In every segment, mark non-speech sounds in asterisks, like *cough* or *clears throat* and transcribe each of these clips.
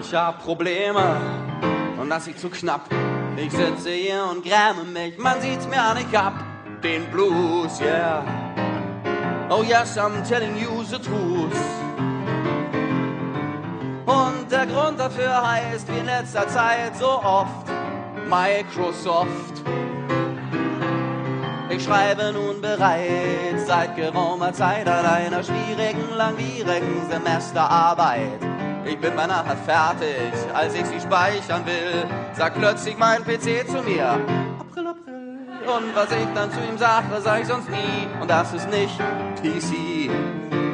Ich hab Probleme und das ist zu knapp. Ich sitze hier und gräme mich, man sieht's mir an, ich hab den Blues, yeah. Oh yes, I'm telling you the truth. Und der Grund dafür heißt wie in letzter Zeit so oft Microsoft. Ich schreibe nun bereits seit geraumer Zeit an einer schwierigen, langwierigen Semesterarbeit. Ich bin beinahe fertig, als ich sie speichern will, sagt plötzlich mein PC zu mir. April, April. Und was ich dann zu ihm sage, sag ich sonst nie. Und das ist nicht PC.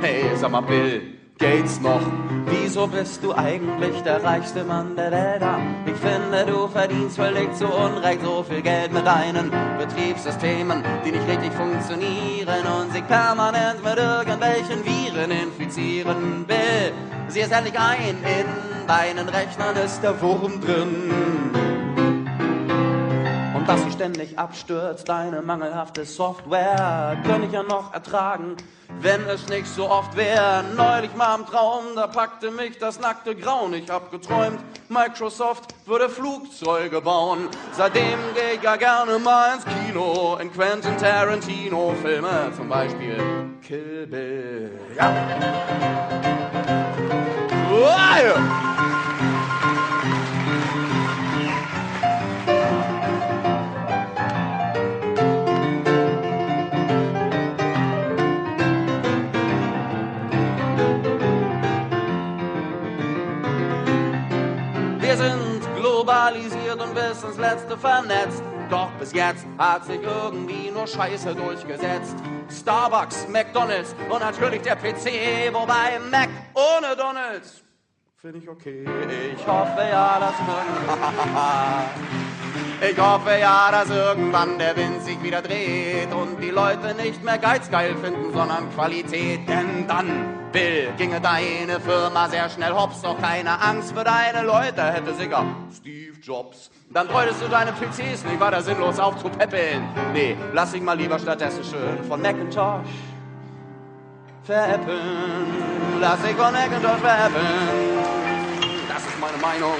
Hey, sag mal, Bill, Gates noch. Wieso bist du eigentlich der reichste Mann der Welt? Ich finde, du verdienst völlig zu Unrecht so viel Geld mit deinen Betriebssystemen, die nicht richtig funktionieren und sich permanent mit irgendwelchen Viren infizieren. Bill, sieh es endlich ein, in deinen Rechnern ist der Wurm drin dass sie ständig abstürzt. Deine mangelhafte Software könnte ich ja noch ertragen, wenn es nicht so oft wäre. Neulich mal im Traum, da packte mich das nackte Grauen. Ich hab geträumt, Microsoft würde Flugzeuge bauen. Seitdem geh ich ja gerne mal ins Kino, in Quentin Tarantino Filme, zum Beispiel Kill Bill. Ja. Wow. globalisiert und bis ins Letzte vernetzt. Doch bis jetzt hat sich irgendwie nur Scheiße durchgesetzt. Starbucks, McDonalds und natürlich der PC, wobei Mac ohne Donalds. Finde ich okay. Ich hoffe ja, dass *laughs* Ich hoffe ja, dass irgendwann der Wind sich wieder dreht und die Leute nicht mehr geizgeil finden, sondern Qualität. Denn dann, Bill, ginge deine Firma sehr schnell hops. Doch keine Angst für deine Leute hätte sicher Steve Jobs. Dann freutest du deine PCs nicht weiter sinnlos aufzupäppeln. Nee, lass dich mal lieber stattdessen schön von Macintosh veräppeln. Lass dich von Macintosh veräppeln. Das ist meine Meinung.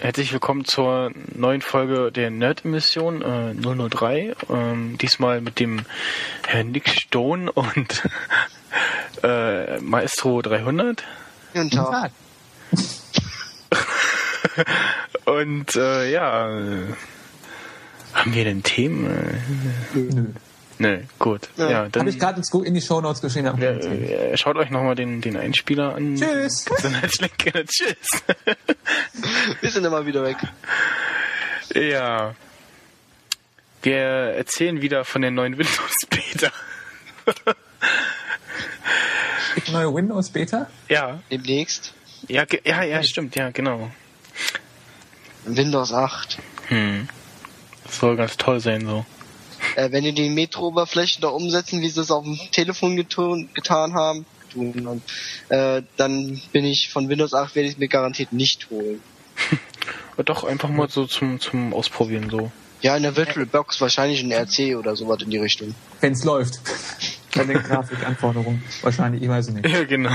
Herzlich willkommen zur neuen Folge der Nerd-Emission äh, 003. Ähm, diesmal mit dem Herrn Nick Stone und *laughs* äh, Maestro 300. Guten Tag. *laughs* *laughs* *laughs* und äh, ja, haben wir denn Themen? Nö. Nö, gut. Ja, ja dann. Habe ich gerade in die Show Notes geschrieben. Ja, äh, schaut euch nochmal den, den Einspieler an. Tschüss. *laughs* *laughs* Tschüss. Wir sind immer wieder weg. Ja. Wir erzählen wieder von der neuen Windows Beta. Neue Windows Beta? Ja. Demnächst? Ja, ja, ja, stimmt, ja, genau. Windows 8. Hm. Das soll ganz toll sein, so. Äh, wenn die die Metro-Oberflächen da umsetzen, wie sie es auf dem Telefon getun, getan haben, tun äh, dann bin ich von Windows 8 werde ich mir garantiert nicht holen. *laughs* Doch, einfach mal so zum, zum Ausprobieren so. Ja, in der Virtual Box wahrscheinlich ein RC oder sowas in die Richtung. Wenn es läuft. *laughs* Bei den Grafikanforderungen. Wahrscheinlich, ich weiß es nicht. Ja, genau.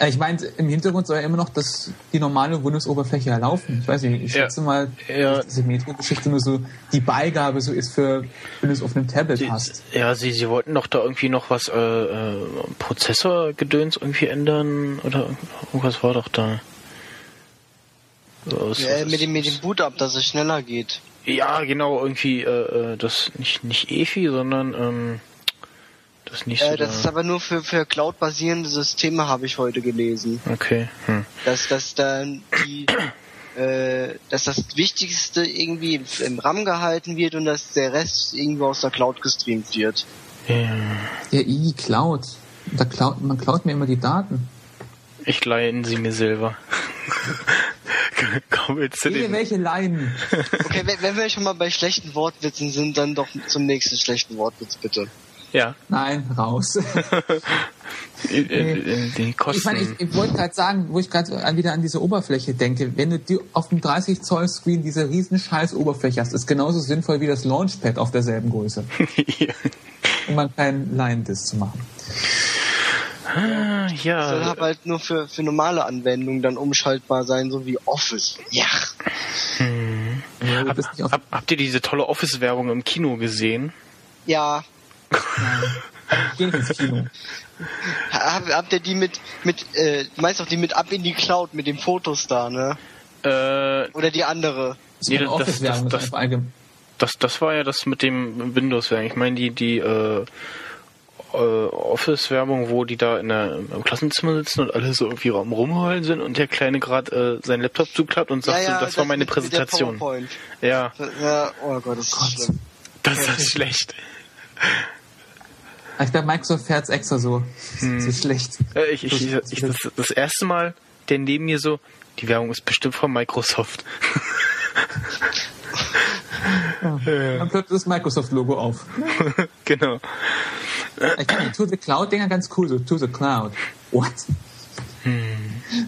Äh, ich meine, im Hintergrund soll ja immer noch das, die normale Windows-Oberfläche erlaufen. Ich weiß nicht, ich schätze ja. mal, ja. dass diese Metro-Geschichte nur so die Beigabe so ist für, wenn du es auf einem Tablet sie, hast. Ja, sie, sie wollten doch da irgendwie noch was, äh, äh, Prozessorgedöns irgendwie ändern oder irgendwas war doch da. So, ja, mit dem, mit dem Boot-Up, dass es schneller geht. Ja, genau, irgendwie, äh, äh das nicht, nicht EFI, sondern, ähm, das nicht äh, Das ist aber nur für, für Cloud-basierende Systeme, habe ich heute gelesen. Okay. Hm. Dass, dass dann die, *clears throat* äh, dass das Wichtigste irgendwie im RAM gehalten wird und dass der Rest irgendwo aus der Cloud gestreamt wird. Ja. Ja, i Cloud. Da klaut, man klaut mir immer die Daten. Ich leihen sie mir selber. *laughs* Komm jetzt zu den... welche leihen. okay, wenn, wenn wir schon mal bei schlechten Wortwitzen sind, dann doch zum nächsten schlechten Wortwitz bitte. Ja. Nein, raus. *laughs* die, Kosten. Ich meine, ich, ich wollte gerade sagen, wo ich gerade wieder an diese Oberfläche denke, wenn du die, auf dem 30 Zoll Screen diese riesen scheiß Oberfläche hast, ist genauso sinnvoll wie das Launchpad auf derselben Größe. *laughs* ja. Um mal keinen Line-Disk zu machen. Ah, ja. Soll aber halt nur für, für normale Anwendungen dann umschaltbar sein, so wie Office. Ja. Hm. ja hab, hab, habt ihr diese tolle Office-Werbung im Kino gesehen? Ja. Geh ins Kino. Hab, habt ihr die mit, mit, äh, meinst du die mit ab in die Cloud mit den Fotos da, ne? Äh, Oder die andere? Nee, das, das, das, das, das, das war ja das mit dem Windows-Werbung. Ich meine, die, die, äh, äh, Office-Werbung, wo die da in der, im Klassenzimmer sitzen und alle so irgendwie rumheulen sind und der Kleine gerade äh, seinen Laptop zuklappt und sagt, ja, ja, so, das, das war meine Präsentation. Ja. ja. Oh Gott, das ist Gott. schlimm. Das ist schlecht. Ich glaube, Microsoft fährt es extra so. Hm. So schlecht. Äh, ich, ich, ich, das, das erste Mal, der neben mir so, die Werbung ist bestimmt von Microsoft. *laughs* ja. Dann ploppt das Microsoft-Logo auf. *laughs* genau. Ich fand die To the Cloud-Dinger ganz cool, so To the Cloud. What? Hm.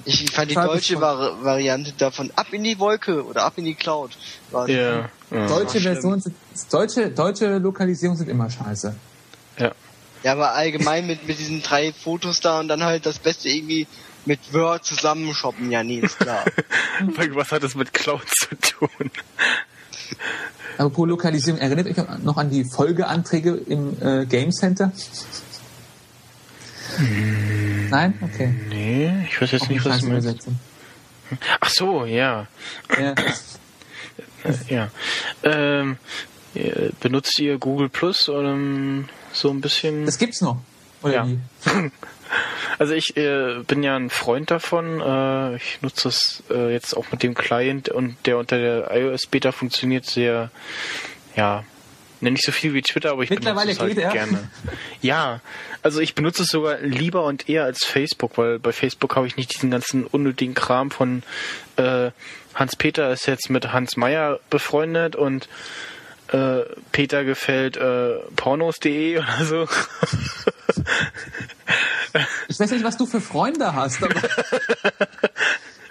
Ich fand die deutsche Vari Variante davon ab in die Wolke oder ab in die Cloud. War ja, ja. Deutsche Version sind, deutsche, deutsche Lokalisierungen sind immer scheiße. Ja. Ja, aber allgemein mit, mit diesen drei Fotos da und dann halt das Beste irgendwie mit Word zusammenshoppen, ja, nee, ist klar. *laughs* Was hat das mit Cloud zu tun? Apropos Lokalisierung, erinnert euch noch an die Folgeanträge im äh, Game Center? Hm, Nein? Okay. Nee, ich weiß jetzt Auch nicht, was du meinst. Ach so, ja. Ja. ja. Ähm, benutzt ihr Google Plus oder so ein bisschen? Das gibt's noch. Oder ja. wie? *laughs* Also ich äh, bin ja ein Freund davon. Äh, ich nutze das äh, jetzt auch mit dem Client und der unter der iOS Beta funktioniert sehr, ja, nicht so viel wie Twitter, aber ich benutze es halt er. gerne. *laughs* Ja, also ich benutze es sogar lieber und eher als Facebook, weil bei Facebook habe ich nicht diesen ganzen unnötigen Kram von äh, Hans Peter ist jetzt mit Hans Meyer befreundet und äh, Peter gefällt äh, pornos.de *laughs* oder so. Ich weiß nicht, was du für Freunde hast, aber *laughs*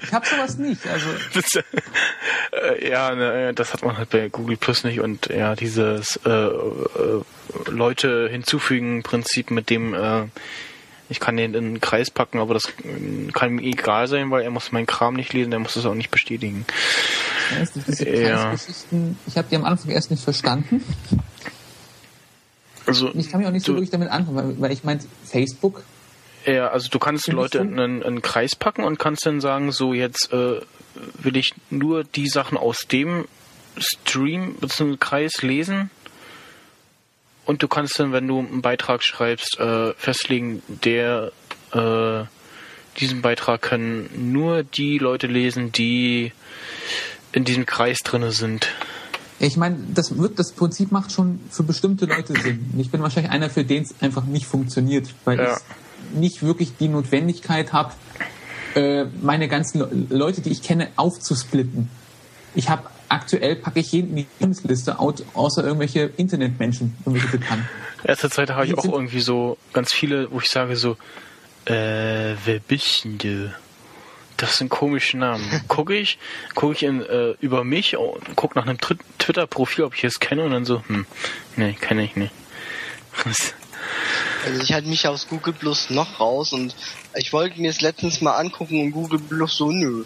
ich habe sowas nicht. Also das, äh, ja, ne, das hat man halt bei Google Plus nicht und ja, dieses äh, äh, Leute hinzufügen Prinzip, mit dem äh, ich kann den in den Kreis packen, aber das kann ihm egal sein, weil er muss meinen Kram nicht lesen, er muss es auch nicht bestätigen. Ja, ich habe die am Anfang erst nicht verstanden. Also, ich kann mich auch nicht so wirklich damit anfangen, weil, weil ich meine, Facebook. Ja, also du kannst Leute in einen, einen, Kreis packen und kannst dann sagen, so jetzt äh, will ich nur die Sachen aus dem Stream bzw. Kreis lesen. Und du kannst dann, wenn du einen Beitrag schreibst, äh, festlegen, der äh, diesen Beitrag können nur die Leute lesen, die in diesem Kreis drinne sind. Ich meine, das wird, das Prinzip macht schon für bestimmte Leute Sinn. Ich bin wahrscheinlich einer, für den es einfach nicht funktioniert, weil ja. ich nicht wirklich die Notwendigkeit habe, äh, meine ganzen Leute, die ich kenne, aufzusplitten. Ich habe aktuell packe ich jeden in die Lebensliste, außer irgendwelche Internetmenschen, irgendwelche Bekannten. *laughs* Erster Zeit habe ich auch irgendwie so ganz viele, wo ich sage so, äh, wer bist denn du? Das sind komische Namen. *laughs* Gucke ich, gucke ich in, äh, über mich und gucke nach einem Twitter-Profil, ob ich es kenne und dann so, hm, nee, kenne ich nicht. *laughs* also ich halte mich aus Google Plus noch raus und ich wollte mir es letztens mal angucken und Google Plus so, nö.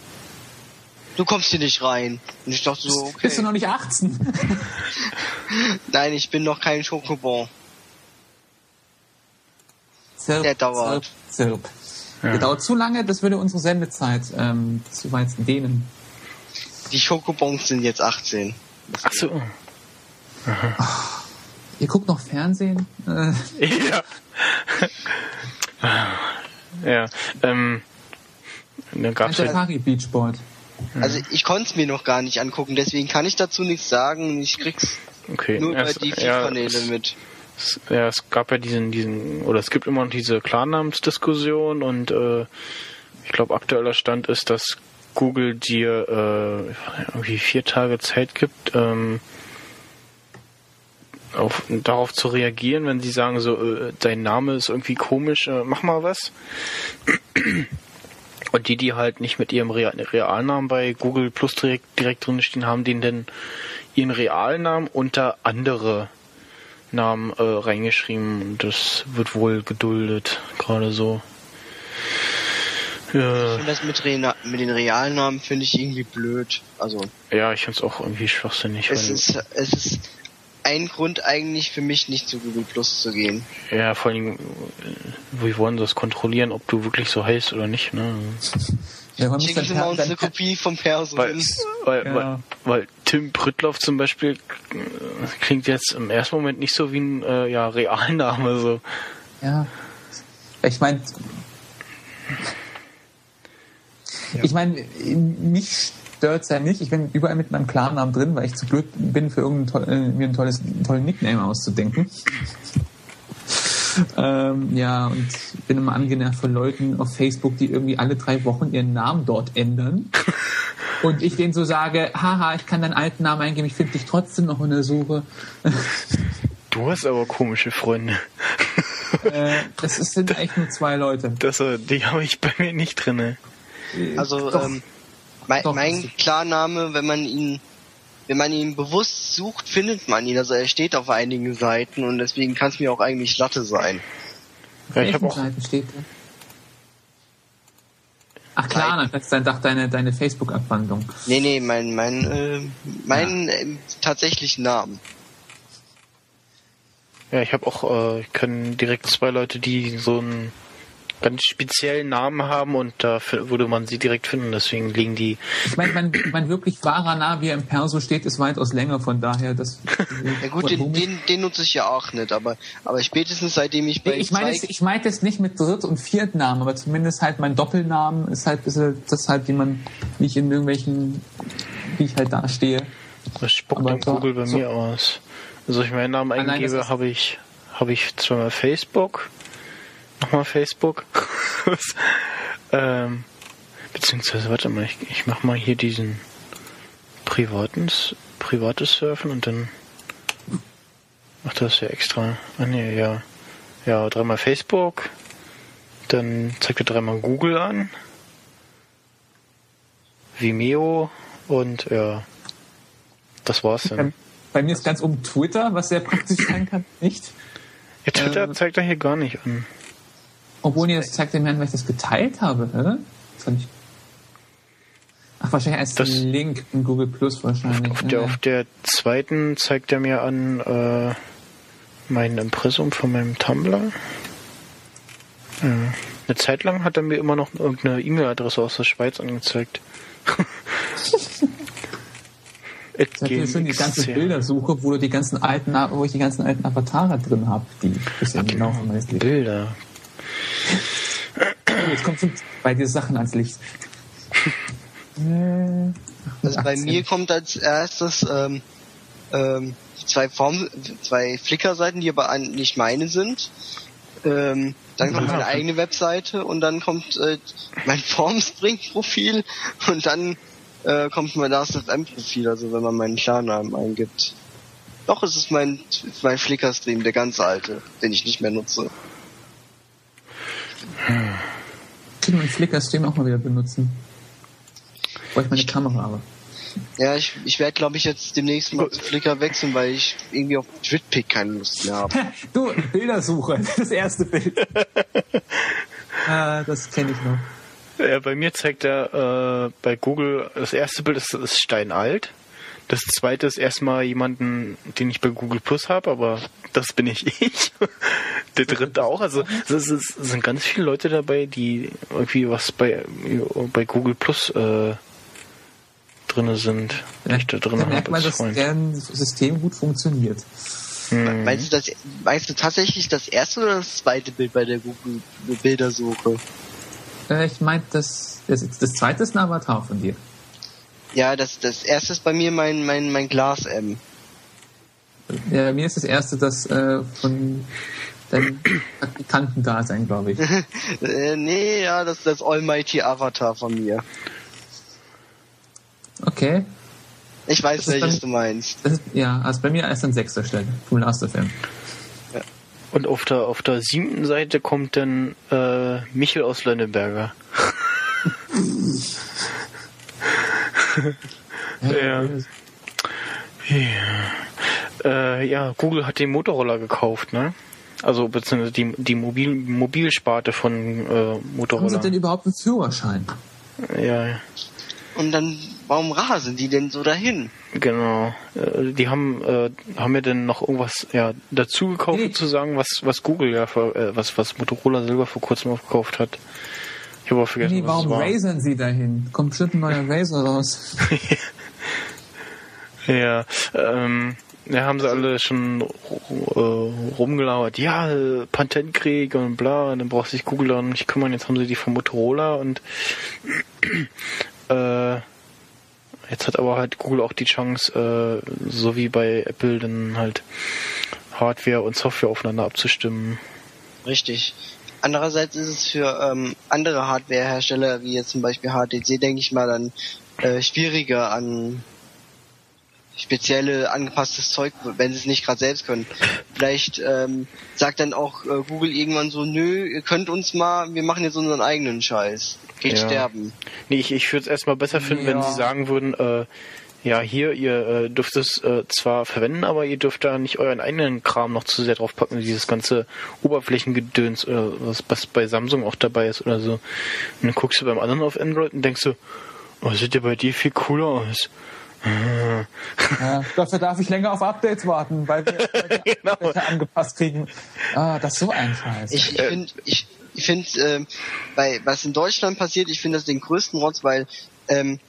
Du kommst hier nicht rein. Und ich dachte so, okay. Bist du noch nicht 18? *laughs* Nein, ich bin noch kein Schokobon. Zirp, Der dauert. Zirp, zirp. Ja. Der dauert zu lange, das würde unsere Sendezeit ähm, zu weit dehnen. Die Schokobons sind jetzt 18. Ach so. Ach, ihr guckt noch Fernsehen? Äh. *laughs* Ja. *laughs* ja. Ähm, da gab's Atari Beachboard. Also ich konnte es mir noch gar nicht angucken, deswegen kann ich dazu nichts sagen. Ich krieg's okay. nur über die vier ja, Kanäle mit es, ja, es gab ja diesen, diesen, oder es gibt immer noch diese Klarnamensdiskussion und äh, ich glaube aktueller Stand ist, dass Google dir äh, irgendwie vier Tage Zeit gibt, ähm, auf, darauf zu reagieren, wenn sie sagen, so, äh, dein Name ist irgendwie komisch, äh, mach mal was. Und die, die halt nicht mit ihrem Real Realnamen bei Google Plus direkt, direkt drin stehen, haben den dann ihren Realnamen unter andere Namen äh, reingeschrieben. Das wird wohl geduldet, gerade so. Ja. Ich finde das mit, Re mit den Realnamen finde ich irgendwie blöd. Also. Ja, ich finde es auch irgendwie schwachsinnig. Es ist, es ist ein Grund eigentlich für mich nicht zu Google Plus zu gehen. Ja, vor allem, wie wollen sie das kontrollieren, ob du wirklich so heißt oder nicht, ne? Ja, man Schicken Sie mal uns eine Kopie vom Perso. Weil, weil, ja. weil, weil, Tim Prittloff zum Beispiel äh, klingt jetzt im ersten Moment nicht so wie ein äh, ja, Realname. So. Ja. Ich meine, ja. ich meine, mich stört es ja nicht. Ich bin überall mit meinem Klarnamen drin, weil ich zu blöd bin, für irgendein äh, mir ein tolles, einen tollen Nickname auszudenken. ähm, ja, und bin immer angenervt von Leuten auf Facebook, die irgendwie alle drei Wochen ihren Namen dort ändern. und ich denen so sage, haha, ich kann deinen alten Namen eingeben, ich finde dich trotzdem noch in der Suche. du hast aber komische Freunde. äh, das sind eigentlich nur zwei Leute. Das, äh, die habe ich bei mir nicht drin. Also, ähm, mein, Doch, mein Klarname, wenn man ihn, wenn man ihn bewusst sucht, findet man ihn. Also er steht auf einigen Seiten und deswegen kann es mir auch eigentlich Latte sein. Ja, ich habe auch. Seiten steht der? Ach klar, das ist dann doch deine, deine Facebook-Abwandlung. Nee, nee, mein, mein, äh, mein ja. äh, tatsächlichen Namen. Ja, ich habe auch, äh, ich kenne direkt zwei Leute, die so ein ganz speziellen Namen haben und da würde man sie direkt finden. Deswegen liegen die. Ich meine, mein, mein wirklich wahrer Name, wie er im Perso steht, ist weitaus länger. Von daher, das. *laughs* ja gut, den, den, den, nutze ich ja auch nicht, aber aber spätestens seitdem ich bei ich meine es, ich meine es nicht mit Dritt- und Viertnamen, aber zumindest halt mein Doppelnamen ist halt bisschen, das halt, wie man, wie ich in irgendwelchen, wie ich halt da stehe. Das spuckt aber Google bei so. mir aus. Also ich meinen Namen eingebe, habe ich habe ich zweimal Facebook nochmal Facebook. *laughs* ähm, beziehungsweise, warte mal, ich, ich mach mal hier diesen privaten, privates Surfen und dann macht das ja extra. Ah ne, ja. Ja, dreimal Facebook. Dann zeigt er dreimal Google an. Vimeo und ja. Das war's dann. Bei mir ist ganz oben Twitter, was sehr praktisch sein kann, *laughs* nicht? Ja, Twitter ähm, zeigt er hier gar nicht an. Obwohl, nee, das zeigt dem Herrn, weil ich das geteilt habe, oder? Das ich Ach, wahrscheinlich als das Link in Google Plus wahrscheinlich. Auf, der, auf der zweiten zeigt er mir an äh, mein Impressum von meinem Tumblr. Ja. Eine Zeit lang hat er mir immer noch irgendeine E-Mail-Adresse aus der Schweiz angezeigt. *laughs* Ich habe schon die ganze Bildersuche, wo du die ganzen alten, wo ich die ganzen alten Avatare drin habe, die bisher genau Bilder. Jetzt kommt bei dir Sachen ans Licht. Also bei mir kommt als erstes ähm, ähm, zwei Form, zwei Flickr-Seiten, die aber nicht meine sind. Ähm, dann kommt meine eigene Webseite und dann kommt äh, mein *laughs* Formspring-Profil und dann äh, kommt mein LastFM-Profil, also wenn man meinen Klarnamen eingibt. Doch, es ist mein, mein Flickr-Stream, der ganz alte, den ich nicht mehr nutze. Ich kann meinen Flickr-Stream auch mal wieder benutzen. Wo ich meine Kamera habe. Ja, ich, ich werde, glaube ich, jetzt demnächst mal zu Flickr wechseln, weil ich irgendwie auf Twitpic keine Lust mehr habe. *laughs* du, Bildersuche, *laughs* das erste Bild. *laughs* ah, das kenne ich noch. Ja, bei mir zeigt er äh, bei Google, das erste Bild ist, ist steinalt. Das zweite ist erstmal jemanden, den ich bei Google Plus habe, aber das bin ich *laughs* ich. Der dritte auch. Also es, sind ganz viele Leute dabei, die irgendwie was bei, bei Google Plus äh, drinne sind. Ja, ich da drin da merkt man, dass deren System gut funktioniert. Hm. Meinst du, das, meinst du tatsächlich das erste oder das zweite Bild bei der Google Bildersuche? Äh, ich meinte, das, das, das zweite ist ein Avatar von dir. Ja, das, das erste ist bei mir mein, mein, mein Glas M. Ja, bei mir ist das erste das äh, von deinem Praktikanten-Dasein, glaube ich. *laughs* äh, nee, ja, das ist das Almighty Avatar von mir. Okay. Ich weiß, welches du meinst. Ist, ja, also bei mir erst an sechster Stelle, vom Last FM. Ja. Und auf der, auf der siebten Seite kommt dann äh, Michel aus Lönneberger. *laughs* ja. Ja. Äh, ja, Google hat den Motorroller gekauft, ne? Also beziehungsweise die, die Mobil, Mobilsparte von äh, Motorroller. Haben sie denn überhaupt einen Führerschein? Ja. Und dann, warum rasen die denn so dahin? Genau. Äh, die haben, äh, haben mir denn noch irgendwas ja, dazu gekauft, nee. sozusagen, was, was Google ja, für, äh, was, was Motorola selber vor kurzem aufgekauft hat. Ich habe auch vergessen, nee, was warum rasern sie dahin? Kommt bestimmt ein neuer Razer raus. *laughs* ja, ähm, ja, haben sie alle schon äh, rumgelauert. Ja, Patentkrieg und bla, und dann braucht sich Google dann nicht kümmern. Jetzt haben sie die von Motorola und *clears throat* äh, jetzt hat aber halt Google auch die Chance, äh, so wie bei Apple, dann halt Hardware und Software aufeinander abzustimmen. Richtig. Andererseits ist es für ähm, andere Hardwarehersteller, wie jetzt zum Beispiel HTC, denke ich mal, dann äh, schwieriger an spezielle angepasstes Zeug, wenn sie es nicht gerade selbst können. Vielleicht ähm, sagt dann auch äh, Google irgendwann so, nö, ihr könnt uns mal, wir machen jetzt unseren eigenen Scheiß. Geht ja. sterben. Nee, ich, ich würde es erstmal besser finden, ja. wenn sie sagen würden, äh, ja, hier, ihr äh, dürft es äh, zwar verwenden, aber ihr dürft da nicht euren eigenen Kram noch zu sehr drauf packen, dieses ganze Oberflächengedöns oder was, was bei Samsung auch dabei ist oder so. Und dann guckst du beim anderen auf Android und denkst so, oh, sieht ja bei dir viel cooler aus. *laughs* Ja, dafür darf ich länger auf Updates warten, weil wir, *laughs* weil wir genau. angepasst kriegen. Ah, das ist so ein Scheiß. Ich, ich finde, ich, ich finde, äh, bei was in Deutschland passiert, ich finde das den größten Rotz, weil ähm,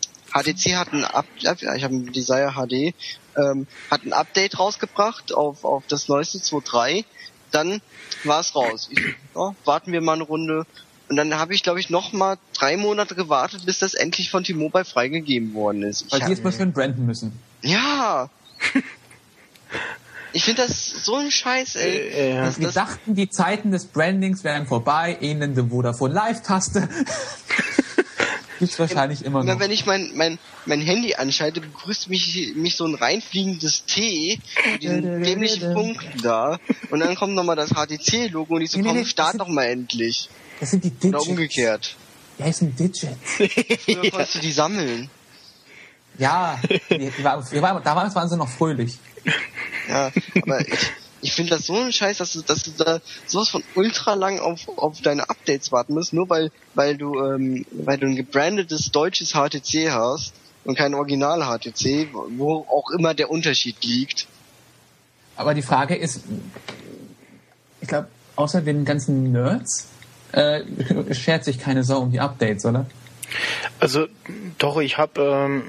HTC hat ein Update, ich habe ein Desire HD, ähm, hat ein Update rausgebracht auf auf das neueste 2.3. Dann war es raus. Ich, ja, warten wir mal eine Runde und dann habe ich, glaube ich, noch mal drei Monate gewartet, bis das endlich von T-Mobile freigegeben worden ist. Weil die jetzt mal schön branden müssen. Ja. ich finde das so ein Scheiß, ey. Äh, ja. Wir dachten, die Zeiten des Brandings wären vorbei. Ähnende Vodafone Live-Taste. *laughs* Gibt's wahrscheinlich immer noch. Wenn ich mein, mein, mein Handy anschalte, begrüßt mich, mich so ein reinfliegendes T mit diesen dämlichen Punkten da. Und dann kommt nochmal das HTC-Logo und ich so, nee, komm, nee, start doch mal endlich. Das sind die Digits. Oder umgekehrt. Die heißen Digits. *laughs* Früher konntest du die sammeln. Ja, die, die war, die war, damals waren sie noch fröhlich. Ja, aber ich, ich finde das so ein Scheiß, dass du, dass du da sowas von ultra lang auf, auf deine Updates warten musst, nur weil, weil du, ähm, weil du ein gebrandetes deutsches HTC hast und kein Original HTC, wo auch immer der Unterschied liegt. Aber die Frage ist, ich glaube, außer den ganzen Nerds äh, schert sich keine Sau um die Updates, oder? Also doch, ich habe, ähm,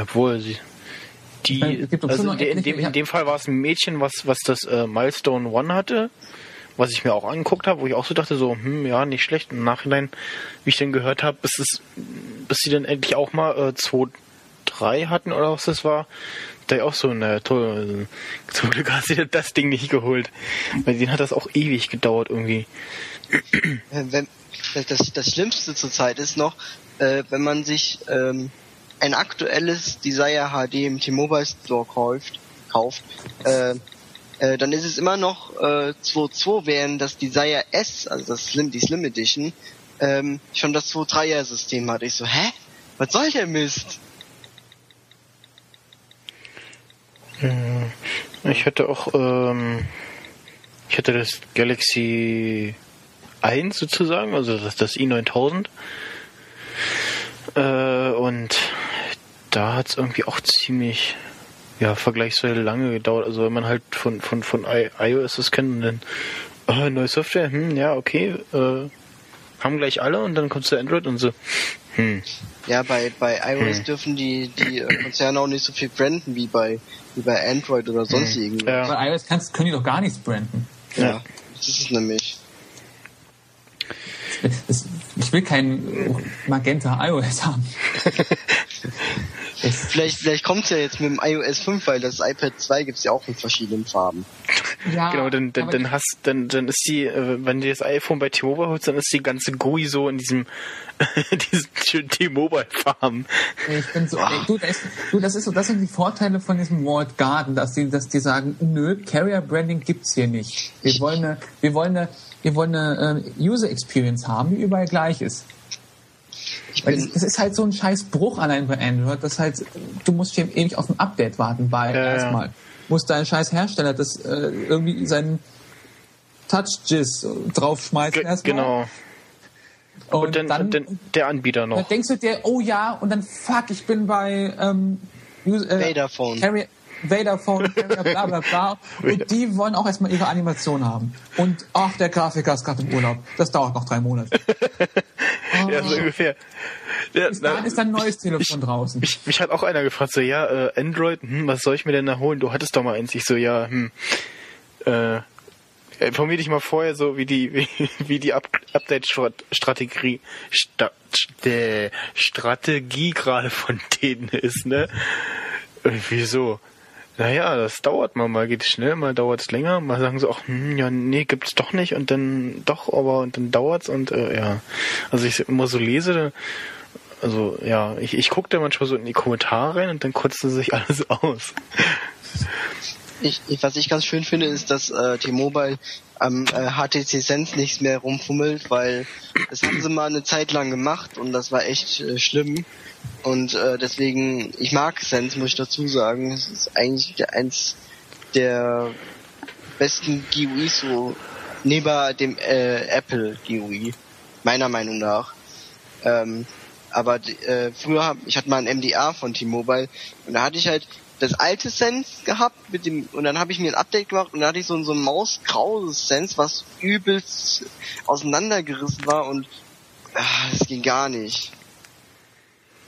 obwohl sie die, also in, dem, in dem Fall war es ein Mädchen, was was das äh, Milestone One hatte, was ich mir auch angeguckt habe, wo ich auch so dachte, so, hm, ja, nicht schlecht. Im Nachhinein, wie ich dann gehört habe, bis es, bis sie dann endlich auch mal äh, 2, 3 hatten oder was das war, da ich auch so, na toll, also, zum Glück hast du das Ding nicht geholt. Weil denen hat das auch ewig gedauert irgendwie. Wenn, das, das Schlimmste zurzeit ist noch, äh, wenn man sich ähm, ein aktuelles Desire HD im T-Mobile Store kauft, kauft äh, äh, dann ist es immer noch äh, 2.2, während das Desire S, also das Slim, die Slim Edition, ähm, schon das 2.3er System hat. Ich so, hä? Was soll der Mist? Ich hatte auch, ähm, ich hatte das Galaxy 1 sozusagen, also das, das i9000. Äh, und da hat es irgendwie auch ziemlich, ja, vergleichsweise lange gedauert. Also wenn man halt von, von, von iOS das kennt und dann, oh, neue Software, hm, ja, okay, äh, haben gleich alle und dann kommt zu Android und so. Hm. Ja, bei, bei iOS hm. dürfen die, die äh, Konzerne auch nicht so viel branden wie bei, wie bei Android oder sonst hm. irgendwas. Ja. Bei iOS kannst, können die doch gar nichts branden. Ja, ja. das ist es nämlich. Ich will kein Magenta iOS haben. *laughs* vielleicht vielleicht kommt es ja jetzt mit dem iOS 5, weil das iPad 2 gibt es ja auch in verschiedenen Farben. Ja, genau, dann, dann, dann hast, dann, dann ist die, äh, wenn du das iPhone bei T-Mobile holst, dann ist die ganze GUI so in diesem, *laughs* diesem T-Mobile-Farm. Ich bin so, ey, du, das, du, das ist so, das sind die Vorteile von diesem Walled Garden, dass die, dass die sagen, nö, Carrier Branding gibt's hier nicht. Wir wollen eine, wir wollen eine, wir wollen eine äh, User Experience haben, die überall gleich ist. Weil es, es, ist halt so ein scheiß Bruch allein bei Android, dass halt, du musst hier ewig auf ein Update warten, weil ja, erstmal ja. muss dein scheiß Hersteller das äh, irgendwie seinen Touch-Jizz draufschmeißen erstmal. Genau. Und, und dann, dann, dann, der Anbieter noch. Dann denkst du dir, oh ja, und dann fuck, ich bin bei ähm, äh. Carrier, Vaderphone, Carrier, bla bla bla. Und die wollen auch erstmal ihre Animation haben. Und ach, der Grafiker ist gerade im Urlaub. Das dauert noch drei Monate. Oh. *laughs* Ja, so ungefähr. Ja, Bis dahin ist ein neues Telefon ich, draußen. Mich, mich hat auch einer gefragt, so, ja, äh, Android, hm, was soll ich mir denn da holen? Du hattest doch mal eins. Ich so, ja, hm, äh, informier dich mal vorher so, wie die, *laughs* wie, wie die Up Update-Strategie, Sta Strategie gerade von denen ist, ne? Äh, wieso? Naja, das dauert mal, mal geht es schnell, mal dauert es länger, mal sagen sie auch, hm, ja, nee, gibt's doch nicht und dann doch, aber und dann dauert's und äh, ja. Also ich immer so lese, also ja, ich, ich gucke da manchmal so in die Kommentare rein und dann kotzt sich *laughs* alles aus. Ich, ich, was ich ganz schön finde, ist, dass äh, T-Mobile am äh, HTC Sense nichts mehr rumfummelt, weil das haben sie mal eine Zeit lang gemacht und das war echt äh, schlimm. Und äh, deswegen, ich mag Sense, muss ich dazu sagen. Es ist eigentlich eins der besten GUIs so neben dem äh, Apple GUI, meiner Meinung nach. Ähm, aber äh, früher hab, ich hatte mal ein MDA von T-Mobile und da hatte ich halt das alte Sense gehabt mit dem und dann habe ich mir ein Update gemacht und da hatte ich so, so ein mausgraues Sense, was übelst auseinandergerissen war und ah, das ging gar nicht.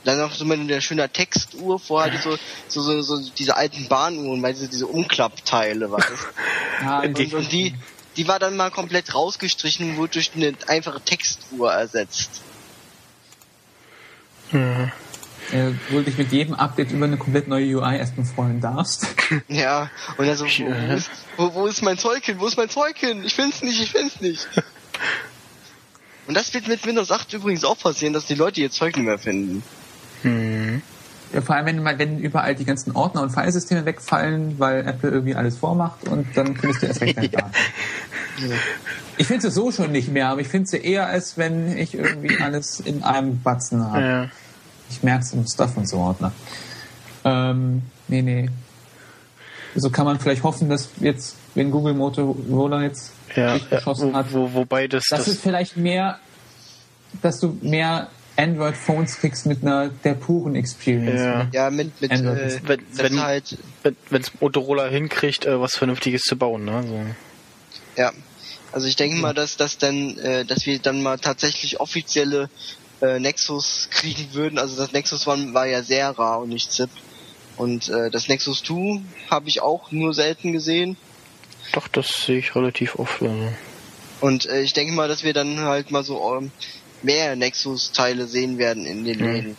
Dann noch so mit der schöner Textuhr, vorher hatte so, so, so, so diese alten Bahnuhren, weil diese, diese Umklappteile war das. *laughs* ja, und, die, und die, die war dann mal komplett rausgestrichen und wurde durch eine einfache Textuhr ersetzt. Mhm. Äh, wo du dich mit jedem Update über eine komplett neue UI erstmal freuen darfst. *laughs* Ja, und dann so, wo, wo, ist, wo, wo ist mein Zeug hin? Wo ist mein Zeug hin? Ich find's nicht, ich find's nicht. *laughs* Und das wird mit Windows 8 übrigens auch passieren, dass die Leute ihr Zeug nicht mehr finden. Mhm. Ja, vor allem, wenn, wenn überall die ganzen Ordner und Filesysteme wegfallen, weil Apple irgendwie alles vormacht und dann findest du erst recht dein *laughs* ja. Ich finde es so schon nicht mehr, aber ich finde es eher, als wenn ich irgendwie alles in einem Batzen habe. Ja. Ich merke es im Stuff und so Ordner. Ähm, nee, nee. So kann man vielleicht hoffen, dass jetzt, wenn Google Motorola jetzt ja, geschossen hat, wo, wobei das, das, das ist vielleicht mehr, dass du mehr Android-Phones kriegst mit einer der puren Experience. Ja, ja mit, mit äh, wenn, wenn halt wenn Motorola hinkriegt, äh, was Vernünftiges zu bauen, ne? So. Ja, also ich denke mal, dass das dann, äh, dass wir dann mal tatsächlich offizielle äh, Nexus kriegen würden. Also das Nexus One war ja sehr rar und nicht ZIP. Und äh, das Nexus 2 habe ich auch nur selten gesehen. Doch, das sehe ich relativ oft. Also. Und äh, ich denke mal, dass wir dann halt mal so ähm, mehr Nexus-Teile sehen werden in den Läden. Mhm.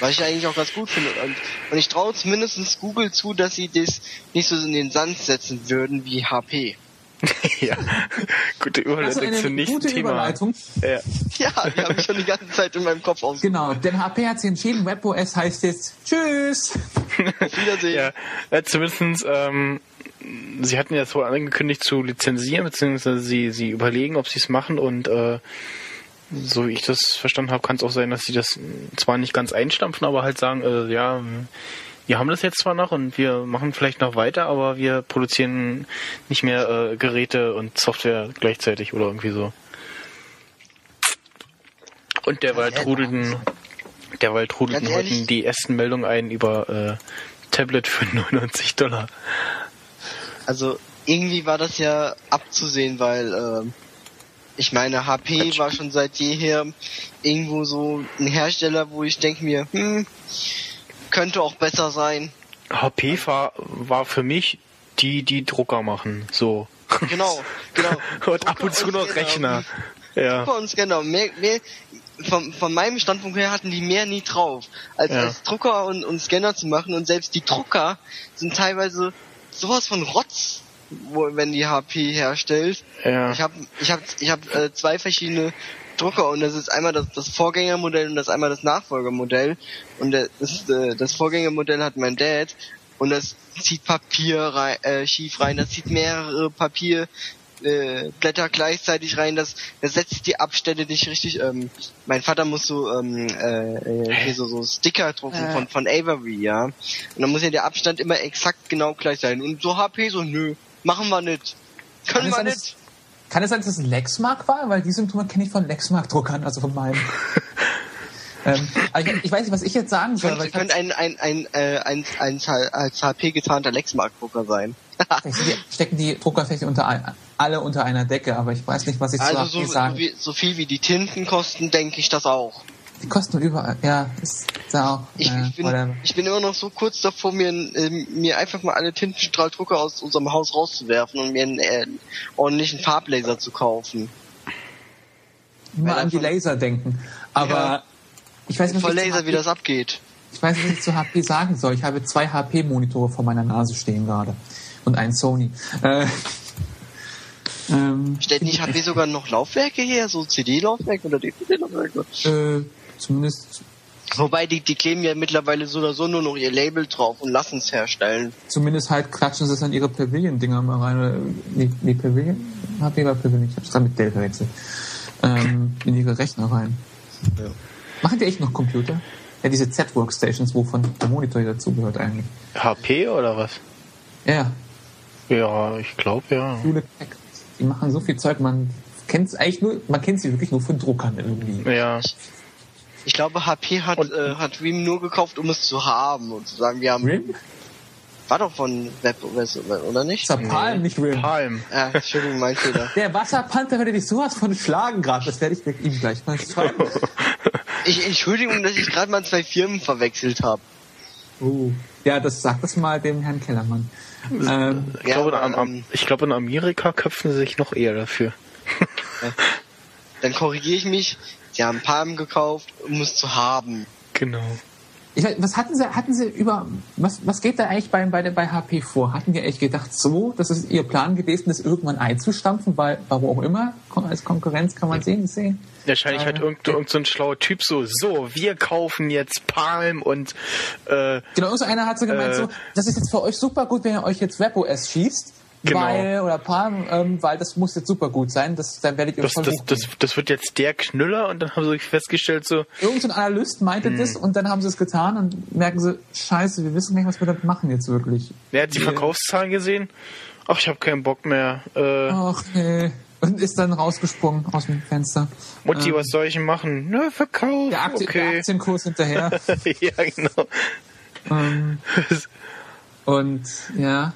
Was ich eigentlich auch ganz gut finde. Und, und ich traue zumindest Google zu, dass sie das nicht so in den Sand setzen würden wie HP. *laughs* ja, gute Überleitung zum nächsten gute Thema. Überleitung. Ja, ja die habe ich schon die ganze Zeit in meinem Kopf aus. Genau, denn HP hat sich entschieden, WebOS heißt jetzt Tschüss. Auf Wiedersehen. Ja, zumindestens, ähm, sie hatten ja so angekündigt zu lizenzieren, beziehungsweise sie, sie überlegen, ob sie es machen und äh, so wie ich das verstanden habe, kann es auch sein, dass sie das zwar nicht ganz einstampfen, aber halt sagen, äh, ja, wir haben das jetzt zwar noch und wir machen vielleicht noch weiter, aber wir produzieren nicht mehr äh, Geräte und Software gleichzeitig oder irgendwie so. Und derweil trudelten, derweil trudelten heute die ersten Meldungen ein über äh, Tablet für *laughs* 99 Dollar. Also irgendwie war das ja abzusehen, weil äh, ich meine, HP war schon seit jeher irgendwo so ein Hersteller, wo ich denke mir, hm, könnte auch besser sein. HP war, war für mich die, die Drucker machen, so. Genau, genau. *laughs* und ab und zu noch Rechner. Ja. Drucker und Scanner. Mehr, mehr, von, von meinem Standpunkt her hatten die mehr nie drauf, als, ja. als Drucker und, und Scanner zu machen. Und selbst die Drucker sind teilweise sowas von Rotz wo, wenn die HP herstellt. Ja. Ich habe ich hab, ich hab, äh, zwei verschiedene Drucker und das ist einmal das, das Vorgängermodell und das einmal das Nachfolgermodell. Und das, äh, das Vorgängermodell hat mein Dad und das zieht Papier rein, äh, schief rein, das zieht mehrere Papier äh, Blätter gleichzeitig rein, das, das setzt die Abstände nicht richtig. Ähm, mein Vater muss so ähm, äh, äh, hier so, so Sticker drucken Äh. von von Avery, ja. Und dann muss ja der Abstand immer exakt genau gleich sein. Und so HP so, nö, machen wir nicht. Können wir nicht. Kann es sein, dass es ein Lexmark war? Weil die Symptome kenne ich von Lexmark-Druckern, also von meinem. *laughs* ähm, ich, ich weiß nicht, was ich jetzt sagen soll. Könnte, könnte ein, ein, ein, äh, ein, ein, als HP getarnter Lexmark-Drucker sein. Vielleicht die- stecken die Druckerfläche unter ein, alle unter einer Decke, aber ich weiß nicht, was ich zu Also HP so, sagen. wie, so viel wie die Tinten kosten, denke ich das auch. Die kosten überall. Ja, ist da auch. Ich, äh, ich, bin, ich bin immer noch so kurz davor, mir, ähm, mir einfach mal alle Tintenstrahldrucker aus unserem Haus rauszuwerfen und mir einen äh, ordentlichen Farblaser zu kaufen. Immer weil an die Laser denken. Aber Ja. ich weiß nicht, Voll Laser, wie HP, das abgeht. ich weiß nicht, was ich zu HP sagen soll. Ich habe zwei HP-Monitore vor meiner Nase stehen gerade. Und einen Sony. Äh, *laughs* ähm, Stellt nicht HP sogar noch Laufwerke her, so CD-Laufwerke oder DVD-Laufwerke? äh, zumindest Wobei, die, die kleben ja mittlerweile so oder so nur noch ihr Label drauf und lassen es herstellen. Zumindest halt klatschen sie es an ihre Pavilion-Dinger mal rein. Oder, nee, nee, Pavilion? HP war Pavilion. Ich hab's gerade mit Dell verwechselt. Ähm, in ihre Rechner rein. Ja. Machen die echt noch Computer? Ja, diese Z-Workstations, wovon der Monitor hier dazugehört eigentlich. HP oder was? Ja, Ja, ich glaube ja. Die machen so viel Zeug, man kennt eigentlich nur, man kennt sie wirklich nur von Druckern irgendwie. Ja. Ich glaube, HP hat, Und- äh, hat Veeam nur gekauft, um es zu haben und zu sagen, wir haben, Rim? war doch von WebOS, oder nicht? Das war Palm, nicht Rim. Palm. Ja, Entschuldigung, mein Fehler. *laughs* Der Wasserpanther würde dich sowas von schlagen gerade. Das werde ich mit ihm gleich mal schreiben. *laughs* Ich, Entschuldigung, dass ich gerade mal zwei Firmen verwechselt habe. Uh. Ja, das sagt das mal dem Herrn Kellermann. Ähm, Ich, Ja, glaube, in, aber, Am- ähm, ich glaube, in Amerika köpfen sie sich noch eher dafür. Dann korrigiere ich mich. Sie haben Palm gekauft, um es zu haben. Genau. Ich was hatten sie, hatten sie über, was, was geht da eigentlich bei, bei, der- bei HP vor? Hatten die eigentlich gedacht, so, das ist ihr Plan gewesen, das irgendwann einzustampfen, weil, warum auch immer, als Konkurrenz kann man sehen, sehen. Wahrscheinlich Äh, hat irgend, irgend so ein schlauer Typ so, so, wir kaufen jetzt Palm und äh, Genau, irgend so einer hat so gemeint, Äh, so, das ist jetzt für euch super gut, wenn ihr euch jetzt WebOS schießt, Genau. weil, oder Palm, ähm, weil das muss jetzt super gut sein, das, dann werdet ihr das, voll das, das, das wird jetzt der Knüller und dann haben sie festgestellt so, Irgend so ein Analyst meinte Hm. das und dann haben sie es getan und merken sie, scheiße, wir wissen nicht, was wir damit machen jetzt wirklich. wer hat die Wir- Verkaufszahlen gesehen? Ach, ich habe keinen Bock mehr. Äh, Ach nee. Und ist dann rausgesprungen aus dem Fenster. Mutti, ähm, was soll ich machen? Nö, Verkauf. Der, Aktie, der okay. Aktienkurs hinterher. *laughs* ja, genau. ähm, *laughs* und ja.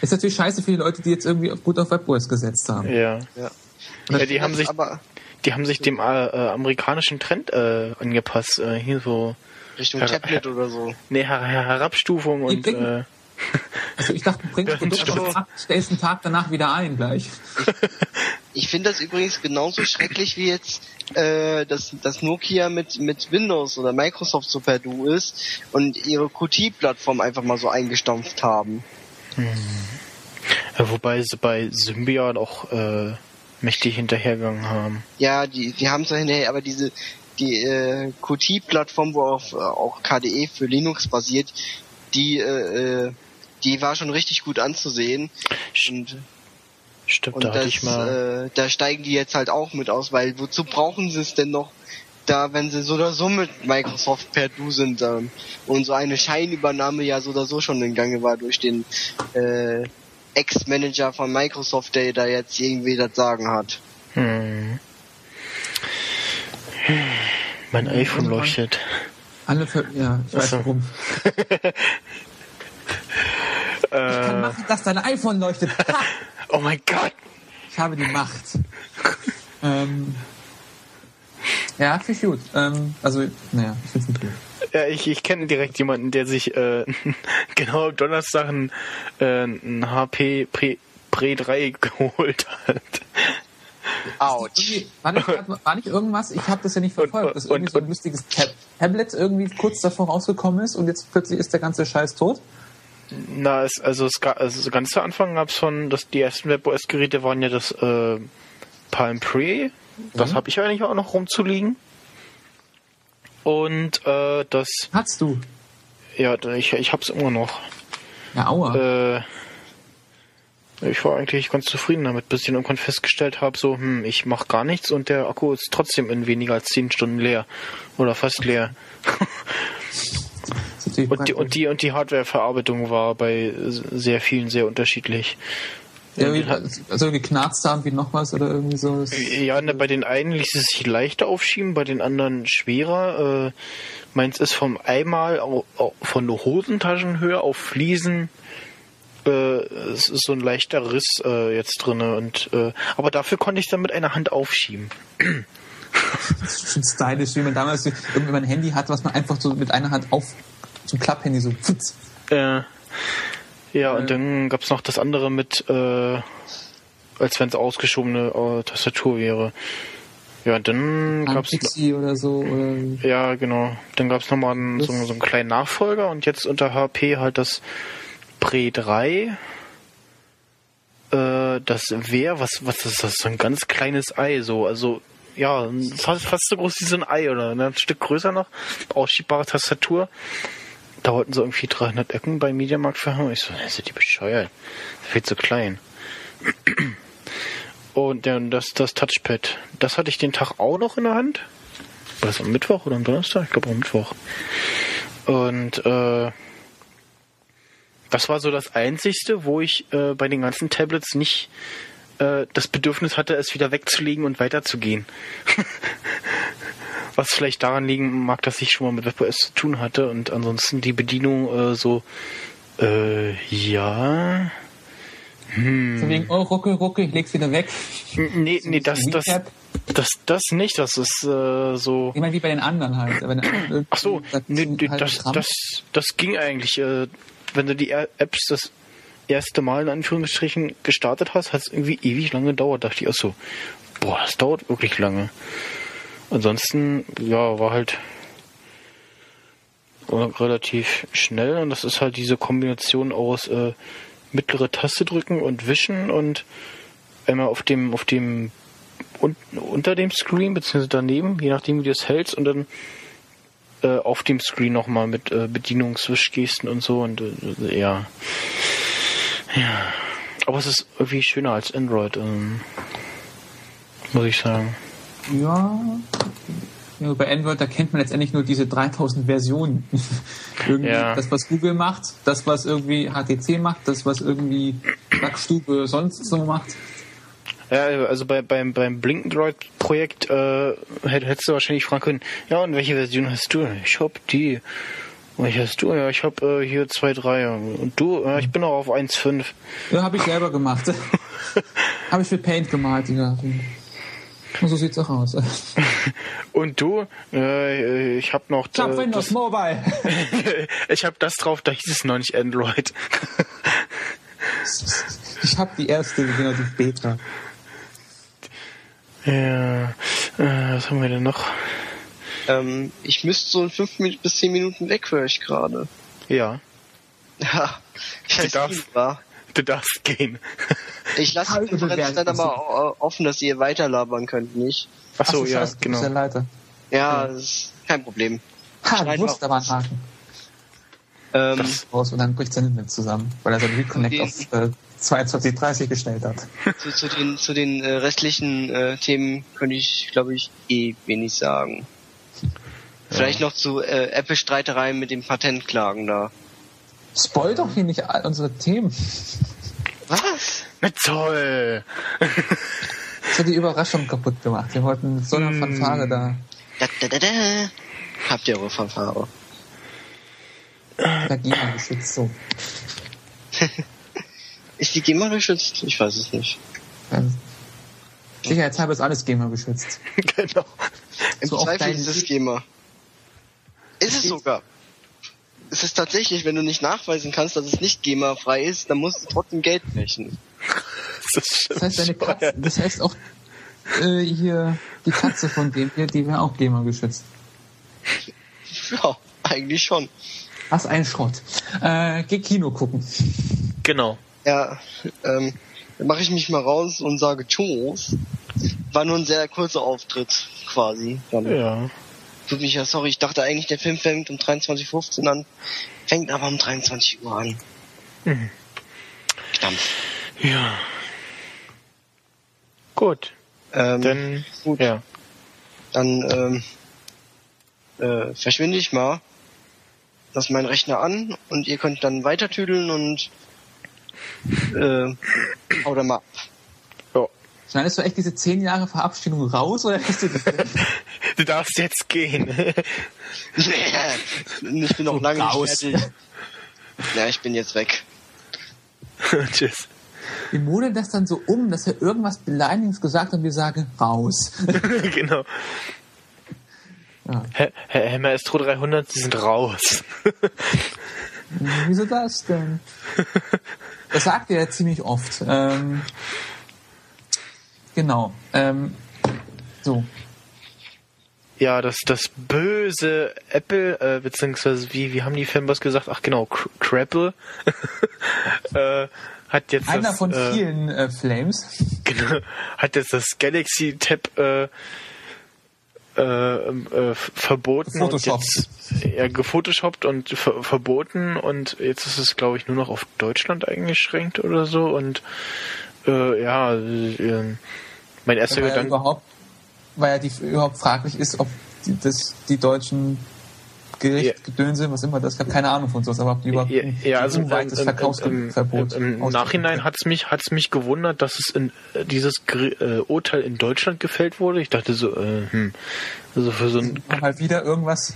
Ist natürlich scheiße für die Leute, die jetzt irgendwie gut auf WebOS gesetzt haben. ja. Ja. Ja, die haben sich, aber die haben sich dem äh, äh, amerikanischen Trend äh, angepasst. Äh, hier so, Richtung Ja, Tablet oder so. ne, Her Her Herabstufung und bringen- äh, Also ich dachte, du bringst *laughs* Produkt ab, stellst einen Tag danach wieder ein gleich. *laughs* Ich finde das übrigens genauso schrecklich wie jetzt äh, dass, dass Nokia mit, mit Windows oder Microsoft so per Du ist und ihre Qt-Plattform einfach mal so eingestampft haben. Ja, wobei sie bei Symbian auch äh, mächtig hinterhergegangen haben. Ja, die, die haben zwar hinterher, aber diese die äh, Qt-Plattform, wo auf, äh, auch KDE für Linux basiert, die äh, äh, die war schon richtig gut anzusehen und Stimmt, Und da das, ich mal. äh, da steigen die jetzt halt auch mit aus, weil wozu brauchen sie es denn noch, da wenn sie so oder so mit Microsoft per Du sind ähm, und so eine Scheinübernahme ja so oder so schon in Gange war durch den äh, Ex-Manager von Microsoft, der da jetzt irgendwie das Sagen hat. Hm. Mein iPhone irgendwann- leuchtet. Alle für, ja, ich weiß warum. *laughs* Ich kann Äh, machen, dass dein iPhone leuchtet. Ha! oh mein Gott! Ich habe die Macht. *laughs* ähm, ja, finde ich gut. Ähm, also, naja, ich finde es nicht gut. Ja, ich, ich kenne direkt jemanden, der sich äh, *laughs* genau am Donnerstag ein, äh, ein HP Pre, Pre 3 geholt hat. Autsch. War nicht, war nicht irgendwas, ich habe das ja nicht verfolgt, dass und- irgendwie so ein und- lustiges Tab Tablet irgendwie kurz davor rausgekommen ist und jetzt plötzlich ist der ganze Scheiß tot? Na, es, also, es gab, also ganz zu Anfang gab es von, dass die ersten WebOS-Geräte waren ja das äh, Palm Pre, das habe ich eigentlich auch noch rumzuliegen. Und äh, das, Hast du? ja, ich, ich hab's immer noch. Ja, aua. Äh, ich war eigentlich ganz zufrieden damit, bis ich dann irgendwann festgestellt habe, so, hm, ich mach gar nichts und der Akku ist trotzdem in weniger als 10 Stunden leer. Oder fast leer. Und die, und die, und die Hardwareverarbeitung war bei sehr vielen sehr unterschiedlich. Ja, wie, also geknarzt haben wie noch was oder irgendwie so. Ja, ne, bei den einen ließ es sich leichter aufschieben, bei den anderen schwerer. Äh, meins ist vom einmal von der Hosentaschenhöhe auf Fliesen. Äh, es ist so ein leichter Riss äh, jetzt drinne und äh, aber dafür konnte ich dann mit einer Hand aufschieben. Das *laughs* ist schon stylisch, wie man damals irgendwie ein Handy hat, was man einfach so mit einer Hand auf zum Klapphandy so pfutz. Äh, ja, und dann gab's noch das andere mit, äh, als wenn es ausgeschobene äh, Tastatur wäre. Ja, und dann Ein gab's Pixie oder so. Oder Ja, genau. Dann gab es nochmal einen, so, so einen kleinen Nachfolger und jetzt unter HP halt das Pre 3. Äh, das wäre, was, was ist das? So ein ganz kleines Ei, so. Also, ja, fast, fast so groß wie so ein Ei oder ne? ein Stück größer noch. Ausschiebbare Tastatur. Da wollten sie irgendwie 300 Ecken bei Mediamarkt verhauen. Ich so, ne, sind die bescheuert? Viel zu klein. *clears throat* Und dann das, das Touchpad. Das hatte ich den Tag auch noch in der Hand. War das am Mittwoch oder am Donnerstag? Ich glaube am Mittwoch. Und äh, das war so das Einzigste, wo ich äh, bei den ganzen Tablets nicht äh, das Bedürfnis hatte, es wieder wegzulegen und weiterzugehen. *laughs* Was vielleicht daran liegen mag, dass ich schon mal mit WebOS zu tun hatte und ansonsten die Bedienung äh, so, äh, ja. Von wegen, oh, rucke, rucke, ich leg's wieder weg. Nee, nee, das, das, das, das nicht. Das ist äh, so. Ich meine, wie bei den anderen halt. Den anderen Ach so, nee, nee, halt das, das, das ging eigentlich. Äh, wenn du die Apps das erste Mal in Anführungsstrichen gestartet hast, hat es irgendwie ewig lange gedauert. Dachte ich auch so, boah, das dauert wirklich lange. Ansonsten, ja, war halt relativ schnell und das ist halt diese Kombination aus äh, mittlere Taste drücken und wischen und einmal auf dem auf dem un unter dem Screen beziehungsweise daneben, je nachdem wie du es hältst und dann äh, auf dem Screen nochmal mit äh, Bedienungswischgesten und so und äh, ja. Ja. Aber es ist irgendwie schöner als Android, ähm, muss ich sagen. Ja. ja. Bei Android, da kennt man letztendlich nur diese 3000 Versionen. *laughs* irgendwie Ja. das, was Google macht, das, was irgendwie HTC macht, das, was irgendwie Backstube sonst so macht. Ja, also bei, beim, beim Blinkendroid-Projekt äh, hätt- hättest du wahrscheinlich fragen können, ja, und welche Version hast du? Ich hab die. Welche hast du? Ja, ich hab äh, hier 2.3. Und du? Ja, ich bin auch auf 1.5. Ja, habe ich selber gemacht. *laughs* habe ich mit Paint gemalt, Digga. Und so sieht's auch aus. *laughs* Und du? Äh, ich hab noch... Ich hab äh, Windows das, Mobile. *laughs* ich hab das drauf, da hieß es noch nicht Android. *laughs* Ich hab die erste, genau die Beta. ja, äh, was haben wir denn noch? Ähm, ich müsste so in fünf bis zehn Minuten weg, höre ich gerade. Ja, Ja, scheiß darfst- war. Du darfst gehen. Ich lasse die Halbe Konferenz dann aber offen, dass ihr weiterlabern könnt, nicht? Ach so, Ach ja, scheiße, genau. Leiter. Ja, das ist kein Problem. Ha, du wusst mal. aber einen Haken. Ähm, Das- Raus und dann bricht sein Internet zusammen, weil er sein Reconnect auf äh, 22.30 gestellt hat. *laughs* zu, zu den, zu den äh, restlichen äh, Themen könnte ich, glaube ich, eh wenig sagen. Vielleicht noch zu äh, Apple-Streitereien mit dem Patentklagen da. Spoil doch hier nicht all unsere Themen. Was? Na toll! Das hat die Überraschung kaputt gemacht. Wir wollten mit so einer Hm. Fanfare da. Da, da, da, da. Habt ihr eure Fanfare? dagegen geschützt. So. *laughs* Ist die GEMA geschützt? Ich weiß es nicht. Ähm, Sicherheitshalber ist alles GEMA geschützt. *laughs* genau. Im So Zweifel ist es GEMA. Ist es sogar. Es ist tatsächlich, wenn du nicht nachweisen kannst, dass es nicht GEMA-frei ist, dann musst du trotzdem Geld brechen. Das Das heißt, deine. Katze, das heißt auch äh, hier die Katze von dem hier, die wäre auch GEMA geschützt. Ja, eigentlich schon. Was ein Schrott. Äh, geh Kino gucken. Genau. Ja, ähm, dann mache ich mich mal raus und sage Tschüss. War nur ein sehr kurzer Auftritt, quasi. Dann Ja. Tut mich ja sorry, ich dachte eigentlich, der Film fängt um 23.15 Uhr an, fängt aber um 23 Uhr an. Mhm. Verdammt. Ja. Gut. Ähm, Dann, gut. ja. dann ähm, äh, verschwinde ich mal, lass meinen Rechner an und ihr könnt dann weitertüdeln und äh, hau da mal ab. ja. Schneidest du echt diese zehn Jahre Verabschiedung raus oder lässt du das *laughs* Du darfst jetzt gehen. *laughs* ich bin noch lange raus. nicht fertig. Ja, ich bin jetzt weg. *laughs* Tschüss. Wir modeln das dann so um, dass er irgendwas Beleidigendes gesagt hat und wir sagen raus. *laughs* genau. Ja. Herr, Herr, Herr Maestro 300, Sie sind raus. Wieso das denn? Das sagt er ja ziemlich oft. Ähm, genau. Ähm, so. Ja, das, das böse Apple, äh, beziehungsweise wie, wie haben die Fanboys gesagt? Ach genau, Cr- Crapple, *laughs* äh, hat jetzt Einer das, von äh, vielen äh, Flames. genau, hat jetzt das Galaxy Tab äh, äh, äh, verboten Gefotoshoppt. und jetzt ja, gefotoshoppt und ver verboten und jetzt ist es glaube ich nur noch auf Deutschland eingeschränkt oder so und äh, ja äh, mein erster Gedanke überhaupt, weil ja die überhaupt fraglich ist, ob die, das, die deutschen Gerichtgedönse, was immer das, ich habe keine Ahnung von sowas, aber ob die überhaupt Ja, ein ja also im, im, im, Verkaufsverbot im, im aussprechen Nachhinein können. hat's mich hat's mich gewundert, dass es in äh, dieses äh, Urteil in Deutschland gefällt wurde. Ich dachte so, äh, hm, also für so ein mal wieder irgendwas,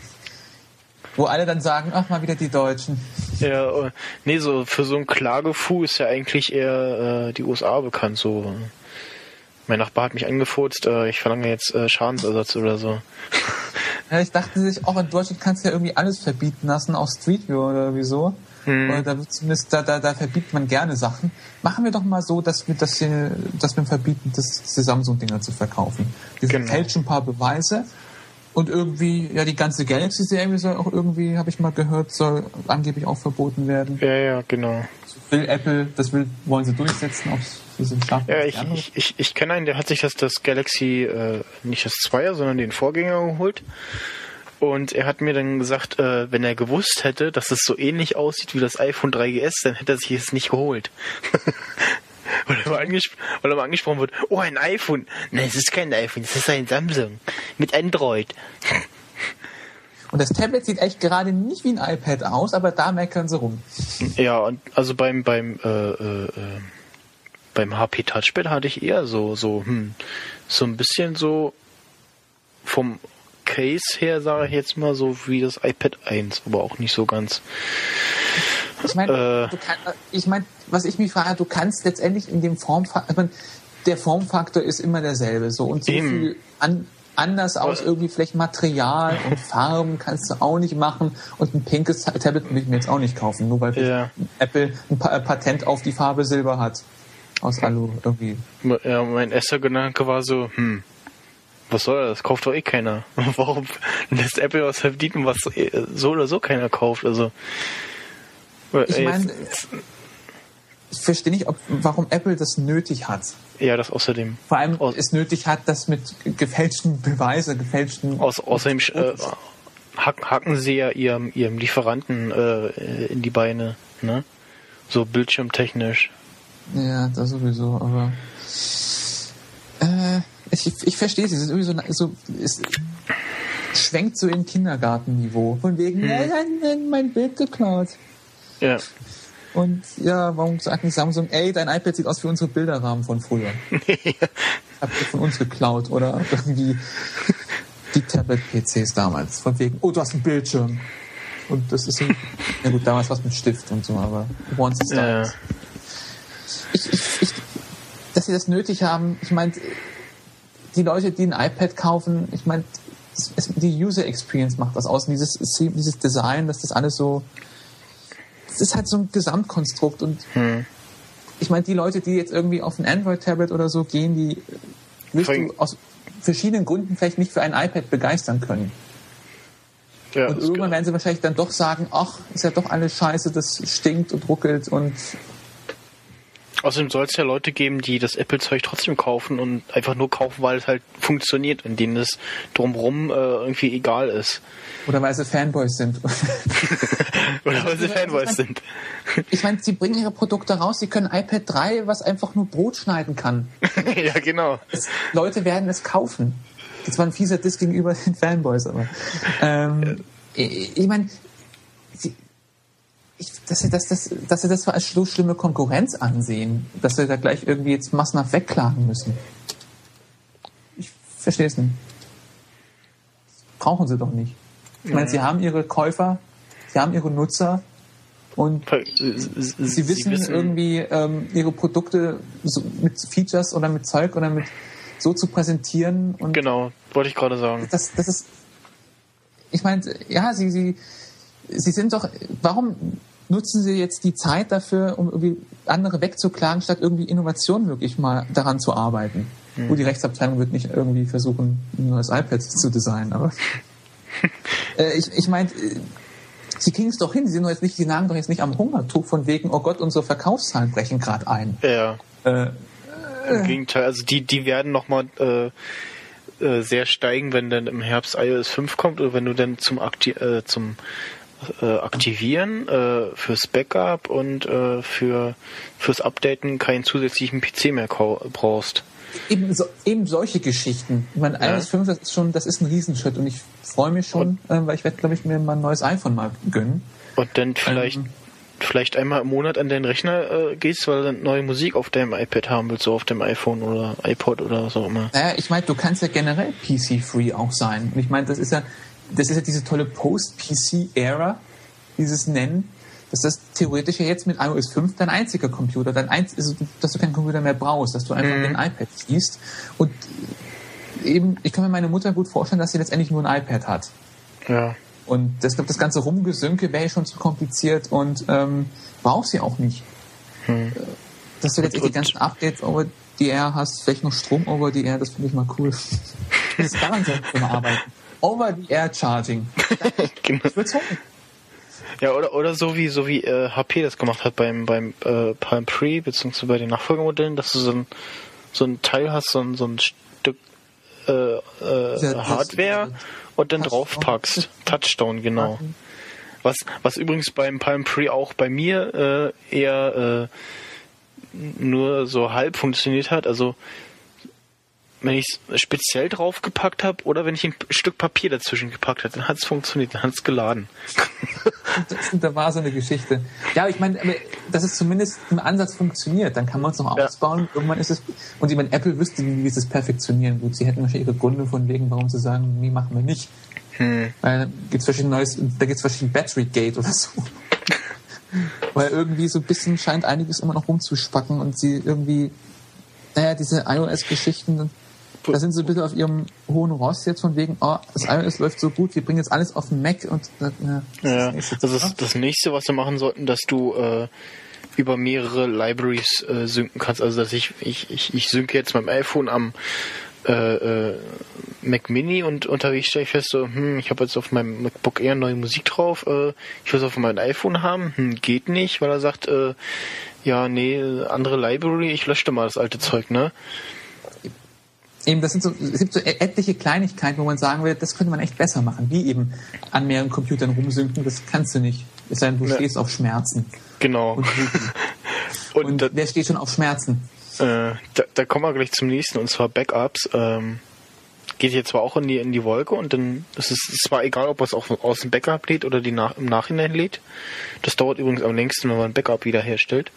wo alle dann sagen, ach mal wieder die Deutschen. ja, äh, nee, so für so ein Klagefu ist ja eigentlich eher äh, die USA bekannt. So, mein Nachbar hat mich angefurzt, äh, ich verlange jetzt äh, Schadensersatz oder so. *laughs* Ja, ich dachte sich, auch in Deutschland kannst du ja irgendwie alles verbieten lassen, auch Street View oder wieso. Hm. Oder da zumindest, da, da, da verbietet man gerne Sachen. Machen wir doch mal so, dass wir das hier, dass wir verbieten, das, diese Samsung-Dinger zu verkaufen. Wir Genau. fälschen ein paar Beweise und irgendwie, ja, die ganze Galaxy-Serie soll auch irgendwie, habe ich mal gehört, soll angeblich auch verboten werden. Ja, ja, genau. Will Apple, das will, wollen sie durchsetzen, ob es. Ja, ich, ich, ich, ich kenne einen, der hat sich das, das Galaxy, äh, nicht das Zweier, sondern den Vorgänger geholt. Und er hat mir dann gesagt, äh, wenn er gewusst hätte, dass es so ähnlich aussieht wie das iPhone 3GS, dann hätte er sich es nicht geholt. *laughs* weil, er mal weil er mal angesprochen wird, oh, ein iPhone. Nein, es ist kein iPhone, es ist ein Samsung mit Android. Und das Tablet sieht echt gerade nicht wie ein iPad aus, aber da meckern sie rum. Ja, und also beim beim äh, äh, äh, beim HP Touchpad hatte ich eher so so hm, so ein bisschen so vom Case her sage ich jetzt mal so wie das iPad 1, aber auch nicht so ganz. Ich meine, Äh. kann, ich mein, was ich mich frage, du kannst letztendlich in dem Formfaktor, der Formfaktor ist immer derselbe, so und so Eben. viel an, anders aus irgendwie vielleicht Material und Farben kannst du auch nicht machen und ein pinkes Tablet will ich mir jetzt auch nicht kaufen, nur weil Ja. Apple ein Pa- äh, Patent auf die Farbe Silber hat. Aus Alu irgendwie. Ja, mein erster Gedanke war so, hm, was soll das? Kauft doch eh keiner. *laughs* Warum lässt Apple was verbieten, was eh so oder so keiner kauft? Also Ich äh, meine, ich verstehe nicht, ob, warum Apple das nötig hat. ja, das außerdem Vor allem Aus- es nötig hat, das mit gefälschten Beweisen, gefälschten Aus, außerdem äh, hack, hacken sie ja ihrem, ihrem Lieferanten äh, in die Beine, ne? So bildschirmtechnisch. Ja, das sowieso, aber äh, ich, ich verstehe es, es ist irgendwie so, so es schwenkt so in Kindergartenniveau. Von wegen, Hm. nein, mein Bild geklaut. Ja. Und ja, warum sagt nicht Samsung, ey, dein iPad sieht aus wie unsere Bilderrahmen von früher. *laughs* Habt ihr von uns geklaut oder irgendwie die Tablet-PCs damals. Von wegen, oh, du hast einen Bildschirm. Und das ist, ein- ja gut, damals was mit Stift und so, aber once it's done. Ja. Dass sie das nötig haben, ich meine, die Leute, die ein iPad kaufen, ich meine, die User Experience macht das aus. Und dieses, dieses Design, dass das alles so, das ist halt so ein Gesamtkonstrukt. Und Hm. ich meine, die Leute, die jetzt irgendwie auf ein Android-Tablet oder so gehen, die wirst du aus verschiedenen Gründen vielleicht nicht für ein iPad begeistern können. Ja, und irgendwann werden sie wahrscheinlich dann doch sagen, ach, ist ja doch alles scheiße, das stinkt und ruckelt und Außerdem soll es ja Leute geben, die das Apple-Zeug trotzdem kaufen und einfach nur kaufen, weil es halt funktioniert und denen es drumherum äh, irgendwie egal ist. Oder weil sie Fanboys sind. *laughs* Oder weil sie Fanboys ich mein, sind. Ich meine, sie bringen ihre Produkte raus, sie können iPad 3, was einfach nur Brot schneiden kann. *laughs* ja, genau. Es, Leute werden es kaufen. Das war ein fieser Diss gegenüber den Fanboys, aber. Ähm, ich, ich meine, ich, dass sie das, das, dass sie das so als so schlimme Konkurrenz ansehen, dass sie da gleich irgendwie jetzt massenhaft wegklagen müssen. Ich verstehe es nicht. Brauchen sie doch nicht. Ich meine, sie haben ihre Käufer, sie haben ihre Nutzer und sie, sie wissen, wissen, irgendwie ähm, ihre Produkte so mit Features oder mit Zeug oder mit so zu präsentieren. Und genau, wollte ich gerade sagen. Das, das ist, ich meine, ja, sie, sie, sie sind doch, warum nutzen Sie jetzt die Zeit dafür, um irgendwie andere wegzuklagen, statt irgendwie Innovation wirklich mal daran zu arbeiten? Mhm. Gut, die Rechtsabteilung wird nicht irgendwie versuchen, ein neues iPad zu designen, aber *laughs* äh, ich, ich meine, äh, Sie kriegen es doch hin, Sie sind doch jetzt nicht, Sie nagen doch jetzt nicht am Hungertuch von wegen, oh Gott, unsere Verkaufszahlen brechen gerade ein. Ja. Äh, Im Gegenteil, also die, die werden nochmal äh, äh, sehr steigen, wenn dann im Herbst iOS 5 kommt oder wenn du dann zum, Akti äh, zum äh, aktivieren äh, fürs Backup und äh, für fürs Updaten keinen zusätzlichen PC mehr brauchst. Eben, so, eben solche Geschichten. Ich meine, ja. 5, das ist schon, das ist ein Riesenschritt und ich freue mich schon, äh, weil ich werde, glaube ich, mir mal ein neues iPhone mal gönnen. Und dann vielleicht ähm, vielleicht einmal im Monat an deinen Rechner äh, gehst, weil du dann neue Musik auf deinem iPad haben willst, so auf dem iPhone oder iPod oder was auch immer. Naja, ich meine, du kannst ja generell PC-free auch sein. Und ich meine, das ist ja, das ist ja diese tolle Post-PC-Ära, dieses Nennen, dass das theoretisch ja jetzt mit iOS 5 dein einziger Computer, dein einz also, dass du keinen Computer mehr brauchst, dass du einfach mhm. den iPad siehst. Und eben, ich kann mir meine Mutter gut vorstellen, dass sie letztendlich nur ein iPad hat. Ja. Und das, das ganze Rumgesünke wäre schon zu kompliziert und ähm, brauchst sie auch nicht. Hm. Dass du jetzt die ganzen Updates over the Air hast, vielleicht noch Strom over the Air, das finde ich mal cool. *laughs* das kann man so arbeiten. Over the Air Charging. *laughs* genau. Ich würde Ja, oder, oder so wie, so wie äh, HP das gemacht hat beim, beim äh, Palm Pre, beziehungsweise bei den Nachfolgemodellen, dass du so ein, so ein Teil hast, so ein, so ein Stück äh, äh, Hardware und dann draufpackst. Touchstone, genau. Was, was übrigens beim Palm Pre auch bei mir äh, eher äh, nur so halb funktioniert hat. Also wenn ich es speziell draufgepackt habe oder wenn ich ein Stück Papier dazwischen gepackt habe, dann hat es funktioniert, dann hat es geladen. *laughs* Da war so eine Geschichte. Ja, ich meine, dass es zumindest im Ansatz funktioniert, dann kann man es noch ja. ausbauen. Irgendwann ist es, und ich meine, Apple wüsste, wie, sie es perfektionieren. Gut, sie hätten wahrscheinlich ihre Gründe von wegen, warum sie sagen, wie machen wir nicht. Hm. Weil da gibt es verschiedene neues, da gibt es verschiedene Battery Gate oder so. *laughs* Weil irgendwie so ein bisschen scheint einiges immer noch rumzuspacken und sie irgendwie, naja, diese iOS-Geschichten, da sind sie ein bisschen auf ihrem hohen Ross jetzt von wegen, oh, das iOS läuft so gut, wir bringen jetzt alles auf den Mac und ja, ja das, ist das, ist das nächste, was wir machen sollten, dass du äh, über mehrere Libraries äh, synken kannst. Also dass ich, ich, ich, ich synke jetzt mein iPhone am äh, äh, Mac Mini und unterwegs stelle ich fest, so, hm, ich habe jetzt auf meinem MacBook Air neue Musik drauf, äh, ich will es auf meinem iPhone haben, hm, geht nicht, weil er sagt, äh, ja, nee, andere Library, ich löschte mal das alte Zeug, ne? Eben, das sind so, es gibt so e-, etliche Kleinigkeiten, wo man sagen will, das könnte man echt besser machen, wie eben an mehreren Computern rumsynken, das kannst du nicht. Es sei denn, du ja. stehst auf Schmerzen. Genau. Und, *laughs* und, und da, wer steht schon auf Schmerzen? Äh, da, da, kommen wir gleich zum nächsten, und zwar Backups. Ähm, geht jetzt zwar auch in die, in die Wolke und dann ist es zwar egal, ob es auch aus dem Backup lädt oder die nach, im Nachhinein lädt. Das dauert übrigens am längsten, wenn man ein Backup wiederherstellt.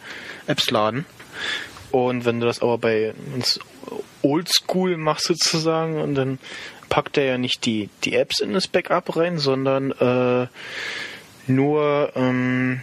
Apps laden. Und wenn du das aber bei uns oldschool machst sozusagen und dann packt er ja nicht die, die Apps in das Backup rein, sondern äh, nur ähm,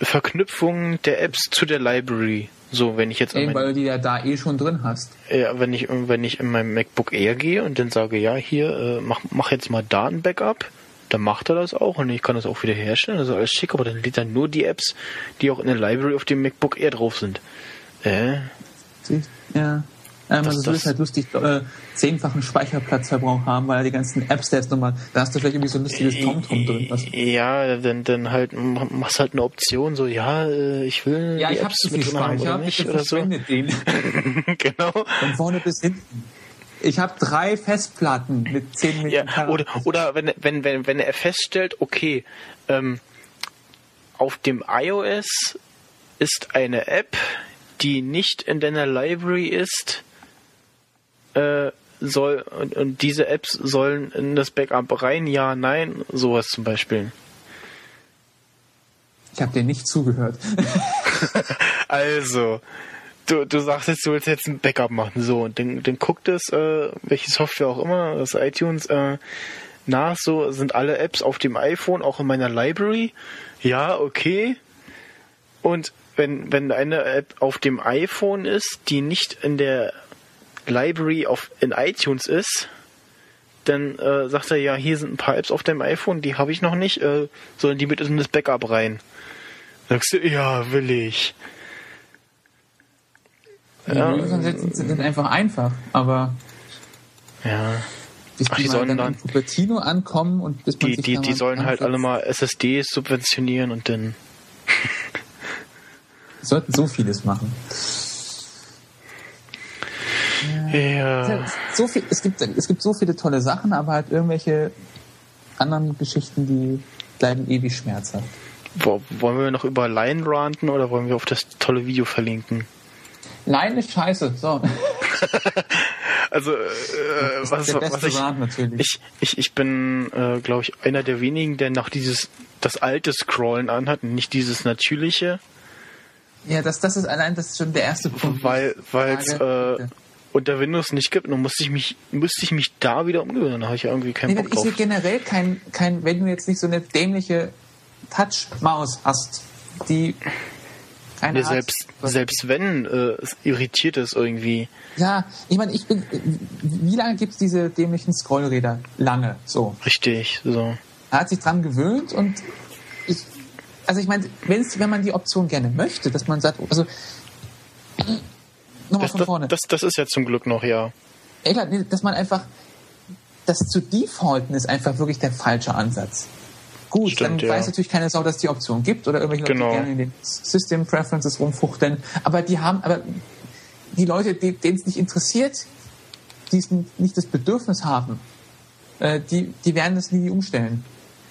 Verknüpfungen der Apps zu der Library. So, wenn ich jetzt Eben, weil du die ja da eh schon drin hast. Ja, wenn ich wenn ich in meinem MacBook Air gehe und dann sage, ja, hier äh, mach mach jetzt mal da ein Backup, dann macht er das auch und ich kann das auch wieder herstellen, also alles schick, aber dann lädt er nur die Apps, die auch in der Library auf dem MacBook Air drauf sind. Äh? Ja. Ähm, also du willst halt lustig äh, zehnfachen Speicherplatzverbrauch haben, weil die ganzen Apps da jetzt nochmal, da hast du vielleicht irgendwie so ein lustiges TomTom drin. Was ja, dann, dann halt machst halt eine Option, so ja, äh, ich will ja, ich Apps hab zu viel Speicher, haben, nicht, oder so. den. *laughs* genau. Von vorne bis hinten. Ich habe drei Festplatten mit 10 Millionen ja, Oder, oder wenn, wenn, wenn, wenn er feststellt, okay, ähm, auf dem iOS ist eine App, die nicht in deiner Library ist, äh, soll und, und diese Apps sollen in das Backup rein, ja, nein, sowas zum Beispiel. Ich habe dir nicht zugehört. *laughs* also, du, du sagst jetzt, du willst jetzt ein Backup machen, so, und dann, dann guckt es, äh, welche Software auch immer, das iTunes, äh, nach, so sind alle Apps auf dem iPhone, auch in meiner Library. Ja, okay. Und wenn, wenn eine App auf dem iPhone ist, die nicht in der Library auf, in iTunes ist, dann äh, sagt er, ja, hier sind ein paar Apps auf dem iPhone, die habe ich noch nicht, äh, sollen die mit in das Backup rein? Sagst du, ja, will ich. Die ja. Lösungsansätze sind einfach einfach, aber ja. bis Ach, die, die sollen dann, dann Cupertino ankommen und bis man die, die, die sollen halt alle mal SSDs subventionieren und dann sollten so vieles machen. Ja. So viel, es, gibt, es gibt so viele tolle Sachen, aber halt irgendwelche anderen Geschichten, die bleiben ewig schmerzhaft. Wollen wir noch über Line ranten oder wollen wir auf das tolle Video verlinken? Line ist scheiße, so. *laughs* also, äh, was, was ich, ich, ich, ich bin, äh, glaube ich, einer der wenigen, der noch dieses, das alte Scrollen anhat, nicht dieses natürliche. Ja, das, das ist allein, das ist schon der erste Punkt. Weil, es äh, unter Windows nicht gibt, dann musste ich mich, müsste ich mich da wieder umgewöhnen. Da habe ich irgendwie keinen nee, Bock drauf. Ich sehe generell kein, kein, wenn du jetzt nicht so eine dämliche Touch-Maus hast, die keine ja, selbst, selbst wenn äh, es irritiert ist irgendwie. Ja, ich meine, ich bin. Wie lange gibt es diese dämlichen Scrollräder? Lange, so. Richtig, so. Er hat sich dran gewöhnt und ich also ich meine, wenn man die Option gerne möchte, dass man sagt, also nochmal von vorne. Das, das ist ja zum Glück noch, ja. ja dass man einfach, das zu defaulten ist einfach wirklich der falsche Ansatz. Gut, Stimmt, dann ja. weiß natürlich keine Sau, dass es die Option gibt oder irgendwelche genau. Leute, gerne in den System Preferences rumfuchteln. Aber die haben, aber die Leute, denen es nicht interessiert, die nicht das Bedürfnis haben, äh, die, die werden das nie umstellen.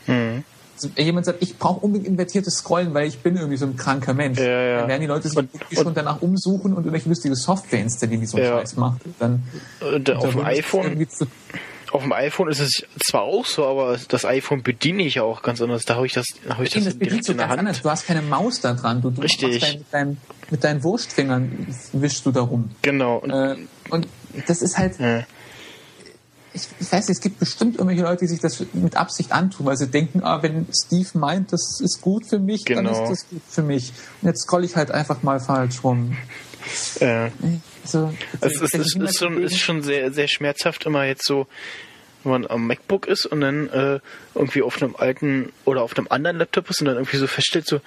Mhm jemand sagt, ich brauche unbedingt invertiertes Scrollen, weil ich bin irgendwie so ein kranker Mensch. Ja, ja. Dann werden die Leute sich und, schon danach umsuchen und irgendwelche lustige Software installieren, die so einen ja. Scheiß macht. Dann, und auf dem iPhone auf dem iPhone ist es zwar auch so, aber das iPhone bediene ich ja auch ganz anders. Da habe ich das, habe ich das, das direkt in der Hand. Anders. Du hast keine Maus da dran. Du, du Richtig. Dein, mit, deinem, mit deinen Wurstfingern wischst du da rum. Genau. Und, äh, und das ist halt, ja ich, ich weiß nicht, es gibt bestimmt irgendwelche Leute, die sich das mit Absicht antun, weil sie denken, ah, wenn Steve meint, das ist gut für mich, genau. dann ist das gut für mich. Und jetzt scroll ich halt einfach mal falsch rum. Äh, also, also, es, ist, ist, schon, ist schon sehr, sehr schmerzhaft immer jetzt so, wenn man am MacBook ist und dann äh, irgendwie auf einem alten oder auf einem anderen Laptop ist und dann irgendwie so feststellt, so,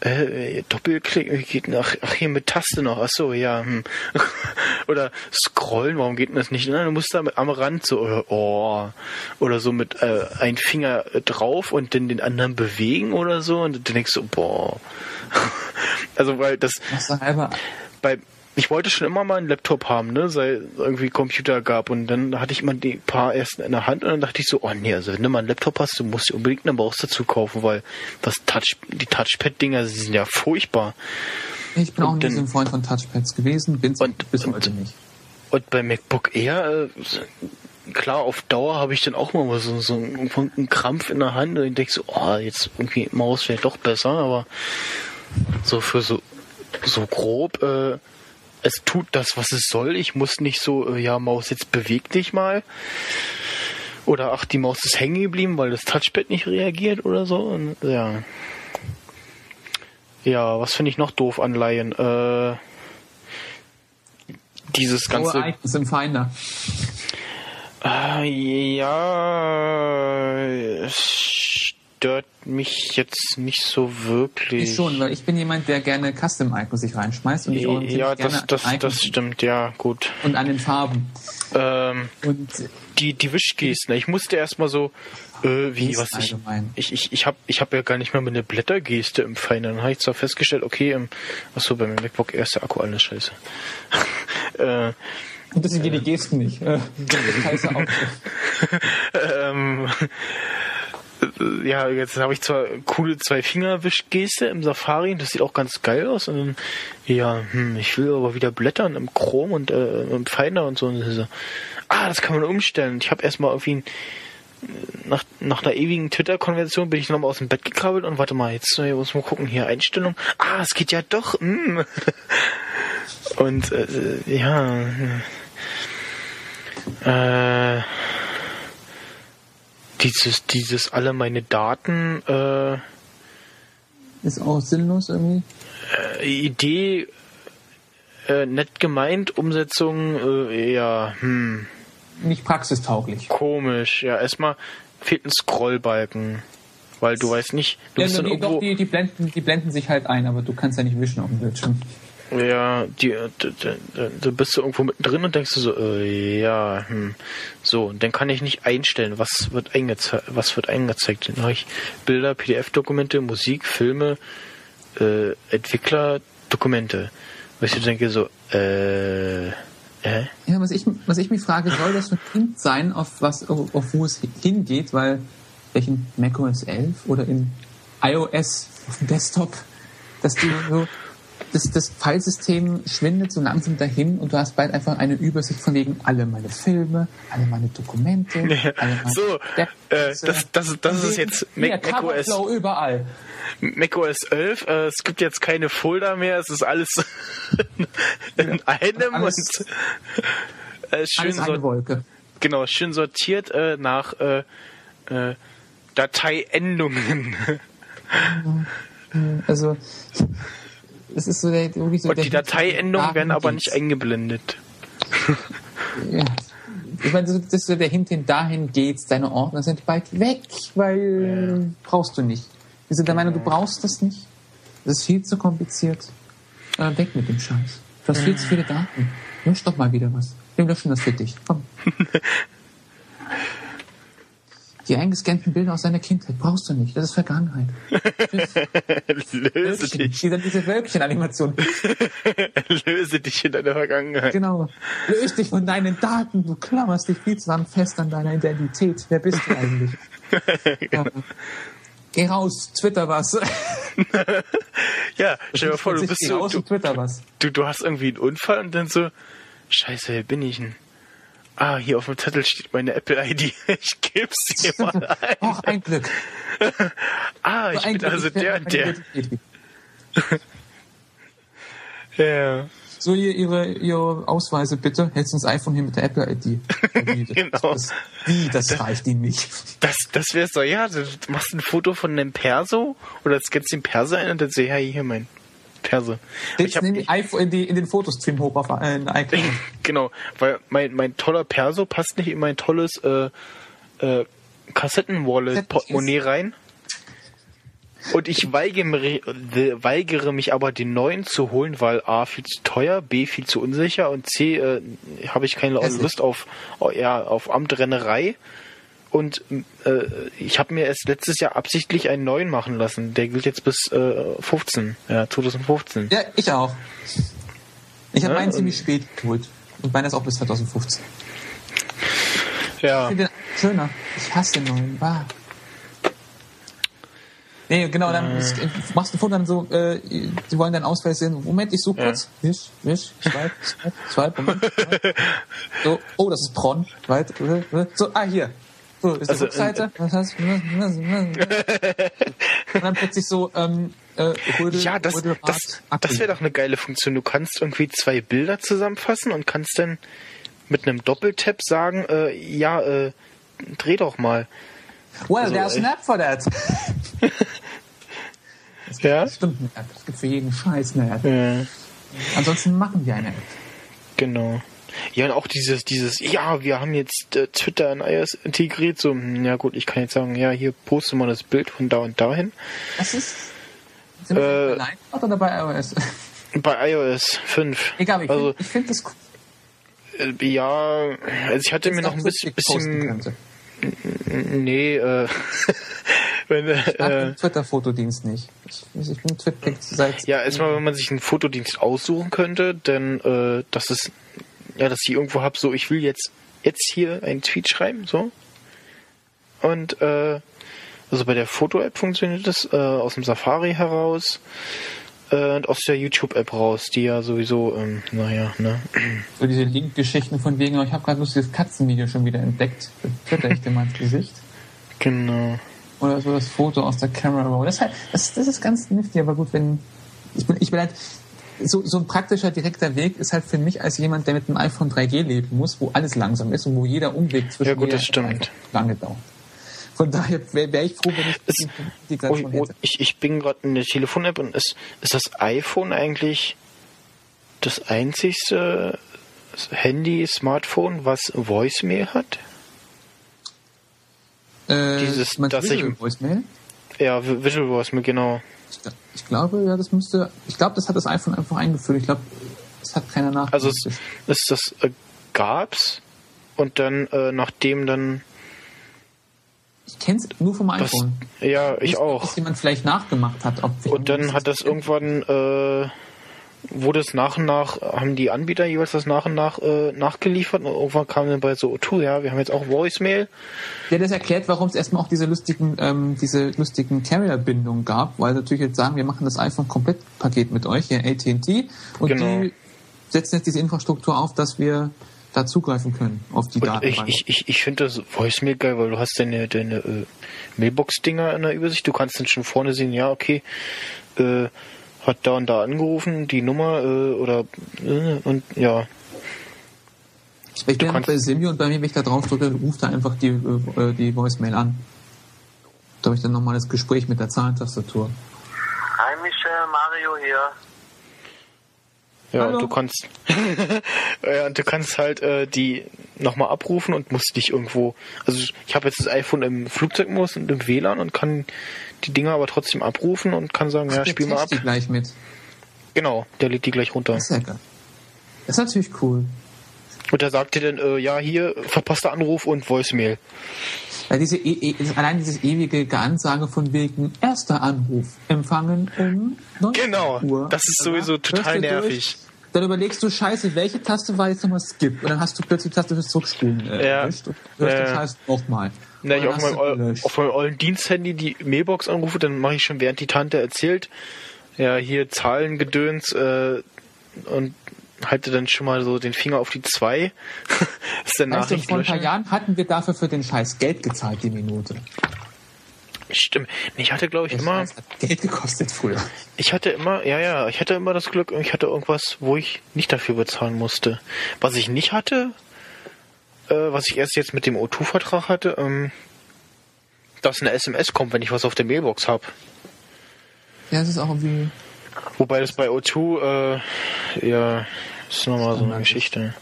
äh, Doppelklick geht nach, ach hier mit Taste noch, ach so, ja, hm. *laughs* oder scrollen, warum geht denn das nicht? du musst da am Rand so, oh, oder so mit äh, ein Finger drauf und dann den anderen bewegen oder so und dann denkst du, boah. *laughs* also weil das bei ich wollte schon immer mal einen Laptop haben, ne, seit irgendwie Computer gab und dann hatte ich immer die paar ersten in der Hand und dann dachte ich so, oh nee, also wenn du mal einen Laptop hast, du musst dir unbedingt eine Maus dazu kaufen, weil das Touch, die Touchpad-Dinger, sie sind ja furchtbar. Ich bin und auch ein Freund von Touchpads gewesen, bin es bis heute nicht. Und bei MacBook Air, äh, klar, auf Dauer habe ich dann auch mal so, so einen, einen Krampf in der Hand und ich denke so, oh, jetzt irgendwie Maus wäre doch besser, aber so für so so grob äh, es tut das, was es soll. Ich muss nicht so, äh, ja, Maus, jetzt beweg dich mal. Oder ach, die Maus ist hängen geblieben, weil das Touchpad nicht reagiert oder so. Und, ja. Ja, was finde ich noch doof an Laien? Äh, dieses ganze. Oh, Icons im Finder. Äh, ja, stört mich jetzt nicht so wirklich. Ich schon, weil ich bin jemand, der gerne Custom-Icons sich reinschmeißt und ich orientiere ja, das, das, das stimmt, ja, gut. und an den Farben. Ähm, Und die, die Wischgesten. Ich musste erstmal so, äh, wie, was ich, ich, ich, ich habe ich hab ja gar nicht mehr meine Blättergeste im Feinen. Dann habe ich zwar festgestellt, okay, ähm, achso, bei meinem MacBook erst der Akku alles scheiße. *laughs* äh, Und deswegen gehen die Gesten nicht. *laughs* Äh, ähm, ja, jetzt habe ich zwar coole Zwei-Finger-Wischgeste im Safari, das sieht auch ganz geil aus. Und ja, hm, ich will aber wieder blättern im Chrome und äh, im Finder und so. Und so. Ah, das kann man umstellen. Ich habe erstmal irgendwie ein, nach, nach einer ewigen Twitter-Konvention bin ich nochmal aus dem Bett gekrabbelt und warte mal, jetzt äh, muss man gucken, hier Einstellung. Ah, es geht ja doch. Mm. *laughs* Und äh, ja. Äh, dieses, dieses alle meine Daten äh, Ist auch sinnlos irgendwie. äh, Idee äh, nett gemeint, Umsetzung äh, ja hm, Nicht praxistauglich. komisch. Ja, erstmal fehlt ein Scrollbalken, weil du weißt nicht, du Ja, bist dann die, irgendwo doch, die, die, blenden, die blenden sich halt ein, aber du kannst ja nicht wischen auf dem Bildschirm. Ja, die, d- d- d- du bist du irgendwo mittendrin und denkst du so, äh, ja, hm. so, und dann kann ich nicht einstellen, was wird eingezeigt, was wird eingezeigt. Dann habe ich Bilder, PDF-Dokumente, Musik, Filme, äh, Entwickler, Dokumente. Wo ich so denke so, äh, äh? Ja, was ich, was ich mich frage, soll das ein Kind sein, auf was, auf, auf wo es hingeht, weil welchen macOS 11 oder in iOS auf dem Desktop, dass du so, das, das Filesystem schwindet so langsam dahin und du hast bald einfach eine Übersicht von wegen alle meine Filme, alle meine Dokumente, alle meine So, äh, das, das, das ist jetzt Mac, macOS, Coverflow überall. macOS 11. Äh, es gibt jetzt keine Folder mehr, es ist alles *laughs* in einem Alles- und äh, schön Alles eine Wolke. genau, schön sortiert äh, nach äh, äh, Dateiendungen. Also, es ist so der, wirklich so Und der die Dateiendungen werden aber nicht eingeblendet. *laughs* Ja. Ich meine, das ist so der Hint hin, dahin geht's, deine Ordner sind bald weg, weil brauchst du nicht. Wir sind der Meinung, du brauchst das nicht. Das ist viel zu kompliziert. Äh, weg mit dem Scheiß. Du hast viel zu viele Daten. Lösch doch mal wieder was. Wir löschen das für dich. Komm. *laughs* Die eingescannten Bilder aus deiner Kindheit brauchst du nicht. Das ist Vergangenheit. Löse Wölkchen. dich. Diese, diese Wölkchen-Animation. *laughs* Löse dich in deiner Vergangenheit. Genau. Löst dich von deinen Daten. Du klammerst dich viel zu lang fest an deiner Identität. Wer bist du eigentlich? *laughs* ja. Geh raus, Twitter was. *laughs* Ja, stell dir mal vor, du bist so, raus du, und Twitter was. du, du hast irgendwie einen Unfall und dann so, scheiße, wer bin ich denn? Ah, hier auf dem Zettel steht meine Apple-ID. *laughs* Ich geb's dir *laughs* mal ein. Ach, ein Glück. *laughs* Ah, ich bin Glück, also ich der und der. Ja, So, ihr, ihre, ihre Ausweise bitte. Hältst du das iPhone hier mit der Apple-ID. Das- Genau. Das, wie, das reicht ihnen nicht. das, das wär's doch, ja, du machst ein Foto von einem Perso oder scannst den Perso ein und dann seh, hey, hier mein Perso. Ich Jetzt nehmen die iPhone in, die, in den Fotostream hoch auf äh, iCloud. *laughs* genau, weil mein, mein toller Perso passt nicht in mein tolles äh, äh, Kassetten-Wallet-Portemonnaie rein. Und ich weigere, mich- äh, weigere mich aber, den neuen zu holen, weil A, viel zu teuer, B, viel zu unsicher und C, äh, habe ich keine. Lust auf, ja, auf Amtrennerei. Und äh, ich habe mir erst letztes Jahr absichtlich einen neuen machen lassen. Der gilt jetzt bis äh, 15, ja, 2015. Ja, ich auch. Ich habe Ja, meinen und- ziemlich spät geholt. Und meiner ist auch bis 2015. Ja, Ich finde den schöner. Ich hasse den neuen. Bah. Nee, genau, dann Äh. machst du ein Foto dann so, äh, die wollen deinen Ausweis sehen. Moment, ich suche Ja. kurz. Wisch, wisch, swipe, swipe, swipe, Moment. *laughs* So, oh, das ist Bronn. Weit, äh, äh. So, ah, hier. So, ist die Also, Rückseite. Was hast du? Und dann plötzlich so, ähm, äh, Rödel, Ja, das, Rödelrad, das, das wäre doch eine geile Funktion. Du kannst irgendwie zwei Bilder zusammenfassen und kannst dann mit einem Doppeltap sagen, äh, ja, äh, dreh doch mal. Well, Also, there's äh, an app for that. *laughs* Ja? Stimmt, eine App. Es gibt für jeden Scheiß eine App. Ja, Ansonsten machen wir eine App. genau. Ja, und auch dieses, dieses, ja, wir haben jetzt äh, Twitter in iOS integriert, so, hm, ja gut, ich kann jetzt sagen, ja, hier poste mal das Bild von da und dahin. Das ist. Sind wir Äh, bei Live oder bei iOS? *laughs* Bei iOS 5. Egal, ich also, finde ich find das cool. äh, ja, also ich hatte mir noch ein bisschen, bisschen nee, äh, *laughs* wenn, Ich äh, den Twitter-Fotodienst nicht. Ich, ich bin Twitter seit. ja, erstmal, wenn man sich einen Fotodienst aussuchen könnte, denn äh, das ist, ja, dass ich irgendwo hab, so, ich will jetzt, jetzt hier einen Tweet schreiben, so. Und, äh, also bei der Foto-App funktioniert das äh, aus dem Safari heraus äh, und aus der YouTube-App raus, die ja sowieso, ähm, naja, ne. *clears throat* So diese Link-Geschichten von wegen, ich habe gerade lustiges Katzenvideo schon wieder entdeckt. Twitter ich dir mal ins Gesicht. *laughs* Genau. Oder so das Foto aus der Camera Roll. Das, ist halt, das, das ist ganz nifty, aber gut, wenn. Ich bin, ich bin halt. So, so ein praktischer, direkter Weg ist halt für mich als jemand, der mit einem iPhone 3G leben muss, wo alles langsam ist und wo jeder Umweg zwischen Ja, gut, das stimmt. lange dauert. Von daher wäre wär ich froh, wenn ich Es- die Oh, Integration oh, hätte. ich, ich bin gerade in der Telefon-App und ist, ist das iPhone eigentlich das einzigste Handy, Smartphone, was Voicemail hat? Äh, dieses, dass ich- Visual Voicemail? Ja, Vi- Visual Voicemail, genau. Ich, ich glaube, ja, das müsste. Ich glaube, das hat das iPhone einfach eingeführt. Ich glaube, das hat keiner nach. Also es, ist das äh, gab's und dann äh, nachdem dann ich kenne es nur vom das, iPhone. ja ich Nicht, auch Dass jemand vielleicht nachgemacht hat. Ob und dann hat das irgendwann äh, wurde es nach und nach haben die Anbieter jeweils das nach und nach äh, nachgeliefert und irgendwann kam dann bei so O2 ja wir haben jetzt auch Voicemail Ja, das erklärt, warum es erstmal auch diese lustigen, ähm, diese lustigen Carrier-Bindungen gab, weil natürlich jetzt sagen, wir machen das iPhone Komplettpaket mit euch, hier AT&T, und Genau. die setzen jetzt diese Infrastruktur auf, dass wir da zugreifen können auf die Und Daten. ich, ich, ich, ich finde das Voicemail geil, weil du hast deine, deine äh, Mailbox-Dinger in der Übersicht. Du kannst dann schon vorne sehen, ja, okay, äh, hat da und da angerufen, die Nummer äh, oder äh, und ja. ich bin bei Simio und bei mir, wenn ich da drauf drücke, ruft er einfach die, äh, die Voicemail an. Da habe ich dann nochmal das Gespräch mit der Zahlentastatur. Hi Michel, Mario hier. Ja, Hallo. und du kannst *laughs* ja, und du kannst halt äh, die nochmal abrufen und musst dich irgendwo. Also ich habe jetzt das iPhone im Flugzeugmodus und im WLAN und kann die Dinger aber trotzdem abrufen und kann sagen, ja, Der spiel mal ab. die gleich mit. Genau, der lädt die gleich runter. Das ist ja geil. Das ist natürlich cool. Und der sagt dir dann, äh, ja, hier, verpasster Anruf und Voicemail. Weil diese e e allein dieses ewige Ansage von wegen erster Anruf empfangen um 9 Genau, Uhr. das ist sowieso total du durch, nervig. Dann überlegst du, scheiße, welche Taste war jetzt nochmal Skip? Und dann hast du plötzlich die Taste fürs Zurückspulen äh, Ja. erwischt und hörst Ja. den Scheiß nochmal. Na, ich auf meinem, auf meinem ollen Diensthandy die Mailbox anrufe, dann mache ich schon, während die Tante erzählt, ja, hier Zahlengedöns äh, und halte dann schon mal so den Finger auf die 2. *laughs* ist der Weißt du, vor ein paar. Jahren hatten wir dafür für den Scheiß Geld gezahlt, die Minute. Stimmt. Ich hatte, glaube ich, immer, Scheiß hat Geld gekostet früher. ich hatte immer, ja, ja, ich hatte immer das Glück, ich hatte irgendwas, wo ich nicht dafür bezahlen musste. Was ich nicht hatte, was ich erst jetzt mit dem O2-Vertrag hatte, ähm, dass eine SMS kommt, wenn ich was auf der Mailbox habe. Ja, das ist auch irgendwie. Wobei das bei O2, äh, ja, ist nochmal so eine. Geschichte.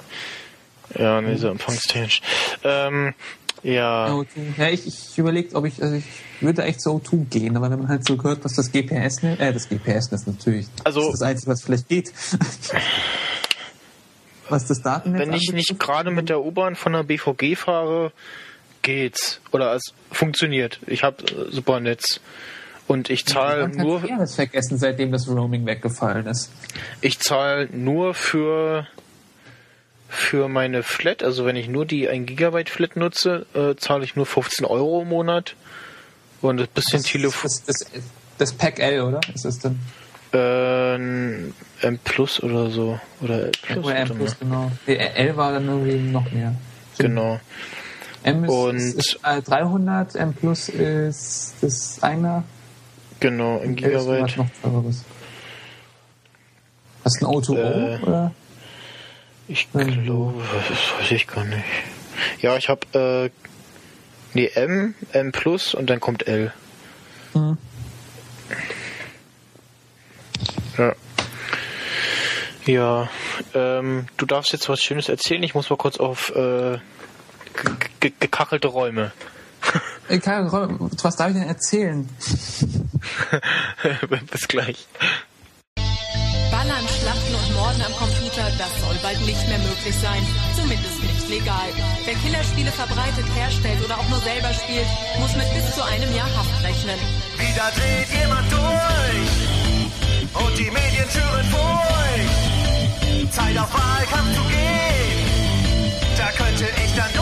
Ja, ne, so empfangstechnisch. Ähm, ja, O2. Ja, ich, ich überlegt, ob ich, also ich würde echt zu O2 gehen, aber wenn man halt so gehört, was das GPS nennt, äh, das GPS ist natürlich, Also- das ist das Einzige, was vielleicht geht. *laughs* was das Datennetz wenn ich nicht gerade mit der U-Bahn von der BVG fahre, geht's. Oder es funktioniert. Ich habe äh, super Netz. Und ich zahle kann nur, alles vergessen, seitdem das Roaming weggefallen ist. ich zahle nur für für meine Flat, also wenn ich nur die 1 Gigabyte Flat nutze, äh, zahle ich nur 15 Euro im Monat. Und ein bisschen Telefon. das, das, das Pack L, oder? Ist das dann? Äh, ein M Plus oder so. Oder L Plus. Oder M Plus, genau. Die L war dann irgendwie noch mehr. Genau. M ist, Und- ist, äh, 300, M Plus ist das einer. Genau, was Gigabyte. noch. Hast du ein O2O? Äh, oder? Ich glaube, das weiß ich gar nicht. Ja, ich habe äh, nee, M, M Plus und dann kommt L. Hm. Ja. Ja, ähm, du darfst jetzt was Schönes erzählen. Ich muss mal kurz auf äh, gekachelte Räume. Was darf ich denn erzählen? *laughs* Bis gleich. Ballern, Schlachten und Morden am Computer, das soll bald nicht mehr möglich sein. Zumindest nicht legal. Wer Killerspiele verbreitet, herstellt oder auch nur selber spielt, muss mit bis zu einem Jahr Haft rechnen. Wieder dreht jemand durch und die Medien schüren Furcht. Zeit auf Wahlkampf zu gehen, da könnte ich dann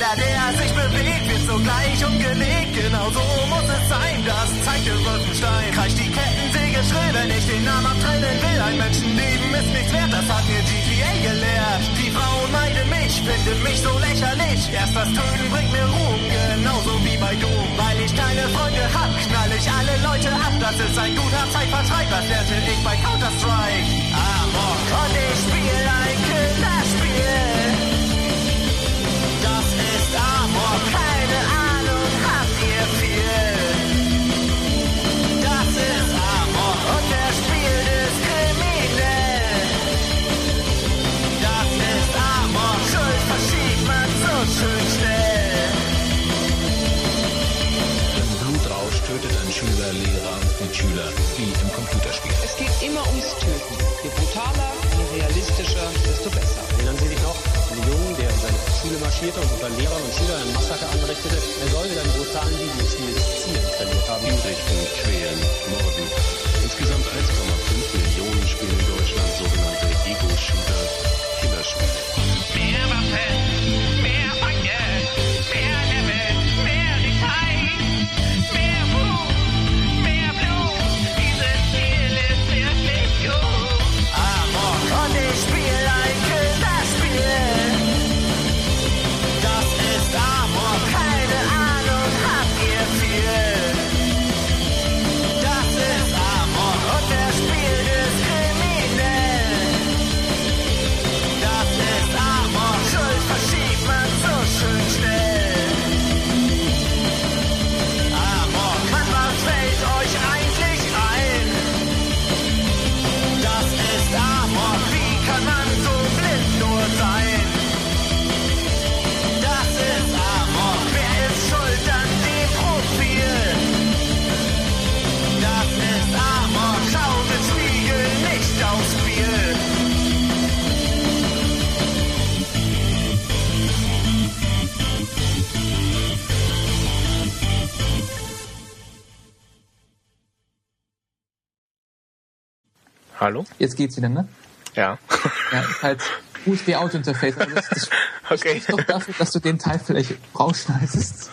Jeder, der sich bewegt, wird sogleich umgelegt. Genau so muss es sein, das zeigte Wolfenstein. Kreischt die Kettensäge schrill, wenn ich den Namen abtrennen will. Ein Menschenleben ist nichts wert, das hat mir GTA gelehrt. Die Frauen meiden mich, finden mich so lächerlich. Erst das Töten bringt mir Ruhm, genauso wie bei Doom. Weil ich keine Freunde hab, knall ich alle Leute ab. Das ist ein guter Zeitvertreib, das lernte ich bei Counter-Strike. Amok und ich spiel ein Killerspiel. Wie im Computerspiel. Es geht immer ums Töten. Je brutaler, je realistischer, desto besser. Erinnern Sie sich noch, einen Jungen, der in seine Schule marschierte und unter Lehrern und Schülern ein Massaker anrichtete? Er soll mit einem brutalen Videospiel das Zielen trainiert haben. Hinrichten, quälen, morden. Insgesamt 1,5 Millionen spielen in Deutschland Hallo? Jetzt geht's wieder, ne? Ja. Ja, ist halt USB-Audio-Interface. Also das, *laughs* das Okay. doch dafür, dass du den Teil vielleicht rausschneidest.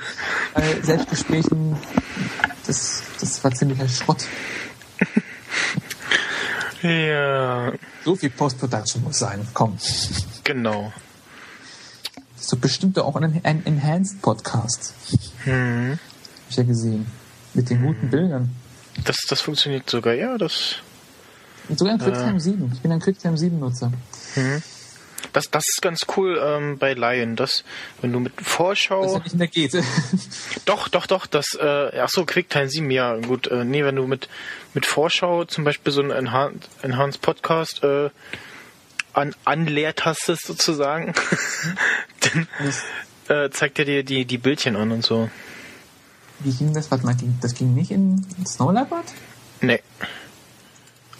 *laughs* Bei Selbstgesprächen, das, das war ziemlicher Schrott. Ja, So viel Post-Production muss sein. Komm. genau. Das ist doch bestimmt auch ein, ein Enhanced-Podcast. Hm. Hab ich ja gesehen. Mit den guten Bildern. Das, das funktioniert sogar, ja, das, sogar ein QuickTime 7. Ich bin ein QuickTime 7-Nutzer. das, das ist ganz cool ähm, bei Lion, dass wenn du mit Das Vorschau, ja nicht mehr geht. *laughs* doch, doch, doch, das, äh, ach so, QuickTime 7, ja, gut, äh, nee, wenn du mit, mit Vorschau zum Beispiel so einen Enhanced, Enhanced Podcast äh, an, anleertastest sozusagen, *laughs* dann äh, zeigt er dir die, die Bildchen an und so. Wie ging das? Warte mal, das ging nicht in Snow Leopard? Nee.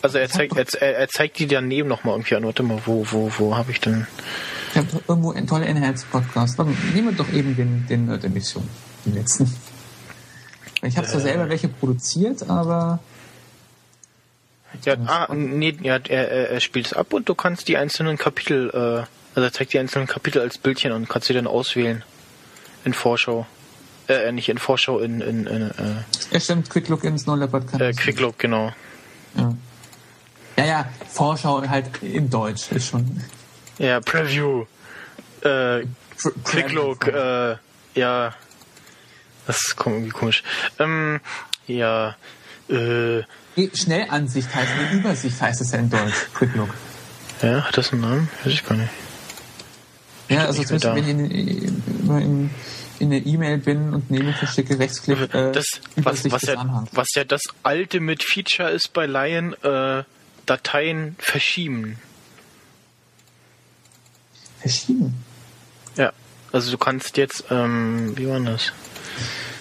Also er zeigt, er, er er zeigt die daneben nochmal irgendwie an. Warte mal, wo, wo, wo habe ich denn? Ich habe irgendwo einen tollen Enhanced Podcast. Warte, nehmen wir doch eben den, den Nerd Emission. Den letzten. Ich habe zwar Äh. selber welche produziert, aber Ja, ah, nee, ja, er, er, er spielt es ab und du kannst die einzelnen Kapitel, äh, also er zeigt die einzelnen Kapitel als Bildchen und kannst sie dann auswählen. In Vorschau. Äh, nicht in Vorschau, in, in, in äh, ja stimmt, Quick Look in Snow Leopard kann äh, das. Quicklook, genau. Ja. Ja, ja, Vorschau halt in Deutsch ist schon. Ja, Preview. Äh, Quicklook, äh, ja. Das ist irgendwie komisch. Ähm, ja, äh, Schnellansicht heißt, eine Übersicht heißt es ja in Deutsch, Quick Look. ja, hat das einen Namen? Weiß ich gar nicht. Ja, also zumindest wenn ich in, in, in, der E-Mail bin und neben verschicke Rechtsklick äh, Das, was, was, ja, was ja das Ultimate Feature ist bei Lion, äh, Dateien verschieben. Verschieben. Ja, also du kannst jetzt, ähm, wie war das?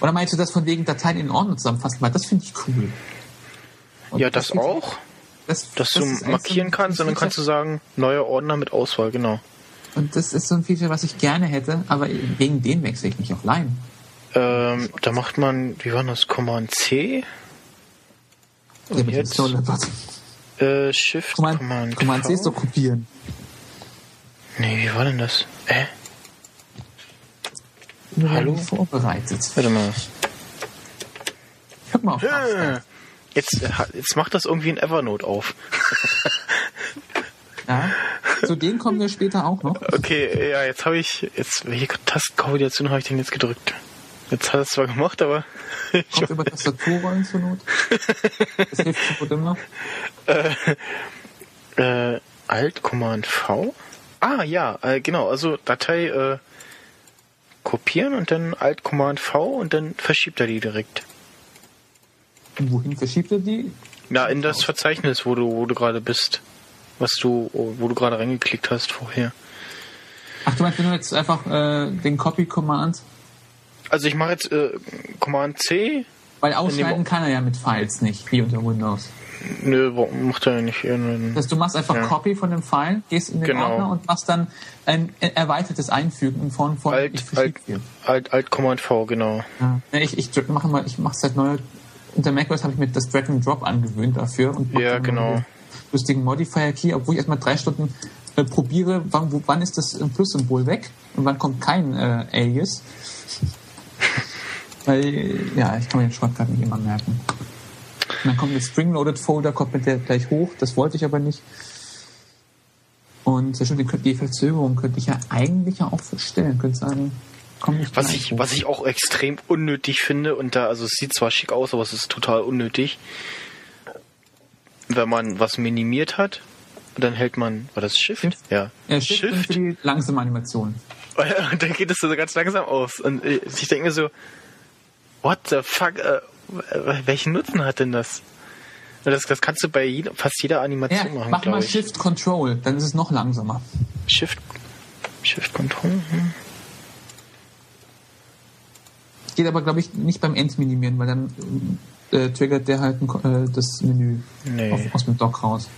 Oder meinst du das von wegen Dateien in Ordnung zusammenfassen? Weil das finde ich cool. Und ja, das, ich- auch. Das, Dass das du markieren kannst und dann kannst du sagen, neuer Ordner mit Auswahl, genau. Und das ist so ein Feature, was ich gerne hätte, aber wegen dem wechsle ich nicht auf Line. Ähm, da macht man, wie war das, Command C? Ja, Und dem jetzt. Äh, Shift, Command, Command, Command C ist doch kopieren. Nee, wie war denn das? Äh, Nur Hallo? vorbereitet. warte mal. Guck mal auf Äh, Jetzt, äh, jetzt macht das irgendwie ein Evernote auf. *laughs* Ja. Zu denen kommen wir später auch noch. Okay, ja, jetzt habe ich, jetzt, welche Tastenkombination habe ich denn jetzt gedrückt? Jetzt hat es zwar gemacht, aber *laughs* Kommt über Tastaturrollen zur Not. *laughs* Das hilft sofort immer. äh, Alt Command V? Ah, ja, äh, genau, also Datei äh, kopieren und dann Alt Command V und dann verschiebt er die direkt. Und wohin verschiebt er die? Na, in das Verzeichnis, wo du, wo du gerade bist. Was du, wo du gerade reingeklickt hast vorher. Ach, du meinst, wenn du jetzt einfach äh, den Copy-Command, Also ich mache jetzt äh, Command C. weil ausschneiden kann er ja mit Files nicht, wie unter Windows. Nö, warum macht er ja nicht. Das heißt, du machst einfach Ja. Copy von dem File, gehst in den Genau. Ordner und machst dann ein er- erweitertes Einfügen in Form von Alt, Alt. Alt, Alt Command V, genau. Ja. Ich, ich mache mal, ich mache seit neuer unter macOS habe ich mir das Drag and Drop angewöhnt dafür und Ja, genau. lustigen Modifier Key, obwohl ich erstmal drei Stunden äh, probiere, wann, wo, wann ist das Plus-Symbol weg und wann kommt kein äh, Alias. Weil, ja, ich kann mir den Shortcut nicht immer merken. Und dann kommt der Spring-Loaded-Folder, kommt mit der gleich hoch, das wollte ich aber nicht. Und ja, stimmt, die, Verzögerung könnte ich ja eigentlich ja auch verstellen, könnte sagen, komm nicht Was ich, hoch. was ich auch extrem unnötig finde, und da, also es sieht zwar schick aus, aber es ist total unnötig. Wenn man was minimiert hat, dann hält man, war das Shift? Ja. Ja, Shift, Shift. für die langsame Animation. *laughs* Und dann geht es so ganz langsam aus. Und äh, ich denke mir so, what the fuck, äh, welchen Nutzen hat denn das? Das, das kannst du bei jeder, fast jeder Ja, Animation machen, mach mal ich. Shift Control, dann ist es noch langsamer. Shift, Shift Control. Hm. Geht aber, glaube ich, nicht beim Endminimieren, weil dann äh, triggert der halt ein, äh, das Menü Nee. auf, aus dem Dock raus.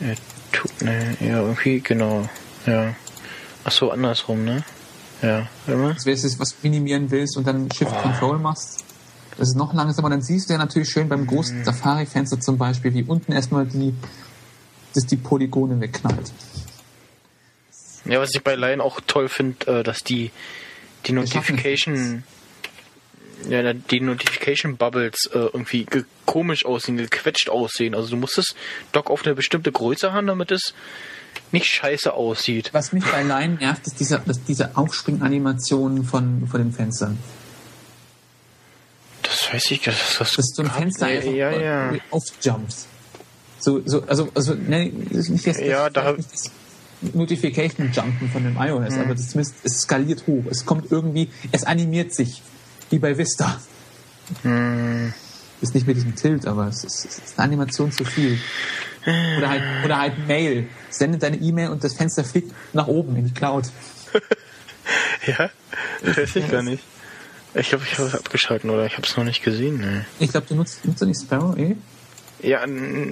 Ja, tu, ne, ja, irgendwie, genau. Ja. Ach so, andersrum, ne? Ja, immer. Wenn du jetzt was minimieren willst und dann Shift Control machst, das ist noch langsamer, dann siehst du ja natürlich schön beim großen Mhm. Safari-Fenster zum Beispiel, wie unten erstmal die, dass die Polygone wegknallt. Ja, was ich bei Lion auch toll finde, äh, dass die, die Notification, ja, die Notification Bubbles äh, irgendwie ge komisch aussehen, gequetscht aussehen. Also du musst das Dock auf eine bestimmte Größe haben, damit es nicht scheiße aussieht. Was mich bei Line nervt, ist diese, dass diese Aufspringanimationen von, von den Fenstern. Das weiß ich, das, das, dass so ein Fenster einfach ja, ja. aufjumpt. So, so, also, also, ne, das ist nicht das, Ja, da nicht das Notification Jumpen von dem iOS, Mhm. aber das zumindest, es skaliert hoch. Es kommt irgendwie, es animiert sich, wie bei Vista. Hm. Ist nicht mit diesem Tilt, aber es ist, es ist eine Animation zu viel. Oder halt, oder halt Mail. Sende deine E-Mail und das Fenster fliegt nach oben in die Cloud. *laughs* Ja, weiß ich gar nicht. Ich glaube, ich habe es abgeschalten oder ich habe es noch nicht gesehen. Ne. Ich glaube, du nutzt, nutzt du nicht Sparrow, eh? Ja,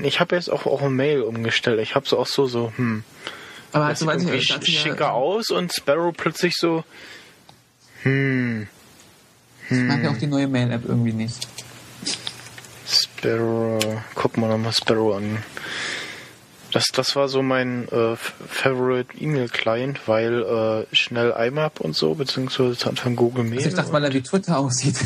ich habe jetzt auch, auch Mail umgestellt. Ich habe so auch so, so, hm. Aber Das also, sieht weiß ich, sch- das ist ja- schicker aus und Sparrow plötzlich so, hm. Ich mag ja auch die neue Mail-App irgendwie nicht. Sparrow. Guck mal nochmal Sparrow an. Das, das war so mein äh, Favorite E-Mail-Client, weil äh, schnell IMAP und so, beziehungsweise Anfang Google Mail. Also ich dachte, er wie Twitter aussieht.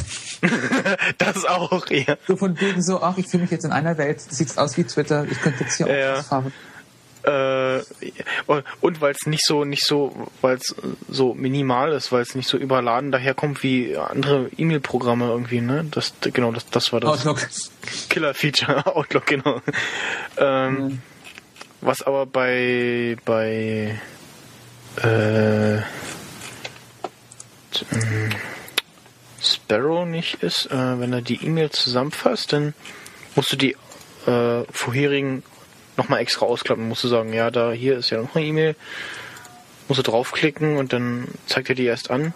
*laughs* das auch, ja. So von wegen so, ach, ich fühle mich jetzt in einer Welt, sieht's aus wie Twitter, ich könnte jetzt hier Ja. auch was fahren. Äh, und weil es nicht so, nicht so, weil es so minimal ist, weil es nicht so überladen daherkommt wie andere E-Mail-Programme irgendwie, ne? Das, genau, das, das war das. Outlook. Killer-Feature, *laughs* Outlook, genau. Ähm, Was aber bei, bei, äh, ähm, Sparrow nicht ist, äh, wenn er die E-Mail zusammenfasst, dann musst du die äh, vorherigen nochmal extra ausklappen. Musst du sagen, ja, da hier ist ja noch eine E-Mail. Musst du draufklicken und dann zeigt er die erst an.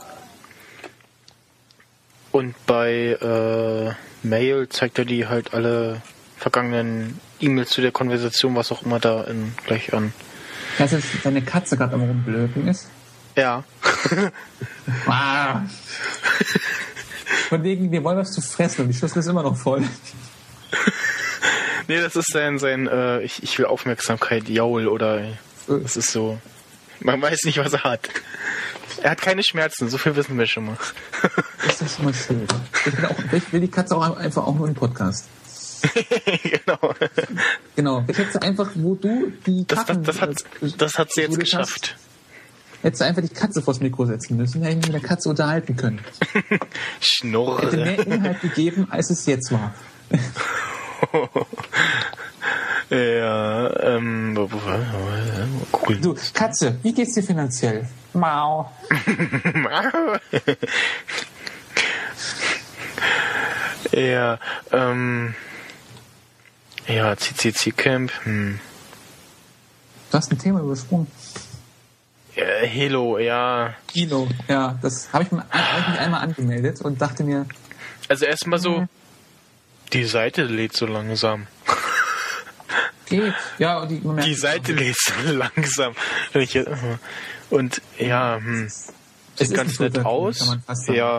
Und bei äh, Mail zeigt er die halt alle vergangenen E-Mails zu der Konversation, was auch immer da in, gleich an. Dass jetzt deine Katze gerade am rumblöken ist. Ja. *laughs* Ah. Von wegen, wir wollen was zu fressen und die Schüssel ist immer noch voll. Nee, das ist sein, sein äh, ich, ich will Aufmerksamkeit, Jaul oder das ist so. Man weiß nicht, was er hat. Er hat keine Schmerzen, so viel wissen wir schon mal. Ist das schon mal schön. Ich auch, ich will die Katze auch einfach auch nur im Podcast. Genau. Genau. Hätte einfach, wo du die Das, das, Kacken, das, hat, äh, das hat sie jetzt du das geschafft. Hättest du einfach die Katze vors Mikro setzen müssen, hätte ich mich mit der Katze unterhalten können. Hätte Schnurre. mehr Inhalt gegeben, als es jetzt war. ja, ähm, googeln. Du, Katze, wie geht's dir finanziell? Mau. ja, ähm, ja, CCC Camp, hm. Du hast ein Thema übersprungen. Ja, Halo, ja. Kino. Ja, das habe ich, mir- hab ich mich einmal angemeldet und dachte mir, Also erstmal so, die Seite lädt so langsam. geht. Ja, und die, Die Seite lädt so langsam. Und ich- Und ja, hm, Es sieht ganz nett Twitter, aus. Ja.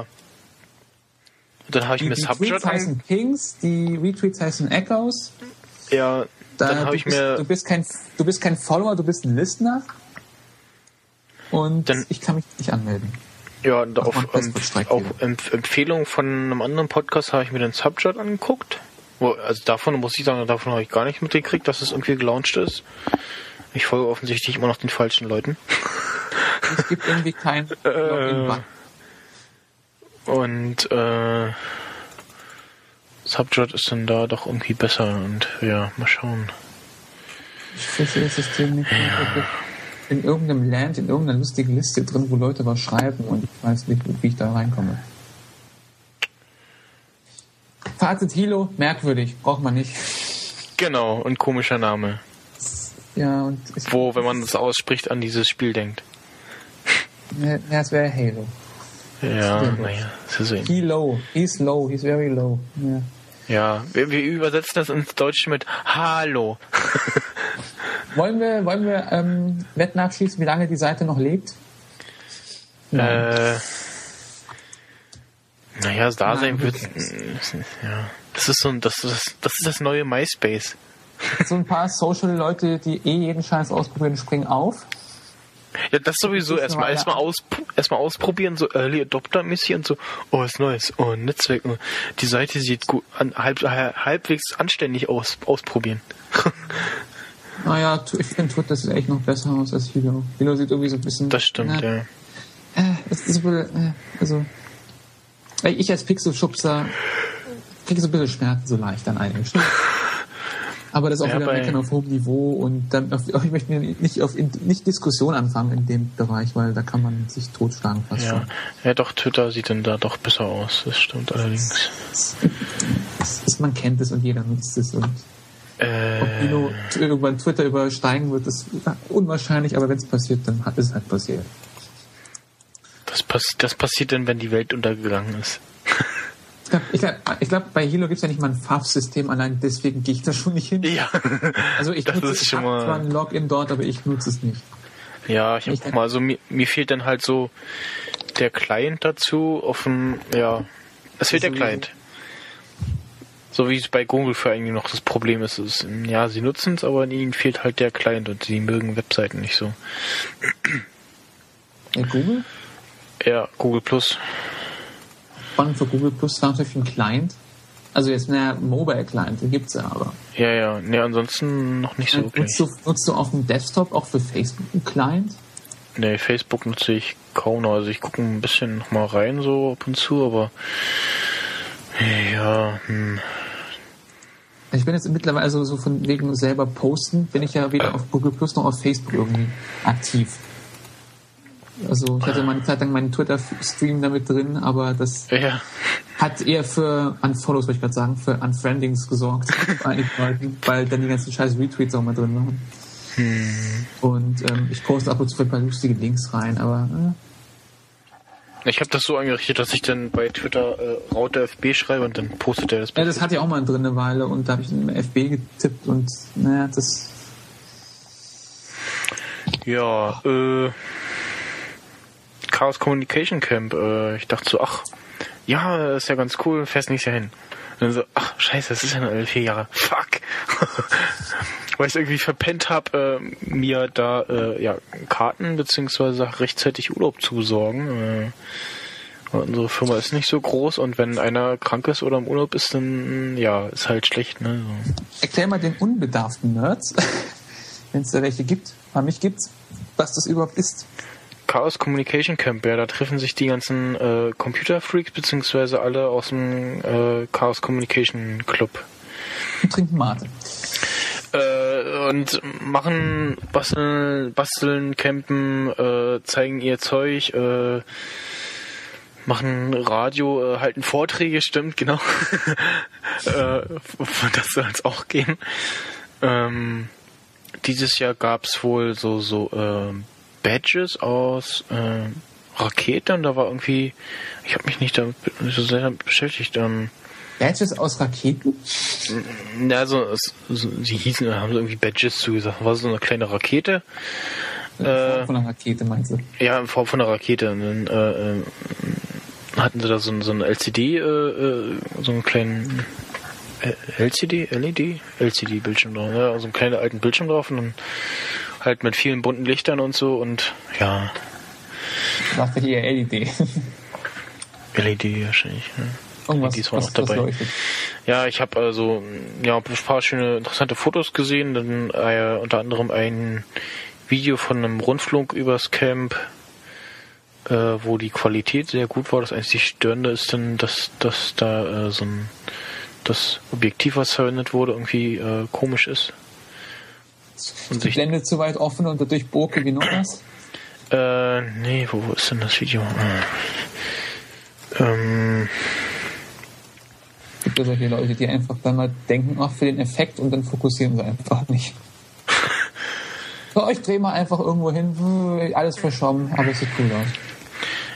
Und dann habe ich Die, mir die Subject Tweets an. heißen Kings, die Retweets heißen Echoes. Ja, Da dann habe du ich bist, mir Du bist, kein, du bist kein Follower, du bist ein Listener. Und Dann- ich kann mich nicht anmelden. Ja, und auf, einen ähm. Empf Empfehlung von einem anderen Podcast habe ich mir den Subject angeguckt. Also davon muss ich sagen, davon habe ich gar nicht mitgekriegt, dass es irgendwie gelauncht ist. Ich folge offensichtlich immer noch den falschen Leuten. Es gibt irgendwie kein *laughs* Login-Button. Und äh, Subject ist dann da doch irgendwie besser und ja, mal schauen. Ich verstehe das System nicht. mehr. In irgendeinem Land, in irgendeiner lustigen Liste drin, wo Leute was schreiben und ich weiß nicht, wie ich da reinkomme. Fazit Hilo, merkwürdig, braucht man nicht. Genau, und komischer Name. Ja, und Wo, wenn man das ausspricht, an dieses Spiel denkt. ja, es wäre Halo. Ja, naja, ist so ähnlich. He low, he's low, he's very low. Ja. Ja, wir, wir übersetzen das ins Deutsche mit Hallo. *laughs* Wollen wir, wollen wir ähm, Wetten abschließen, wie lange die Seite noch lebt? Äh, naja, das Dasein Nein, wird. wirklich Ja. Das ist so ein, das ist, das ist das neue MySpace. So ein paar Social-Leute, die eh jeden Scheiß ausprobieren, springen auf. Ja, das sowieso ist erstmal erstmal aus, erstmal ausprobieren, so Early Adopter mäßig und so, oh, was Neues, oh, Netzwerk, oh, die Seite sieht gut, an, halb, halbwegs anständig aus, ausprobieren. *laughs* Naja, ich finde Twitter sieht echt noch besser aus als Hilo. Hilo sieht irgendwie so ein bisschen... Das stimmt, na, ja. Äh, es ist so, äh, also... Ich als Pixelschubser kriege so ein bisschen Schmerzen so leicht an einigen Stellen. *laughs* Aber das ist auch Ja, wieder Meckern auf hohem Niveau und dann auf, *laughs* ich möchte nicht auf nicht Diskussion anfangen in dem Bereich, weil da kann man sich totschlagen fast Ja. schon. ja, doch, Twitter sieht dann da doch besser aus, das stimmt allerdings. Es *laughs* ist, man kennt es und jeder nutzt es und Äh, ob t- irgendwann Twitter übersteigen wird, ist unwahrscheinlich, aber wenn es passiert, dann hat es halt passiert. das, pass das passiert dann, wenn die Welt untergegangen ist. Ich glaube, ich glaub, ich glaub, bei Hilo gibt es ja nicht mal ein Faf-System, allein deswegen gehe ich da schon nicht hin. Ja. Also ich Das nutze ist ich schon mal- zwar ein Login dort, aber ich nutze es nicht. Ja, ich Ich hab auch mal, also mir, mir fehlt dann halt so der Client dazu auf dem, ja, es fehlt der Client. So wie es bei Google für eigentlich noch das Problem ist, ist ja, sie nutzen es, aber ihnen fehlt halt der Client und sie mögen Webseiten nicht so. Ja, Google? Ja, Google Plus. Spannend für Google Plus für einen Client. Also jetzt mehr Mobile Client, den gibt's ja aber. Ja, ja, ne, ansonsten noch nicht so wirklich. Nutzt du, nutzt du auf dem Desktop auch für Facebook einen Client? Ne, Facebook nutze ich kaum noch. Also ich gucke ein bisschen noch mal rein so ab und zu, aber ja, hm. Ich bin jetzt mittlerweile so, so von wegen selber posten, bin ich ja weder auf Google Plus noch auf Facebook irgendwie aktiv. Also ich hatte mal eine Zeit lang meinen Twitter-Stream damit drin, aber das ja. hat eher für Unfollows, wollte ich gerade sagen, für Unfriendings gesorgt *laughs* bei einigen Leuten, weil dann die ganzen scheiß Retweets auch mal drin waren. Hm. Und ähm, ich poste ab und zu ein paar lustige Links rein, aber äh, Ich habe das so eingerichtet, dass ich dann bei Twitter äh, Raute FB schreibe und dann postet er das. ja, das hat ja auch mal drin eine Weile und da habe ich in FB getippt und naja, das Ja, äh, Chaos Communication Camp. Äh, ich dachte so, ach, ja, ist ja ganz cool, fährst nächstes Jahr hin. Und dann so, ach, scheiße, das ist ja nur vier Jahre. Fuck. *laughs* Weil ich irgendwie verpennt habe, äh, mir da äh, ja, Karten beziehungsweise rechtzeitig Urlaub zu besorgen. Äh, unsere Firma ist nicht so groß und wenn einer krank ist oder im Urlaub ist, dann ja, ist halt schlecht. Ne? So. erklär mal den unbedarften Nerds, *laughs* wenn es da welche gibt, bei mich gibt's, was das überhaupt ist. Chaos Communication Camp, ja, da treffen sich die ganzen äh, Computerfreaks beziehungsweise alle aus dem äh, Chaos Communication Club. Und trinken Mate. Äh, und machen, basteln, basteln, campen, äh, zeigen ihr Zeug, äh, machen Radio, äh, halten Vorträge, stimmt, genau. *laughs* äh, *laughs* das soll es auch gehen. Ähm, dieses Jahr gab's wohl so, so ähm, Badges aus äh, Rakete und da war irgendwie, ich habe mich nicht damit so sehr damit beschäftigt. Ähm, Badges aus Raketen? na, so, es, sie hießen, haben so irgendwie Badges zugesagt. War so eine kleine Rakete. Äh, Von einer Rakete meinst du? ja, in Form von einer Rakete. Und dann äh, äh, hatten sie da so, so ein LCD, äh, äh, so einen kleinen LCD, LED, LCD-Bildschirm drauf, ja, so einen kleinen alten Bildschirm drauf und dann halt mit vielen bunten Lichtern und so und ja, Ich dachte hier LED. LED *laughs* wahrscheinlich. Ne? Irgendwas, LEDs waren auch dabei. Ja, ich habe also ja ein paar schöne interessante Fotos gesehen, dann äh, unter anderem ein Video von einem Rundflug übers Camp, äh, wo die Qualität sehr gut war. Das einzig Störende ist dann, dass, dass da äh, so ein das Objektiv, was verwendet wurde, irgendwie äh, komisch ist. Und Die Blende zu weit offen und dadurch Burke wie noch was? äh, nee, wo, wo ist denn das Video? Äh, ähm, gibt ja solche Leute, die einfach dann mal denken, ach, für den Effekt und dann fokussieren sie einfach nicht. *laughs* So, ich drehe mal einfach irgendwo hin, alles verschwommen, aber es sieht cool aus.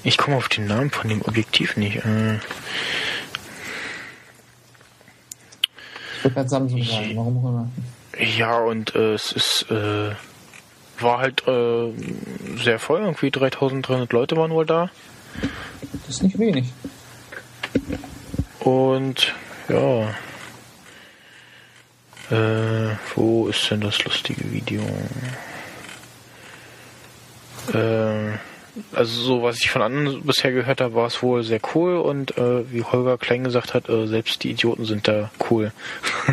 ich komme auf den Namen von dem Objektiv nicht. Äh, Ich würde gerade Samsung sagen, warum auch immer. Ja, und äh, es ist, äh, war halt äh, sehr voll, irgendwie 3300 Leute waren wohl da. Das ist nicht wenig. Und ja. Äh, wo ist denn das lustige Video? Äh, also so, was ich von anderen bisher gehört habe, war es wohl sehr cool und äh, wie Holger Klein gesagt hat, äh, selbst die Idioten sind da cool. *laughs*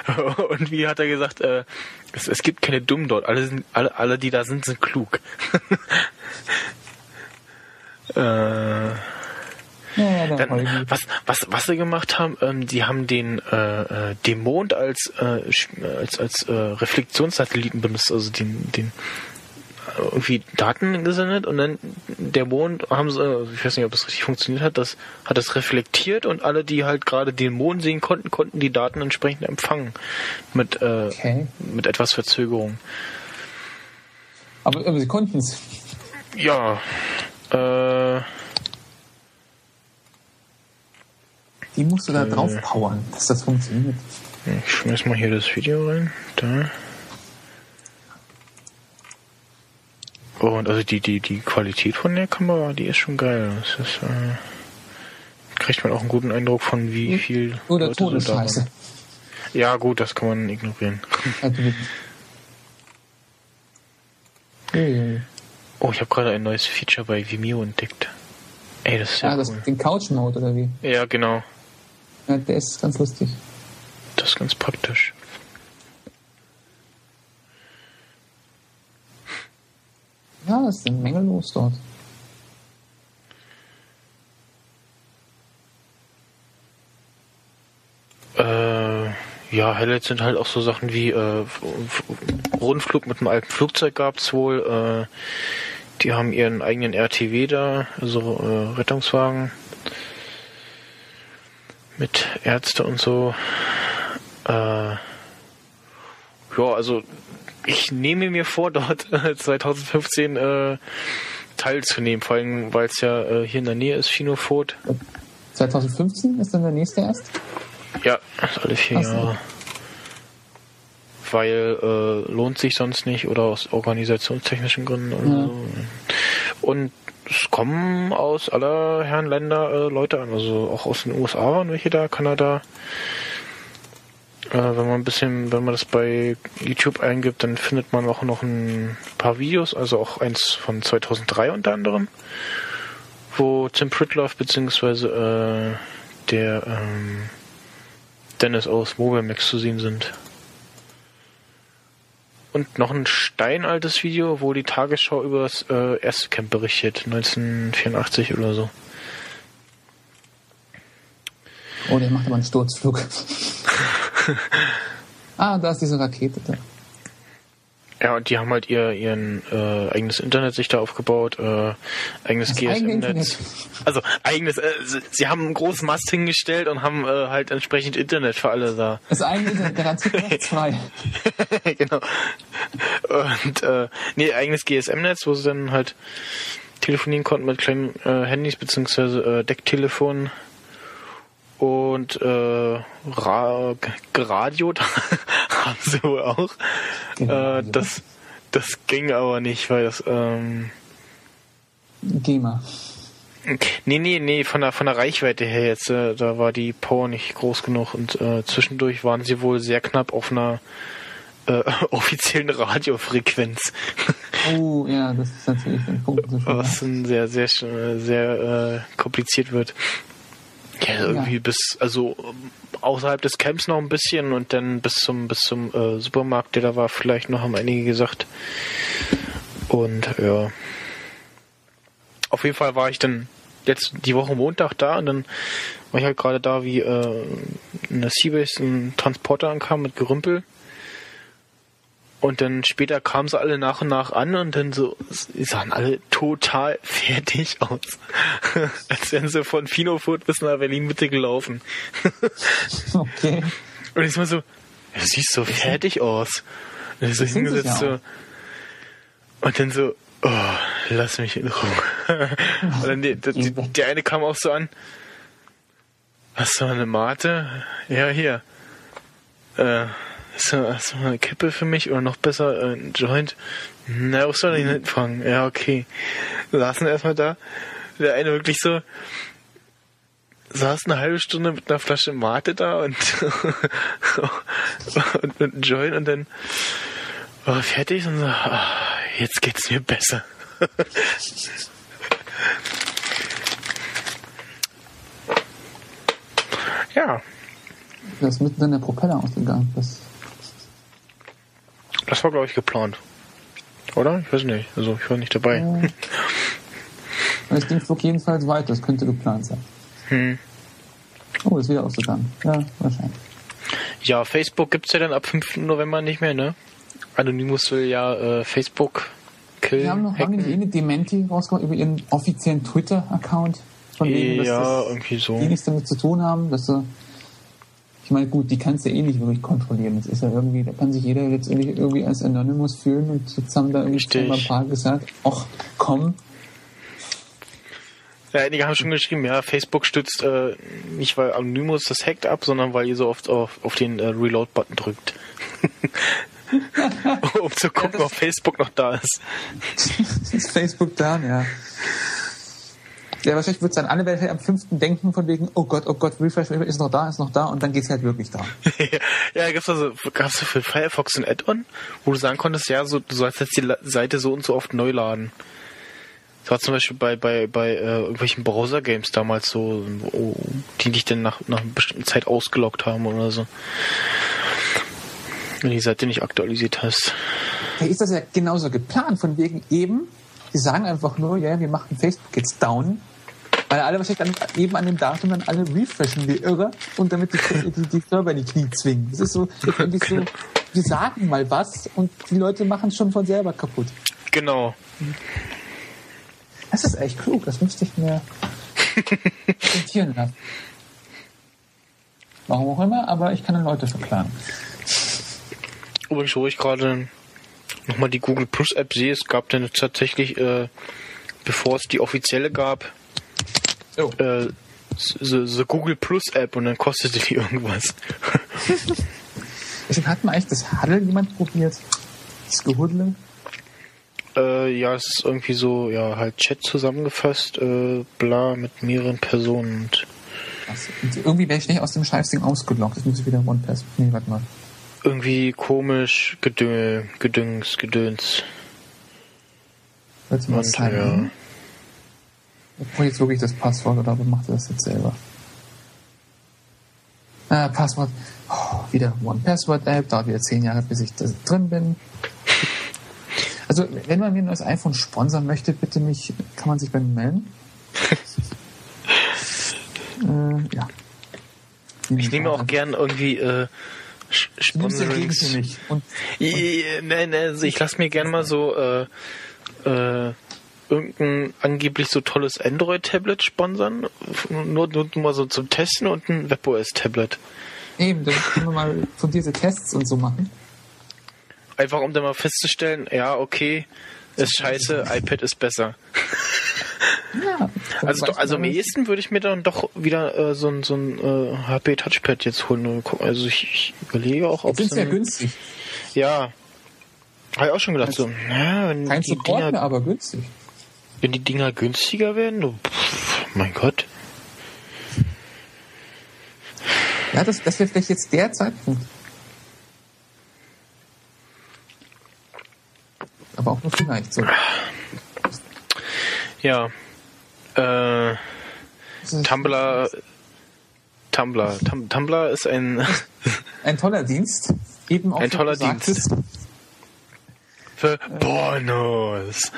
*laughs* und wie hat er gesagt, äh, es, es gibt keine Dummen dort, alle, sind, alle, alle die da sind, sind klug. *laughs* äh, Ja, dann, was, was, was sie gemacht haben, ähm, die haben den, äh, äh, den Mond als, äh, als, als äh, Reflexionssatelliten benutzt, also den, den irgendwie Daten gesendet und dann der Mond haben sie, ich weiß nicht, ob das richtig funktioniert hat, das hat das reflektiert und alle, die halt gerade den Mond sehen konnten, konnten die Daten entsprechend empfangen mit, äh, Okay. mit etwas Verzögerung. Aber, aber sie konnten es. Ja, äh, Die musst du da Äh. drauf powern, dass das funktioniert. ich schmeiß mal hier das Video rein. Da. Und also die, die, die Qualität von der Kamera, die ist schon geil. Das ist, äh, kriegt man auch einen guten Eindruck von, wie viel. Oder Leute da waren. Todesscheiße. Ja, gut, das kann man ignorieren. Also. Uiui. Oh, ich habe gerade ein neues Feature bei Vimeo entdeckt. Ey, das ist ja Ah, das, cool. den Couch-Mode oder wie? Ja, genau. Ja, der ist ganz lustig. Das ist ganz praktisch. Ja, es ist eine Menge los dort. Äh, ja, Highlights sind halt auch so Sachen wie äh, Rundflug mit einem alten Flugzeug gab's wohl. Äh, die haben ihren eigenen RTW da, also äh, Rettungswagen mit Ärzte und so. Äh, ja, also ich nehme mir vor, dort äh, 2015 äh, teilzunehmen, vor allem weil es ja äh, hier in der Nähe ist, Chinofurt. 2015 ist dann der nächste erst? Ja, alle vier Ach so. Jahre. Weil äh, lohnt sich sonst nicht oder aus organisationstechnischen Gründen oder Ja. so. Und es kommen aus aller Herren Länder äh, Leute an, also auch aus den USA waren welche da, Kanada. Äh, wenn man ein bisschen, wenn man das bei YouTube eingibt, dann findet man auch noch ein paar Videos, also auch eins von 2003 unter anderem, wo Tim Pritloff beziehungsweise äh, der ähm, Dennis aus Mobile Max zu sehen sind. Und noch ein steinaltes Video, wo die Tagesschau über das äh, erste Camp berichtet, 1984 oder so. Oh, der macht aber einen Sturzflug. *laughs* ah, da ist diese Rakete da. Ja, und die haben halt ihr ihren äh, eigenes Internet sich da aufgebaut, äh, eigenes GSM-Netz. Also eigenes, äh, sie, sie haben einen großen Mast hingestellt und haben äh, halt entsprechend Internet für alle da. Das eigene Internet garantiert *laughs* rechtsfrei. *laughs* genau. Und äh, nee, eigenes GSM-Netz, wo sie dann halt telefonieren konnten mit kleinen äh, Handys beziehungsweise äh, Decktelefonen und äh, Ra geradiot *laughs* haben sie wohl auch. Äh, das das ging aber nicht, weil das ähm, GEMA. Nee, nee, nee, von der, von der Reichweite her jetzt, äh, da war die Power nicht groß genug und äh, zwischendurch waren sie wohl sehr knapp auf einer äh, *laughs* offiziellen Radiofrequenz. Oh, ja, das ist natürlich ein Punkt. *laughs* Was dann sehr, sehr, sehr äh, kompliziert wird. Ja, irgendwie bis, also ähm, außerhalb des Camps noch ein bisschen und dann bis zum, bis zum äh, Supermarkt, der da war, vielleicht noch, haben einige gesagt. Und ja. Auf jeden Fall war ich dann jetzt die Woche Montag da und dann war ich halt gerade da, wie äh, in der Seabase ein Transporter ankam mit Gerümpel. Und dann später kamen sie alle nach und nach an und dann so, sie sahen alle total *laughs* fertig aus. *laughs* Als wären sie von Finofurt bis nach Berlin Mitte gelaufen. *laughs* Okay. Und ich war so, du siehst so fertig aus. Und ich so hingesetzt so. Und dann so, oh, lass mich in Ruhe. Und dann die, die, die eine kam auch so an. Hast du eine Mate? Ja, hier. Äh, hast du, hast eine Kippe für mich? Oder noch besser, äh, ein Joint? Na, wo soll ich denn hinfangen? Ja, okay. Saßen erstmal da. Der eine wirklich so, saß eine halbe Stunde mit einer Flasche Mate da und, *laughs* und mit einem Joint und dann war fertig und so, ah, jetzt geht's mir besser. *laughs* ja, Da ist mittendrin der Propeller ausgegangen. Das, das war glaube ich geplant. Oder? Ich weiß nicht. Also ich war nicht dabei. Ja. *laughs* das Ding flog jedenfalls weiter. Das könnte geplant sein. Hm. Oh, ist wieder ausgegangen. Ja, wahrscheinlich. Ja, Facebook gibt's ja dann ab 5. November nicht mehr, ne? Anonymous will ja äh, Facebook killen. Die haben noch die eh eine Dementi rausgebracht über ihren offiziellen Twitter-Account. Von denen, dass Ja, das irgendwie so. die nichts damit zu tun haben, dass sie ich meine, gut, die kannst du eh nicht wirklich kontrollieren. Das ist ja irgendwie, da kann sich jeder letztendlich irgendwie als Anonymous fühlen und jetzt haben da irgendwie Richtig. zweimal ein paar gesagt, ach komm, Ja, einige haben schon geschrieben, ja, Facebook stützt äh, nicht, weil Anonymous das hackt ab, sondern weil ihr so oft auf, auf den äh, Reload-Button drückt. *laughs* *laughs* um zu gucken, ob Facebook noch da ist. *laughs* ist Facebook da, ja. Ja, wahrscheinlich wird es dann alle Welt am fünften denken von wegen, oh Gott, oh Gott, Refresh ist noch da, ist noch da und dann geht's halt wirklich da. *laughs* ja, gab's also, gab's für Firefox ein Add-on, wo du sagen konntest, ja, so, du sollst jetzt die Seite so und so oft neu laden. Das war zum Beispiel bei, bei, bei äh, irgendwelchen Browser-Games damals so, wo, die dich dann nach, nach einer bestimmten Zeit ausgeloggt haben oder so. Wenn die Seite nicht aktualisiert hast. Da ist das ja genauso geplant, von wegen eben, die sagen einfach nur, ja, wir machen Facebook jetzt down, weil alle wahrscheinlich dann eben an dem Datum dann alle refreshen wie irre und damit die, die, die Server in die Knie zwingen. Das ist so, letztendlich so, wir sagen mal was und die Leute machen es schon von selber kaputt. Genau. Das ist echt klug, das müsste ich mir notieren lassen. Warum auch immer, aber ich kann dann Leute verklagen. Übrigens, wo ich gerade nochmal die Google Plus App sehe, es gab dann tatsächlich, äh, bevor es die offizielle gab, äh, so, so Google Plus App und dann kostete die *laughs* irgendwas. Deswegen hat man eigentlich das Huddle jemand probiert? Das Gehudle? Äh, ja, es ist irgendwie so, ja, halt Chat zusammengefasst, äh, bla, mit mehreren Personen und Was? Und irgendwie wäre ich nicht aus dem Scheißding ausgeloggt. Das muss ich wieder OnePass. Nee, warte mal. irgendwie komisch, Gedö Gedüngs, Gedöns. Warte mal, Und, Simon. Obwohl jetzt wirklich das Passwort oder aber macht er das jetzt selber? Ah, Passwort. Oh, wieder One-Password-App. Dauert wieder zehn Jahre, bis ich da drin bin. Also, wenn man mir ein neues iPhone sponsern möchte, bitte mich, kann man sich bei mir melden? *laughs* äh, ja. Ich nehme auch gern irgendwie äh, Sponsorings. für mich. Und Ja, Nein, nein, also ich lasse mir gern mal so äh, äh, irgendein angeblich so tolles Android-Tablet sponsern. Nur, nur mal so zum Testen und ein WebOS-Tablet. eben, dann können wir mal fundierte Tests und so machen. Einfach um dann mal festzustellen, ja, okay, ist scheiße, iPad ist besser. Ja. Also, doch, also am ehesten würde ich mir dann doch wieder äh, so ein, so ein äh, HP Touchpad jetzt holen. Also ich, ich überlege auch, ob es ja günstig. Ja. Habe ich auch schon gedacht, so, ja, wenn Kein Support mehr, Dinger, aber günstig. Wenn die Dinger günstiger werden, du, pff, mein Gott. Ja, das, das wäre vielleicht jetzt der Zeitpunkt. Aber auch nur vielleicht so. Ja. Äh, Tumblr, Tumblr, Tum, Tumblr ist ein *laughs* Ein toller Dienst. Eben auch Ein toller sagtest. für Pornos.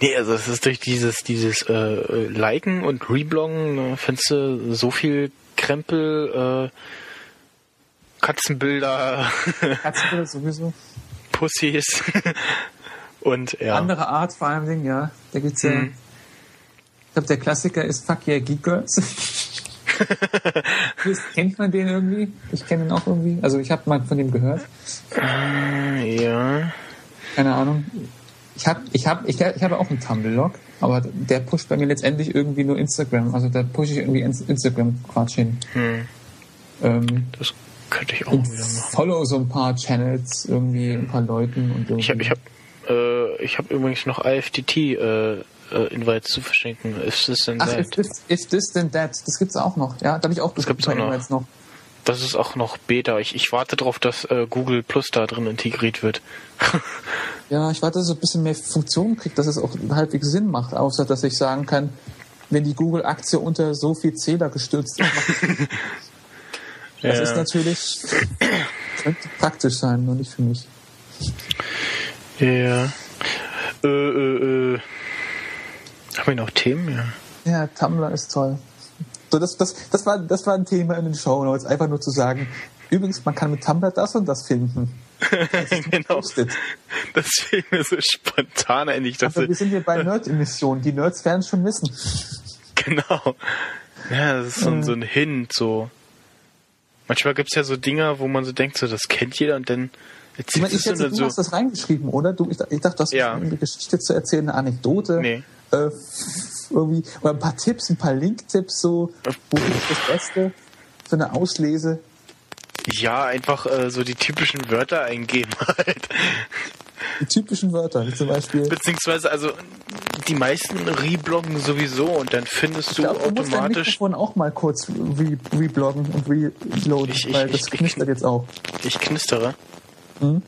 Nee, also es ist durch dieses, dieses äh, Liken und Rebloggen, äh, findest du so viel Krempel, äh, Katzenbilder, *laughs* Katzenbilder sowieso. Pussys *laughs* und ja. Andere Art vor allem, ja. Da gibt's ja. Mhm. Ich glaube, der Klassiker ist Fuck Yeah Geek Girls. *laughs* Kennt man den irgendwie? Ich kenne ihn auch irgendwie. Also ich habe mal von dem gehört. Ja. Keine Ahnung. Ich habe ich hab, ich, ich habe auch einen Tumblr-Log, aber der pusht bei mir letztendlich irgendwie nur Instagram. Also da pushe ich irgendwie Ins- Instagram-Quatsch hin. Hm, Ähm, das könnte ich auch wieder machen. follow so ein paar Channels, irgendwie ein paar Leuten und irgendwie. Ich habe ich hab, äh, ich hab übrigens noch IFTT äh, äh, Invites zu verschenken. Ist das denn Ach, that? if this, if this then that. Das gibt's auch noch. Ja, da habe ich auch Das gibt's auch noch. Invites noch. Das ist auch noch Beta. Ich, ich warte darauf, dass äh, Google Plus da drin integriert wird. *laughs* Ja, ich warte, dass es ein bisschen mehr Funktion kriegt, dass es auch halbwegs Sinn macht, außer dass ich sagen kann, wenn die Google-Aktie unter so viel Zähler gestürzt ist, *laughs* das Ja. ist natürlich könnte praktisch sein, nur nicht für mich. Ja. Äh, äh, äh. Haben wir noch Themen? Ja. Ja, Tumblr ist toll. So, das, das, das, war, das war ein Thema in den Show Notes, einfach nur zu sagen, übrigens, man kann mit Tumblr das und das finden. *laughs* genau. Postet. Das fiel mir so spontan ein. Ich dachte, Aber wir sind hier bei Nerd-Emissionen. Die Nerds werden es schon wissen. *laughs* genau. Ja, das ist so, ein- so ein Hint, so. Manchmal gibt's ja so Dinger, wo man so denkt, so, das kennt jeder und dann Ich erzählt meine, ich es schätze, du dann hast so. das reingeschrieben, oder? Du, ich, ich dachte, du hast Ja. eine Geschichte zu erzählen, eine Anekdote. Nee. Äh, *laughs* irgendwie, oder ein paar Tipps, ein paar Link-Tipps, so, wo ist das Beste für eine Auslese? Ja, einfach äh, so die typischen Wörter eingeben *laughs* halt. Die typischen Wörter, wie zum Beispiel. Beziehungsweise, also die meisten rebloggen sowieso und dann findest Ich du glaube, du musst dein automatisch. Mikrofon auch mal kurz re rebloggen und reloaden, Ich- ich- weil das knistert jetzt auch. Ich knistere. Mhm.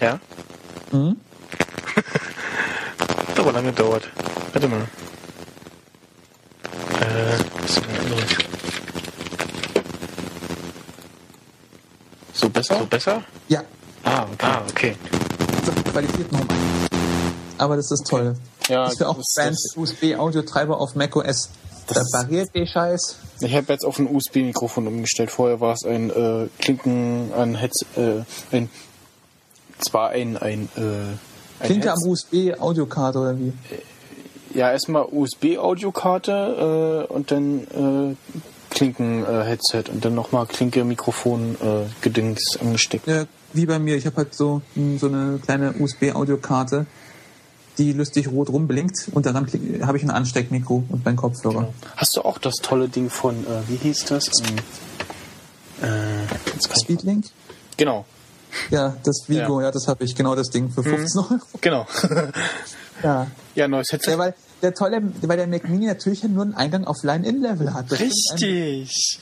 Ja? Mhm. *laughs* Hat aber lange gedauert. Warte mal. Äh, ist denn los? So besser? So besser? Ja, Ah, okay. Ah, okay. so, Qualität noch ein. Aber das ist toll. Ja, das wäre auch das- Band das- USB-Audiotreiber auf macOS. Da Das- barriert der Scheiß. Ich habe jetzt auf ein USB-Mikrofon umgestellt. Vorher war es ein äh, Klinken, ein Heads, äh, ein, zwar ein, ein, äh, ein Klinke am Heads- USB-Audiokarte oder wie? Ja, erstmal USB-Audiokarte äh, und dann äh, Klinken-Headset und dann nochmal Klinke-Mikrofon-Gedings angesteckt. Ja, wie bei mir. Ich habe halt so, mh, so eine kleine USB-Audiokarte, die lustig rot rumblinkt und daran kling- habe ich ein Ansteckmikro und meinen Kopfhörer. Hast du auch das tolle Ding von, äh, wie hieß das? Ähm, äh, Speedlink? genau, Ja, das Vigo, Ja. ja, das habe ich. Genau das Ding für 15 Euro. *laughs* genau. Ja. ja, neues Headset. ja, weil der tolle, weil der Mac Mini natürlich nur einen Eingang auf Line-In-Level hat. Das Richtig.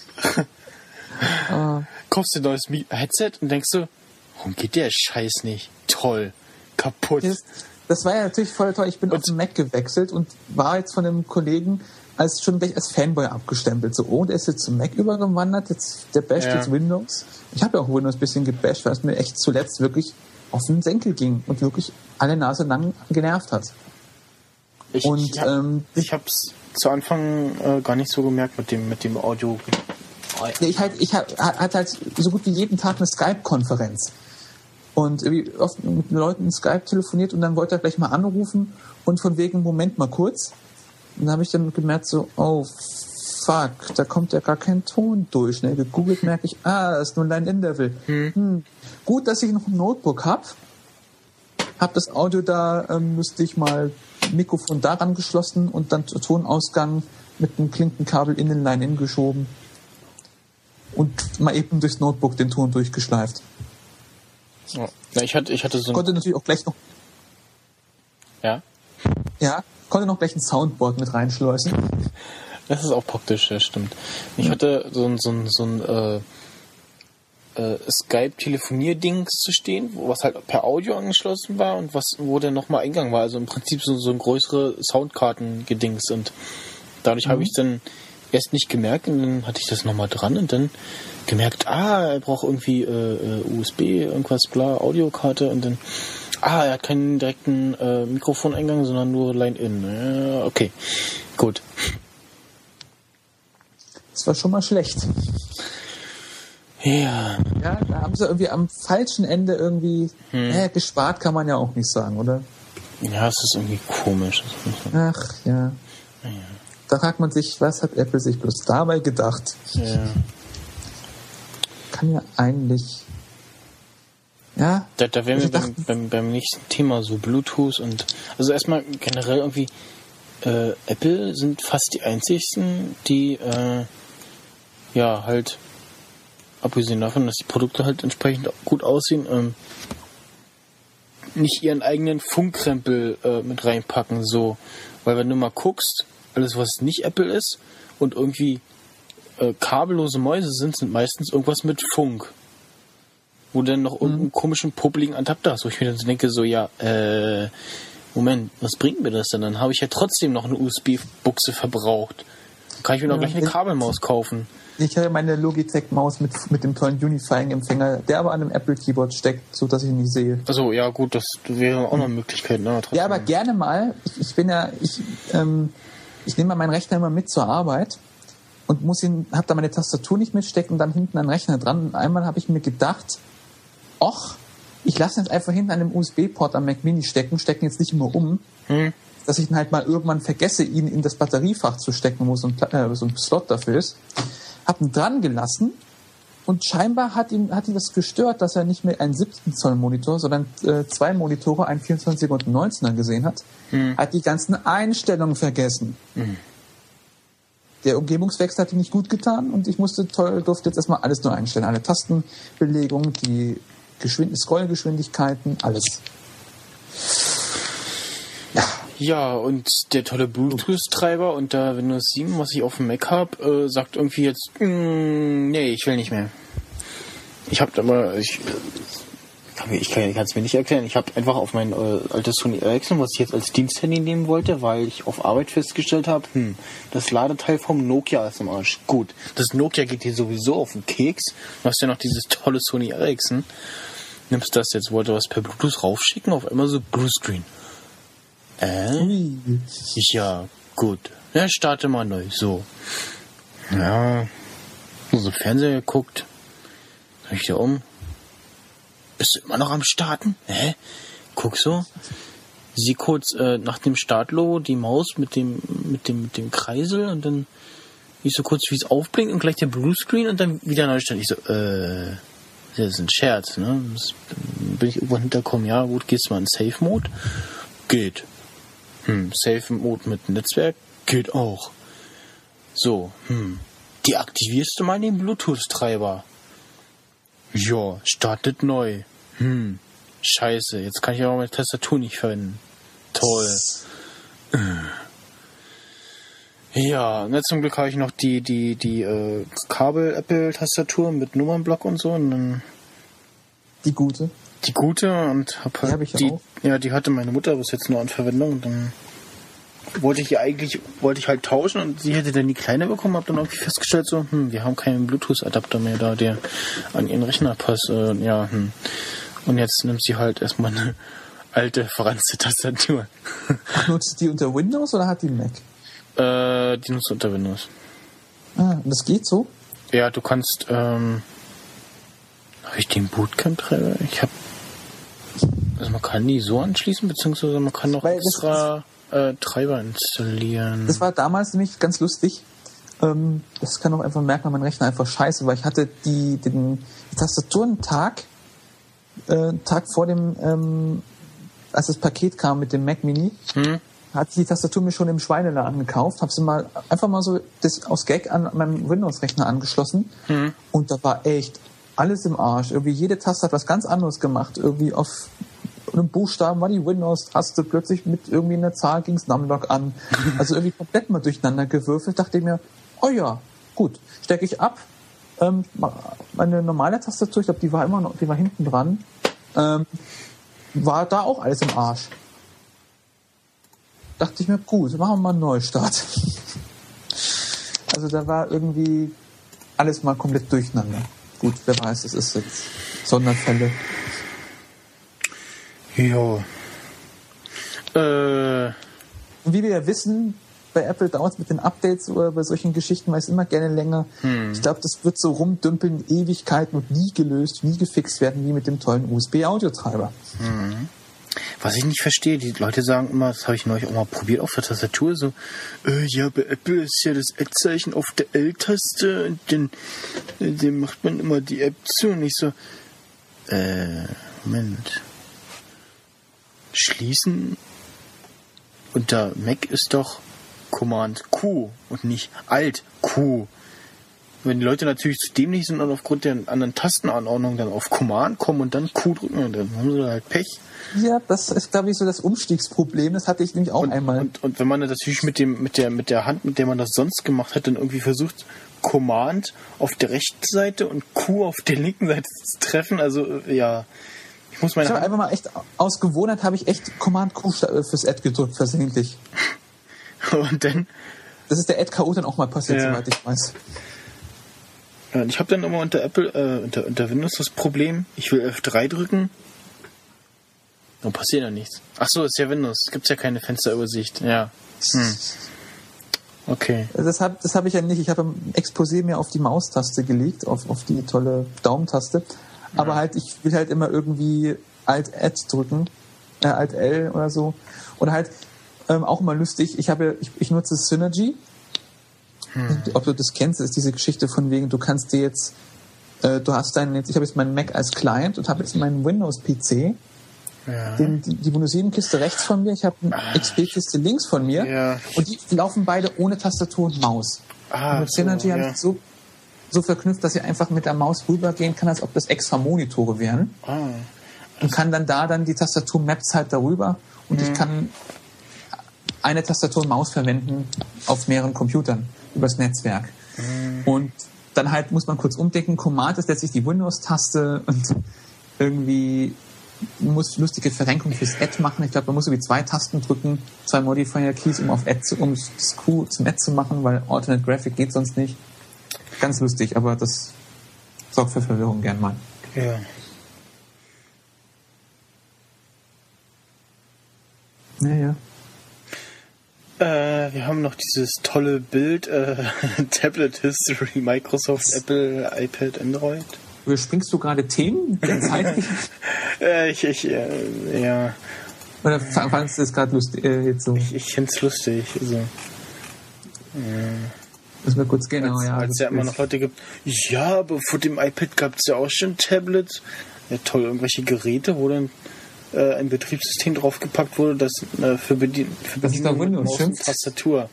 Ah, Kaufst du ein neues Headset und denkst du, warum geht der Scheiß nicht? Toll. Kaputt. das, das war ja natürlich voll toll. Ich bin auf den Mac gewechselt und war jetzt von einem Kollegen als schon gleich als Fanboy abgestempelt. So, oh, der ist jetzt zum Mac übergewandert, jetzt der basht Ja. jetzt Windows. Ich habe ja auch Windows ein bisschen gebasht, weil es mir echt zuletzt wirklich auf den Senkel ging und wirklich alle Nase lang genervt hat. Ich, Und, ich, hab, ähm, ich hab's zu Anfang äh, gar nicht so gemerkt mit dem, mit dem Audio. Ja, ich halt, ich hab- hatte halt so gut wie jeden Tag eine Skype-Konferenz. Und irgendwie oft mit Leuten in Skype telefoniert und dann wollte er gleich mal anrufen und von wegen, Moment mal kurz. Und dann habe ich dann gemerkt so, oh fuck, da kommt ja gar kein Ton durch. Schnell gegoogelt merke ich, ah, das ist nur ein Line-In-Level. Hm. Gut, dass ich noch ein Notebook habe. Hab das Audio da, ähm, müsste ich mal Mikrofon daran geschlossen und dann Tonausgang mit einem Klinkenkabel in den Line-In geschoben und mal eben durchs Notebook den Ton durchgeschleift. Ja. Ich hatte, ich hatte so ein, Konnte natürlich auch gleich noch, ja. ja, konnte noch gleich ein Soundboard mit reinschleusen. Das ist auch praktisch, ja, stimmt. Ich hatte so ein, so ein, so ein äh, äh, Skype-Telefonierdings zu stehen, was halt per Audio angeschlossen war und was, wo dann nochmal Eingang war. Also im Prinzip so, so ein größere Soundkarten-Gedings und dadurch habe ich dann erst nicht gemerkt und dann hatte ich das nochmal dran und dann gemerkt, ah, er braucht irgendwie äh, äh, USB, irgendwas, bla, Audiokarte und dann, ah, er hat keinen direkten äh, Mikrofoneingang, sondern nur Line-In. Ja, okay, gut. Das war schon mal schlecht. Ja, Ja, da haben sie irgendwie am falschen Ende irgendwie, äh, gespart kann man ja auch nicht sagen, oder? ja, es ist irgendwie komisch. Ach, ja. Da fragt man sich, was hat Apple sich bloß dabei gedacht? Ja. Kann ja eigentlich, ja, Da, da wären wir Ich dachte- beim, beim, beim nächsten Thema, so Bluetooth und also erstmal generell irgendwie äh, Apple sind fast die einzigsten, die äh, ja halt abgesehen davon, dass die Produkte halt entsprechend gut aussehen, ähm, nicht ihren eigenen Funkkrempel äh, mit reinpacken, so. Weil wenn du mal guckst, alles was nicht Apple ist und irgendwie äh, kabellose Mäuse sind, sind meistens irgendwas mit Funk wo du dann noch irgendeinen komischen, popeligen Adapter hast, wo ich mir dann denke, so, ja, äh, Moment, was bringt mir das denn? Dann habe ich ja trotzdem noch eine USB-Buchse verbraucht. Dann kann ich mir doch Ja, gleich eine Kabelmaus kaufen. ich habe meine Logitech-Maus mit, mit dem tollen Unifying-Empfänger, der aber an einem Apple-Keyboard steckt, so dass ich ihn nicht sehe. Also, ja, gut, das wäre auch noch eine Möglichkeit, ne? Trotzdem. Ja, aber gerne mal. Ich, ich bin ja, ich, ähm, ich nehme mal meinen Rechner immer mit zur Arbeit und muss ihn, habe da meine Tastatur nicht mitstecken und dann hinten einen Rechner dran. Und einmal habe ich mir gedacht, och, ich lasse ihn jetzt einfach hinten an dem USB-Port am Mac Mini stecken, stecken jetzt nicht immer um, Hm. dass ich dann halt mal irgendwann vergesse, ihn in das Batteriefach zu stecken, wo so ein, äh, so ein Slot dafür ist. Hab ihn dran gelassen und scheinbar hat ihn, hat ihn das gestört, dass er nicht mehr einen 17 Zoll Monitor, sondern äh, zwei Monitore, einen 24er und einen 19er gesehen hat. Hat die ganzen Einstellungen vergessen. Der Umgebungswechsel hat ihm nicht gut getan und ich musste toll, durfte jetzt erstmal alles neu einstellen. Alle Tastenbelegungen, die Geschwind Scrollgeschwindigkeiten, alles. Ja, und der tolle Bluetooth-Treiber unter Windows 7, was ich auf dem Mac habe, äh, sagt irgendwie jetzt, mm, nee, ich will nicht mehr. Ich habe aber, ich, ich kann es mir nicht erklären. Ich habe einfach auf mein äh, altes Sony Ericsson, was ich jetzt als Diensthandy nehmen wollte, weil ich auf Arbeit festgestellt habe, hm, das Ladeteil vom Nokia ist im Arsch. Gut, das Nokia geht dir sowieso auf den Keks. Du hast ja noch dieses tolle Sony Ericsson. Nimmst das jetzt, wollte was per Bluetooth raufschicken, auf einmal so Bluescreen. Äh? Ja, gut. Ja, starte mal neu. So. Ja. So Fernseher geguckt. Ich da um. Bist du immer noch am Starten? Hä? Guck so. Sieh kurz äh, nach dem Startlogo die Maus mit dem, mit dem, mit dem Kreisel und dann ich so kurz, wie es aufblinkt und gleich der Bluescreen und dann wieder neu starten. Ich so, äh, das ist ein Scherz, ne? Das, bin ich irgendwann hinterkommen, ja gut, gehst mal in Safe Mode. Geht. Hm, Safe Mode mit Netzwerk geht auch. So, hm. Deaktivierst du mal den Bluetooth-Treiber? Ja, startet neu. Hm. Scheiße, jetzt kann ich aber meine Tastatur nicht verwenden. Toll. Ja, und jetzt zum Glück habe ich noch die, die, die äh, Kabel-Apple-Tastatur mit Nummernblock und so. Und dann Die gute. die gute und hab halt hab ich ja die, auch. ja, die hatte meine Mutter bis jetzt nur an Verwendung und dann wollte ich ihr eigentlich, wollte ich halt tauschen und sie hätte dann die kleine bekommen, hab dann irgendwie festgestellt so, hm, wir haben keinen Bluetooth-Adapter mehr da, der an ihren Rechner passt, äh, ja, hm. Und jetzt nimmt sie halt erstmal eine alte verranzte Tastatur. Nutzt die unter Windows oder hat die Mac? äh, die nutzt unter Windows. Ah, das geht so? Ja, du kannst, ähm, habe ich den Bootcamp-Treiber? Ich habe, also man kann die so anschließen, beziehungsweise man kann noch Weil extra äh, Treiber installieren. Das war damals nämlich ganz lustig. Ähm, das kann auch einfach merken, mein Rechner einfach scheiße, weil ich hatte die, den die Tastatur einen Tag, äh, Tag vor dem, ähm, als das Paket kam mit dem Mac Mini, Hm? hatte ich die Tastatur mir schon im Schweineladen gekauft, habe sie mal einfach mal so das aus Gag an meinem Windows-Rechner angeschlossen Hm? und da war echt alles im Arsch. Irgendwie jede Taste hat was ganz anderes gemacht. Irgendwie auf einem Buchstaben war die Windows-Taste, plötzlich mit irgendwie einer Zahl ging's Numlock an. Also irgendwie *laughs* komplett mal durcheinander gewürfelt. Dachte ich mir, oh ja, gut, stecke ich ab. Ähm, meine normale Tastatur, ich glaube, die war immer noch, die war hinten dran, ähm, war da auch alles im Arsch. Dachte ich mir, gut, machen wir mal einen Neustart. *laughs* Also da war irgendwie alles mal komplett durcheinander. Gut, wer weiß, das ist jetzt Sonderfälle. Ja. Äh, Und wie wir ja wissen, bei Apple dauert es mit den Updates oder bei solchen Geschichten meist immer gerne länger. Hm. Ich glaube, das wird so rumdümpeln Ewigkeiten und nie gelöst, nie gefixt werden, wie mit dem tollen USB-Audiotreiber. hm. Was ich nicht verstehe, die Leute sagen immer, das habe ich neulich auch mal probiert auf der Tastatur, so, äh, ja, bei Apple ist ja das Ad-Zeichen auf der L-Taste und dann, äh, dann macht man immer die App zu und ich so, äh, Moment. Schließen unter Mac ist doch Command Q und nicht Alt Q. Wenn die Leute natürlich zu dämlich sind und aufgrund der anderen Tastenanordnung dann auf Command kommen und dann Q drücken, dann haben sie halt Pech. Ja, das ist, glaube ich, so das Umstiegsproblem. Das hatte ich nämlich auch einmal. Und, und wenn man das natürlich mit dem, mit der, mit der Hand, mit der man das sonst gemacht hat, dann irgendwie versucht, Command auf der rechten Seite und Q auf der linken Seite zu treffen, also ja, ich muss Ich meine Hand, einfach mal echt aus Gewohnheit habe ich echt Command Q äh, fürs Ad gedrückt versehentlich. *laughs* und dann, Das ist der Ad KO dann auch mal passiert, Ja. soweit ich weiß. ja, ich habe dann immer unter Apple, äh, unter, unter Windows das Problem, ich will F3 drücken, dann passiert ja nichts. Ach so, ist ja Windows, gibt's ja keine Fensterübersicht, ja. Hm. Okay. Das habe das hab ich ja nicht. Ich habe im Exposé mir auf die Maustaste gelegt, auf, auf die tolle Daumentaste. Aber halt, ich will halt immer irgendwie Alt-Ad drücken, äh, Alt-L oder so. Oder halt, ähm, auch immer lustig, ich habe, ich, ich nutze Synergy. Ob du das kennst, ist diese Geschichte von wegen, du kannst dir jetzt, äh, du hast deinen, jetzt, ich habe jetzt meinen Mac als Client und habe jetzt meinen Windows-PC, Ja. den, die, die Windows 7 Kiste rechts von mir, ich habe eine XP-Kiste links von mir Ja. und die laufen beide ohne Tastatur und Maus. Ah, und mit so, Synergy habe ja. ich so, so verknüpft, dass ich einfach mit der Maus rübergehen kann, als ob das extra Monitore wären. Ah. und kann dann da dann die Tastatur Maps halt darüber und ich kann eine Tastatur und Maus verwenden auf mehreren Computern übers Netzwerk. Und dann halt muss man kurz umdenken. Command ist letztlich die Windows-Taste und irgendwie muss lustige Verrenkung fürs Add machen. Ich glaube, man muss irgendwie zwei Tasten drücken, zwei Modifier-Keys, um auf Add zu, um das Q zum Add zu machen, weil Alternate Graphic geht sonst nicht. Ganz lustig, aber das sorgt für Verwirrung gern mal. Ja. Naja. Äh, wir haben noch dieses tolle Bild, äh, *laughs* Tablet History, Microsoft, Apple, iPad, Android. Überspringst du gerade Themen der Zeit? *laughs* Äh, ich, ich, äh, ja. Oder fa- fandest du das gerade lustig? Äh, jetzt so? Ich, ich find's lustig. Also, Müssen wir kurz genau, ja. als das ja immer noch Leute gibt, ja, aber vor dem iPad gab's ja auch schon Tablets. Ja, toll, irgendwelche Geräte, wo dann äh, ein Betriebssystem draufgepackt wurde, das äh, für, Bedien für Das Bedienung mit Maus und? Tastatur.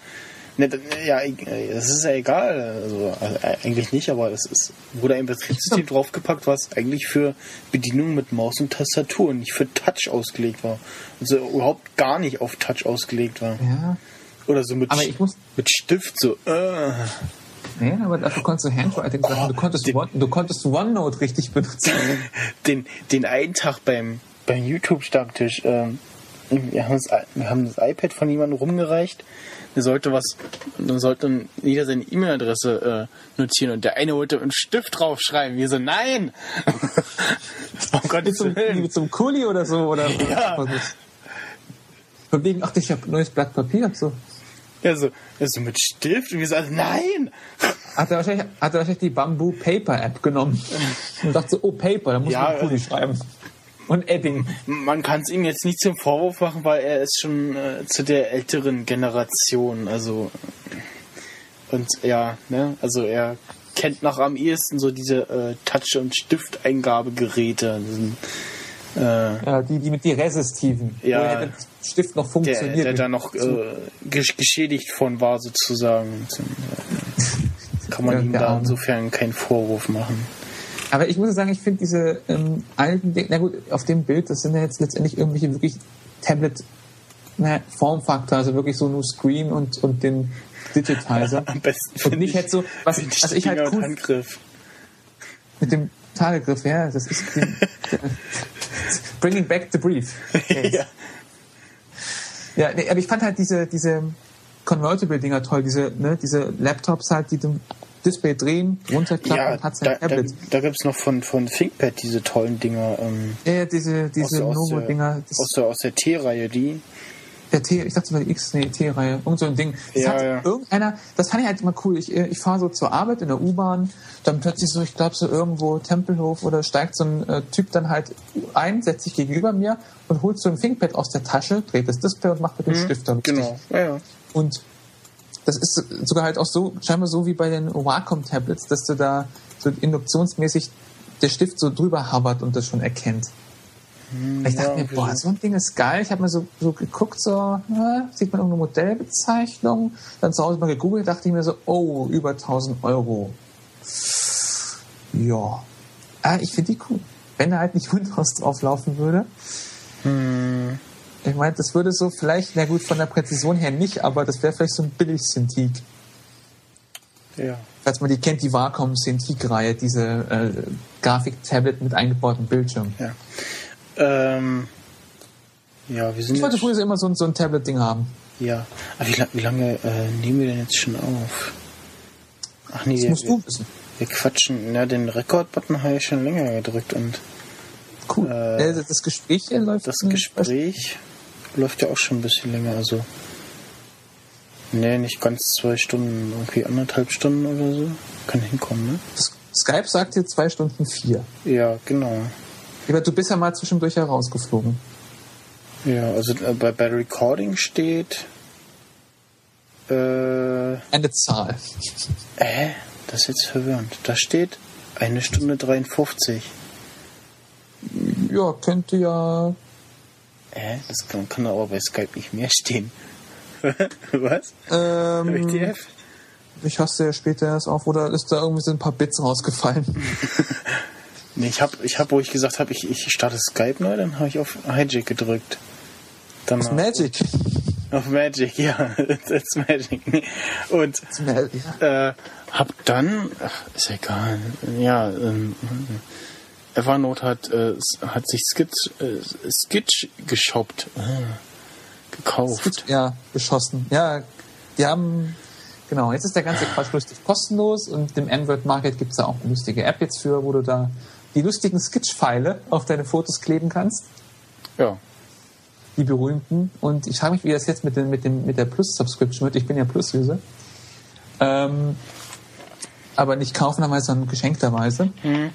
Ne, ja, äh, das ist ja egal. Also, äh, eigentlich nicht, aber es ist, wurde ein Betriebssystem *laughs* draufgepackt, was eigentlich für Bedienung mit Maus und Tastatur und nicht für Touch ausgelegt war. Also überhaupt gar nicht auf Touch ausgelegt war. Ja. Oder so mit, muss- mit Stift so. Äh. Ja, aber dafür konntest du Handwriting machen. Du konntest, One, du konntest OneNote richtig benutzen. *laughs* den, den einen Tag beim, beim YouTube-Stammtisch, ähm, wir, haben das, wir haben das iPad von jemandem rumgereicht. Der sollte was, dann sollte jeder seine E-Mail-Adresse äh, notieren und der eine wollte einen Stift draufschreiben. Wir so, nein! *laughs* oh Gott, mit so einem Kuli oder so. Oder Ja. Von wegen, ach, ich habe neues Blatt Papier. So. Ja, so, ja, so mit Stift und wir so, nein! Hat er wahrscheinlich, hat er wahrscheinlich die Bamboo Paper App genommen und dachte so, oh Paper, da muss Ja, man Kuli schreiben. Und Edding. Man kann es ihm jetzt nicht zum Vorwurf machen, weil er ist schon äh, zu der älteren Generation. Also und ja, ne, also er kennt noch am ehesten so diese äh, Touch- und Stifteingabegeräte. Diesen, äh, Ja, die, die mit die resistiven. Ja. Wo der Stift noch der, funktioniert. der da noch äh, gesch- geschädigt von war sozusagen. Kann man Ja, ihm der da Arme. insofern keinen Vorwurf machen. Aber ich muss sagen, ich finde diese ähm, alten Dinge, na gut, auf dem Bild, das sind ja jetzt letztendlich irgendwelche wirklich Tablet na, Formfaktor, also wirklich so nur Screen und, und den Digitizer. *laughs* Am besten und finde nicht ich, halt so, was, was die ich halt cool Handgriff. mit dem Talegriff, ja, das ist die, *laughs* Bringing back the brief. *laughs* ja. Ja, nee, aber ich fand halt diese, diese Convertible-Dinger toll, diese, ne, diese Laptops halt, die dem Display drehen, runterklappen Ja, und hat da, sein da, Tablet. da gibt es noch von, von ThinkPad diese tollen Dinger. Ähm, Ja, diese, diese Novo-Dinger. aus der, aus der T-Reihe, die. Der T, ich dachte, war die X, nee, T-Reihe, irgend so ein Ding. Das Ja, hat ja. irgendeiner, das fand ich halt immer cool. Ich, äh, ich fahre so zur Arbeit in der U-Bahn, dann plötzlich so, ich glaube so irgendwo Tempelhof oder steigt so ein äh, Typ dann halt ein, setzt sich gegenüber mir und holt so ein ThinkPad aus der Tasche, dreht das Display und macht mit dem Stift da lustig. Genau, ja, ja. Und das ist sogar halt auch so, scheinbar so wie bei den Wacom-Tablets, dass du da so induktionsmäßig der Stift so drüber hovert und das schon erkennt. Ich dachte ja, mir, boah, so ein Ding ist geil. Ich habe mir so, so geguckt, so, na, sieht man irgendeine Modellbezeichnung. Dann zu Hause mal gegoogelt, dachte ich mir so, oh, über 1000 Euro. Ja. Ah, ich finde die cool. Wenn da halt nicht *laughs* Windows drauf laufen würde. Ich meine, das würde so vielleicht, na gut, von der Präzision her nicht, aber das wäre vielleicht so ein billig Cintiq. ja. Falls man die kennt, die Wacom Cintiq-Reihe, diese äh, Grafik-Tablet mit eingebautem Bildschirm. Ja. Ähm, ja, wir sind Ich wollte früher immer so, ein- so ein Tablet-Ding haben. ja. Aber wie, wie lange äh, nehmen wir denn jetzt schon auf? Ach nee, Das wir, musst wir, du wissen. wir quatschen. Ja, den Rekord-Button habe ich schon länger gedrückt und Cool. Äh, Äh, das Gespräch hier läuft. das Gespräch läuft ja auch schon ein bisschen länger. Also, nee, nicht ganz zwei Stunden, irgendwie anderthalb Stunden oder so. Kann hinkommen, ne? Skype sagt hier zwei Stunden vier. Ja, genau. Aber du bist ja mal zwischendurch herausgeflogen. Ja, also äh, bei, bei Recording steht. Äh, Eine Zahl. äh, das ist jetzt verwirrend. Da steht eine Stunde 53. Ja, könnte ja. Äh, das kann, kann aber bei Skype nicht mehr stehen. *laughs* Was? Ähm, WTF? ich hasse ja später erst auf, oder ist da irgendwie so ein paar Bits rausgefallen? *laughs* Nee, ich habe, ich hab, wo ich gesagt habe, ich, ich starte Skype neu, dann habe ich auf Hijack gedrückt. Dann Auf Magic. Auf Magic, ja. *laughs* It's Magic. Und äh, hab dann, ach, ist egal, ja, ähm, Evernote hat, äh, hat sich Skitch, äh, Skitch geshoppt, äh, gekauft. Skitch, ja, geschossen. Ja, die haben, genau, jetzt ist der ganze Quatsch lustig kostenlos und im Android Market gibt's da auch eine lustige App jetzt für, wo du da die lustigen Skitch-Pfeile auf deine Fotos kleben kannst. Ja. Die berühmten. Und ich frage mich, wie das jetzt mit, dem, mit, dem, mit der Plus-Subscription wird. Ich bin ja Plus-User. Ähm, aber nicht kaufenderweise, sondern geschenkterweise. Mhm.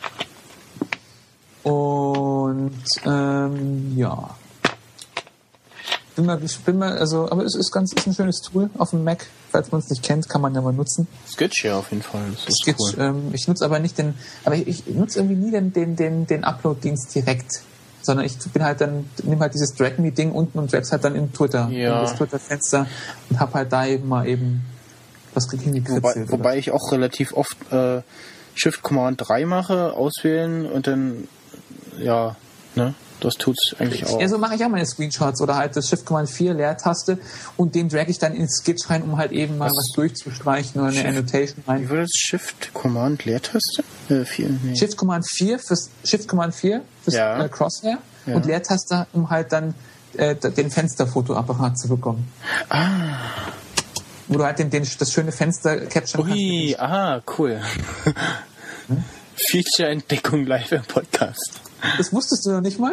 Und ähm, ja. Bin mal, ich bin mal, also, aber es ist ganz, ist ein schönes Tool auf dem Mac. Falls man es nicht kennt, kann man ja mal nutzen. Sketch ja auf jeden Fall. Das ist Sketch, cool. ähm, ich nutze aber nicht den, aber ich, ich nutze irgendwie nie den, den, den, den Upload-Dienst direkt. Sondern ich bin halt dann, nehme halt dieses Drag Me Ding unten und drag's halt dann in Twitter, Ja. in das Twitter-Fenster und hab halt da eben mal eben was Wobei, hingekritzelt. wobei ich auch relativ oft äh, Shift Command 3 mache, auswählen und dann, ja, ne, das tut's eigentlich auch. Ja, so mache ich auch meine Screenshots oder halt das Shift Command 4 Leertaste und den drag ich dann ins Sketch rein, um halt eben mal was, durchzustreichen oder eine Shift- Annotation rein. Wie war das? Shift Command Leertaste? Äh, vier, nee. Shift Command 4 fürs Shift Command 4 fürs Ja. äh, Crosshair Ja. und Leertaste, um halt dann äh, den Fensterfotoapparat zu bekommen. Ah. Wo du halt den, den, das schöne Fenster capturen Ui, aha, cool. *laughs* Feature-Entdeckung live im Podcast. Das wusstest du noch nicht mal?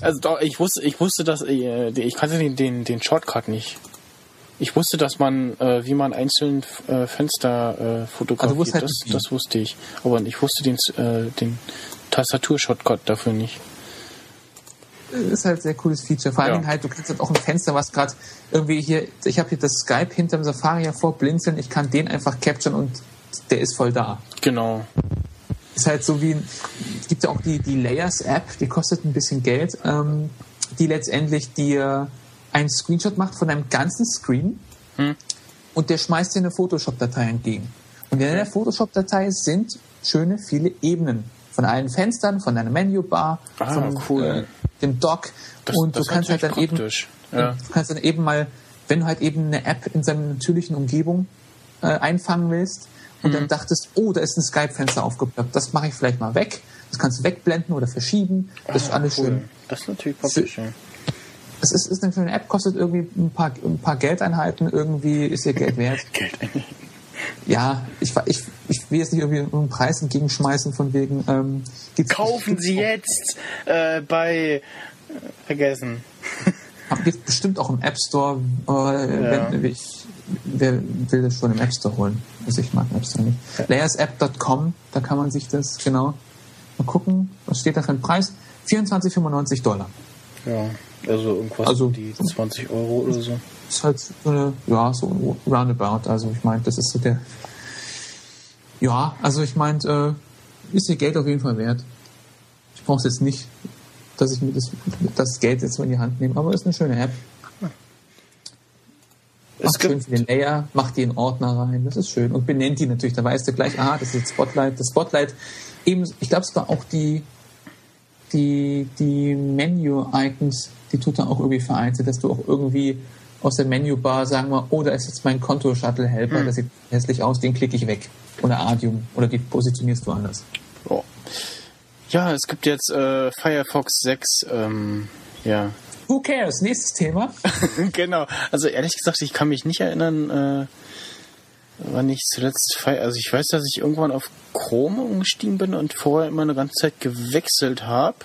Also doch, ich wusste, ich wusste, dass äh, ich kannte den, den, den Shortcut nicht. Ich wusste, dass man, äh, wie man einzeln äh, Fenster äh, Also fotografiert. wusste halt das, das wusste ich. Aber ich wusste den, äh, den Tastatur-Shortcut dafür nicht. ist halt ein sehr cooles Feature. Vor allen Ja. Dingen halt, du kannst halt auch ein Fenster, was gerade irgendwie hier, ich habe hier das Skype hinterm Safari hervor blinzeln, ich kann den einfach capturen und der ist voll da. Genau. Ist halt so wie, es gibt ja auch die, die Layers-App, die kostet ein bisschen Geld, ähm, die letztendlich dir einen Screenshot macht von deinem ganzen Screen Hm. und der schmeißt dir eine Photoshop-Datei entgegen. Und in der Photoshop-Datei sind schöne viele Ebenen. Von allen Fenstern, von deiner Menübar, Ah, von cool. äh, dem Dock. Das- und das du kannst halt dann eben. Ja. du kannst dann eben mal, wenn du halt eben eine App in seiner natürlichen Umgebung äh, einfangen willst und Mhm. dann dachtest, oh, da ist ein Skype-Fenster aufgeploppt, das mache ich vielleicht mal weg. Das kannst du wegblenden oder verschieben. Das ist Ah, alles cool. schön. Das ist natürlich praktisch, ja. Es ist, ist eine schöne App, kostet irgendwie ein paar, ein paar Geldeinheiten, irgendwie ist ihr Geld wert. *laughs* Geld Ja, ich, ich, ich will jetzt nicht irgendwie einen Preis entgegenschmeißen von wegen. Ähm, Kaufen Sie jetzt äh, bei äh, vergessen. Gibt bestimmt auch im App Store. Äh, Ja. wenn, ich, wer will das schon im App Store holen? Also ich mag App Store nicht. Layersapp.com, da kann man sich das genau mal gucken. Was steht da für ein Preis? 24,95 Dollar. Ja, also irgendwas Also- die 20 Euro oder so. ist halt so eine, ja, so roundabout. Also ich meine, das ist so der. Ja, also ich meine, äh, ist ihr Geld auf jeden Fall wert. Ich brauche es jetzt nicht, dass ich mir das, das Geld jetzt so in die Hand nehme, aber ist eine schöne App. Es Macht schön gibt- den Layer, macht die in Ordner rein, das ist schön. Und benennt die natürlich, da weißt du gleich, ah, das ist jetzt Spotlight. Das Spotlight, eben, ich glaube, es war auch die, die, die Menu-Icons, die tut er auch irgendwie vereinzelt, dass du auch irgendwie aus der Menübar sagen wir, oh, da ist jetzt mein Konto-Shuttle-Helper, Hm. das sieht hässlich aus, den klicke ich weg. Oder Adium. Oder die positionierst du anders. Oh. Ja, es gibt jetzt äh, Firefox 6, ähm, ja. Who cares? Nächstes Thema. *laughs* genau. Also ehrlich gesagt, ich kann mich nicht erinnern, äh, wann ich zuletzt Fire also ich weiß, dass ich irgendwann auf Chrome umgestiegen bin und vorher immer eine ganze Zeit gewechselt habe.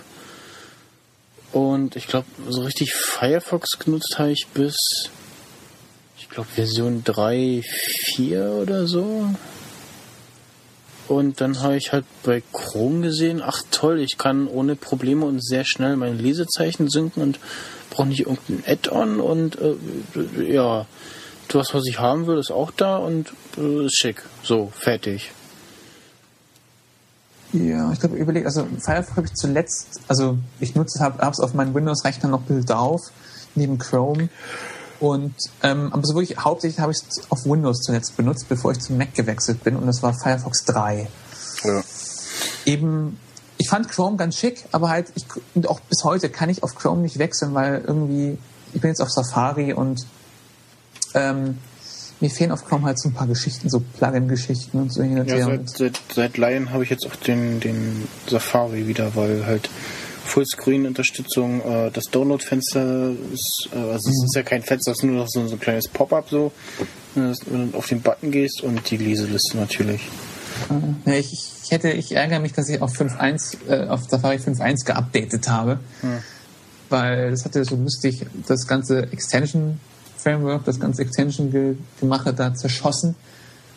Und ich glaube, so richtig Firefox genutzt habe ich bis, ich glaube, Version 3, 4 oder so. Und dann habe ich halt bei Chrome gesehen, ach toll, ich kann ohne Probleme und sehr schnell meine Lesezeichen synken und brauche nicht irgendein Add-on und äh, ja, das, was ich haben will, ist auch da und äh, ist schick. So, fertig. Ja, ich glaube, überlegt, also Firefox habe ich zuletzt, also ich nutze, habe es auf meinem Windows-Rechner noch bisschen drauf, neben Chrome. Und ähm, aber so wirklich hauptsächlich habe ich es auf Windows zuletzt benutzt, bevor ich zum Mac gewechselt bin und das war Firefox 3. Ja. Eben ich fand Chrome ganz schick, aber halt, ich, und auch bis heute kann ich auf Chrome nicht wechseln, weil irgendwie, ich bin jetzt auf Safari und ähm, mir fehlen auf Chrome halt so ein paar Geschichten, so Plugin-Geschichten und so hin und Ja, her. seit, seit, seit Lion habe ich jetzt auch den, den Safari wieder, weil halt Fullscreen-Unterstützung, äh, das Download-Fenster ist, äh, also es ist ja kein Fenster, es ist nur noch so, so ein kleines Pop-up so, wenn du- auf den Button gehst und die Leseliste natürlich. ja, ich, ich hätte, ich ärgere mich, dass ich auf 5.1, äh, auf Safari 5.1 geupdatet habe, Hm. weil das hatte so lustig das ganze Extension Framework, das ganze Extension ge da zerschossen,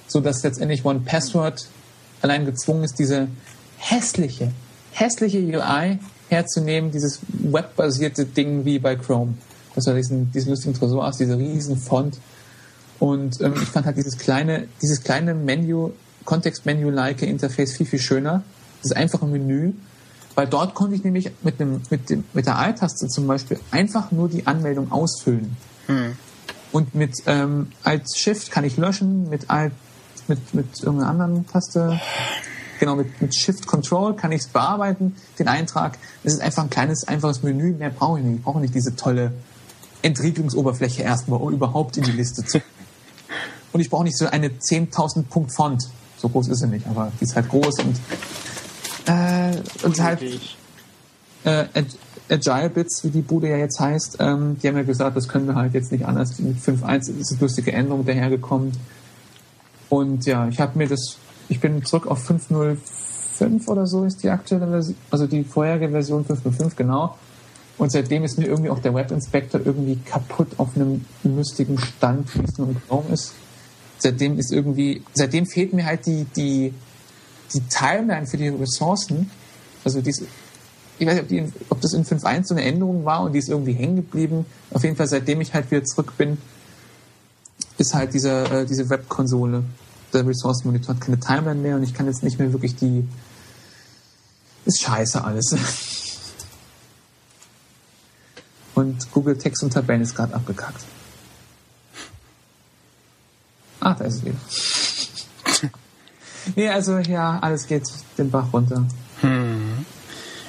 so dass letztendlich One Password allein gezwungen ist, diese hässliche, hässliche UI herzunehmen, dieses webbasierte Ding wie bei Chrome. Das war diesen, diesen lustigen Tresor aus, dieser riesen Font. Und ähm, ich fand halt dieses kleine, dieses kleine Menü, Kontext-Menü-like Interface viel, viel schöner. Das einfache Menü. Weil dort konnte ich nämlich mit, dem, mit, dem, mit der Alt-Taste zum Beispiel einfach nur die Anmeldung ausfüllen. Und mit ähm, Alt Shift kann ich löschen, mit Alt, mit, mit irgendeiner anderen Taste, genau, mit, mit Shift Control kann ich es bearbeiten, den Eintrag. Es ist einfach ein kleines, einfaches Menü, mehr brauche ich nicht. Ich brauche nicht diese tolle Entriegelungsoberfläche erstmal, um überhaupt in die Liste zu. Und ich brauche nicht so eine 10.000 Punkt Font. So groß ist sie nicht, aber die ist halt groß und, äh, und halt äh, Ag- Agile Bits, wie die Bude ja jetzt heißt, ähm, die haben ja gesagt, das können wir halt jetzt nicht anders. Mit 5.1 ist eine lustige Änderung dahergekommen. Und ja, ich habe mir das, ich bin zurück auf 5.05 oder so ist die aktuelle Version, also die vorherige Version 5.05 genau. Und seitdem ist mir irgendwie auch der Web Inspector irgendwie kaputt auf einem lustigen Stand, wie es nur mit Chrome ist. Seitdem ist irgendwie, seitdem fehlt mir halt die, die, die Timeline für die Ressourcen. Also dies, ich weiß nicht, ob, die, ob das in 5.1 so eine Änderung war und die ist irgendwie hängen geblieben. Auf jeden Fall, seitdem ich halt wieder zurück bin, ist halt diese, äh, diese Webkonsole, der Resource Monitor hat keine Timeline mehr und ich kann jetzt nicht mehr wirklich die. Ist scheiße alles. *laughs* Und Google Text und Tabellen ist gerade abgekackt. Ah, da ist es wieder. *laughs* nee, also ja, alles geht den Bach runter. Hm.